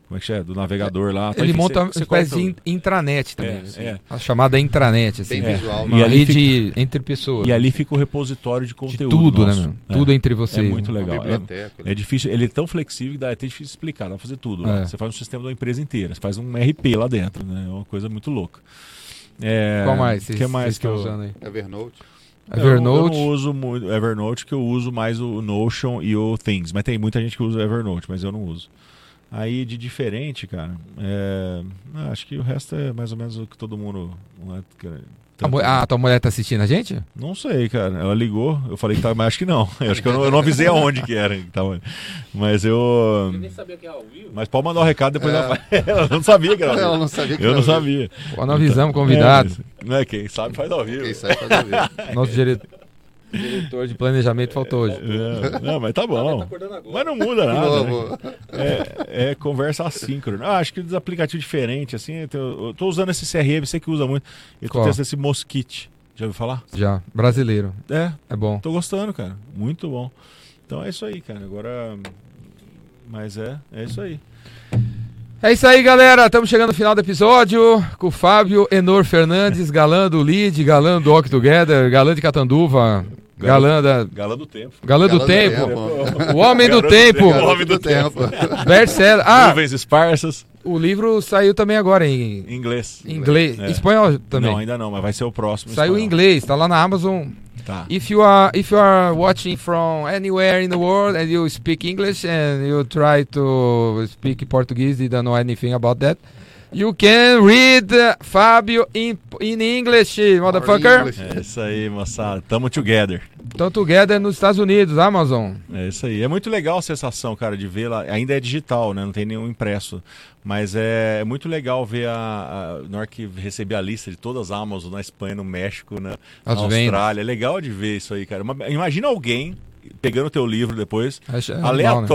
como é que é? Do navegador lá. Ele Enfim, monta você- uma espécie de in- intranet também. É, assim. é. A chamada intranet, assim. Bem É. visual. E Uma ali rede entre pessoas. E ali fica o repositório de de conteúdo. tudo, nosso. né? É. Tudo entre vocês. É muito né? legal. Uma biblioteca. É difícil, ele é tão flexível que dá, é até difícil explicar, dá pra fazer tudo. lá. É. Você faz um sistema da empresa inteira, você faz um RP lá dentro, né? É uma coisa muito louca. É, Qual mais? O que mais que eu usando aí? Evernote. Eu não- Eu Evernote. não uso muito Evernote, que eu uso mais o Notion e o Things. Mas tem muita gente que usa Evernote, mas eu não uso. Aí de diferente, cara, é, ah, acho que o resto é mais ou menos o que todo mundo. não é, cara, A, mu- ah, tua mulher tá assistindo a gente? Não sei, cara. Ela ligou, eu falei que tava, mas acho que não. [LAUGHS] Eu acho que eu não, eu não avisei aonde que era. que tava. Mas eu. Eu nem sabia que era ao vivo. Mas pode mandar o recado depois É. ela [LAUGHS] Ela não sabia que era ao Ela não sabia que Eu era não sabia. Pô, nós avisamos convidado. É, não é quem sabe faz ao vivo. Quem sabe faz ao vivo. [LAUGHS] Nosso dire- diretor de [LAUGHS] planejamento faltou hoje. É, não, mas tá Tá bom. acordando agora. Mas não muda nada. Né? É, é conversa assíncrona. Ah, acho que dos aplicativos diferentes, assim, eu tô, eu tô usando esse CRM, você que usa muito. Eu tô Qual? testando esse Mosquite. Já ouviu falar? Já. Brasileiro. É, É bom. tô gostando, cara. Muito bom. Então é isso aí, cara. Agora. Mas é, é isso aí. É isso aí, galera. Estamos chegando no final do episódio com o Fábio Enor Fernandes, galã do Lead, galã do Walk Together, galã de Catanduva, galã da. Galã do tempo. Galã do Galã do tempo. tempo. O homem do tempo. Garoto Homem do tempo. Best-seller. Ah, Nuvens esparsas. o livro saiu também agora em Em inglês. inglês. É. Espanhol também. Não, ainda não, mas vai ser o próximo. Saiu em espanhol. inglês, tá lá na Amazon. Tá. If you are if you are watching from anywhere in the world and you speak English and you try to speak Portuguese, you don't know anything about that, you can read Fábio in, in English, motherfucker. English. É isso aí, moçada. Tamo together. Então, together nos Estados Unidos, Amazon. É isso aí. É muito legal a sensação, cara, de ver lá. Ainda é digital, né? Não tem nenhum impresso. Mas é, é muito legal ver a, a. Na hora que receber a lista de todas as Amazon na Espanha, no México, na, na. Austrália. É legal de ver isso aí, cara. Uma- imagina alguém pegando o teu livro depois, Acho- é legal, né?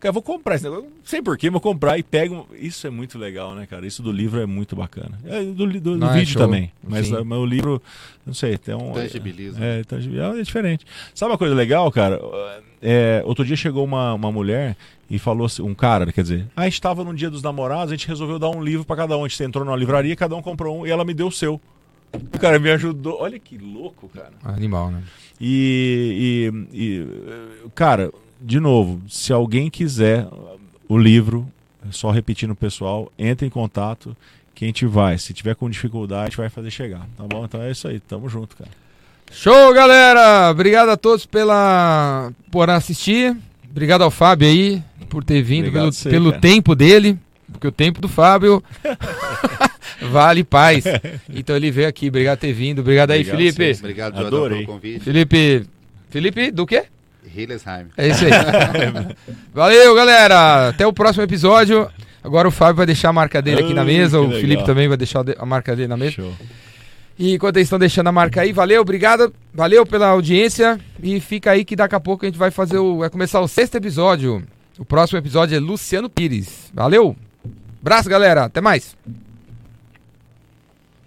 Cara, vou comprar esse negócio. Não sei porquê, vou comprar e pego. Isso é muito legal, né, cara? Isso do livro é muito bacana. É, do, do- do Não, é vídeo show. também. Mas, ah, mas o livro, não sei, tem um. Tangibiliza. É, é, é diferente. Sabe uma coisa legal, cara? É, outro dia chegou uma, uma mulher e falou assim, um cara, quer dizer, ah, a gente estava no dia dos namorados, a gente resolveu dar um livro para cada um. A gente entrou numa livraria, cada um comprou um e ela me deu o seu. O cara me ajudou. Olha que louco, cara. Animal, né? E, e- e, cara, de novo, se alguém quiser o livro, só repetindo o pessoal, entre em contato que a gente vai. Se tiver com dificuldade, a gente vai fazer chegar, tá bom? Então é isso aí, tamo junto, cara. Show, galera! Obrigado a todos pela por assistir. Obrigado ao Fábio aí por ter vindo, Obrigado pelo, você, pelo cara. tempo dele. Porque o tempo do Fábio [LAUGHS] vale paz. [LAUGHS] Então ele veio aqui. Obrigado por ter vindo. Obrigado aí, Obrigado Felipe. você. Obrigado, Jordão, Adorei. pelo convite. Felipe. Felipe, do quê? Hillesheim. É isso aí. [LAUGHS] Valeu, galera. Até o próximo episódio. Agora o Fábio vai deixar a marca dele aqui na mesa. O legal. Felipe também vai deixar a marca dele na mesa. Show. E enquanto eles estão deixando a marca aí, valeu, obrigado, valeu pela audiência. E fica aí que daqui a pouco a gente vai fazer o. Vai começar o sexto episódio. O próximo episódio é Luciano Pires. Valeu! Abraço, galera. Até mais.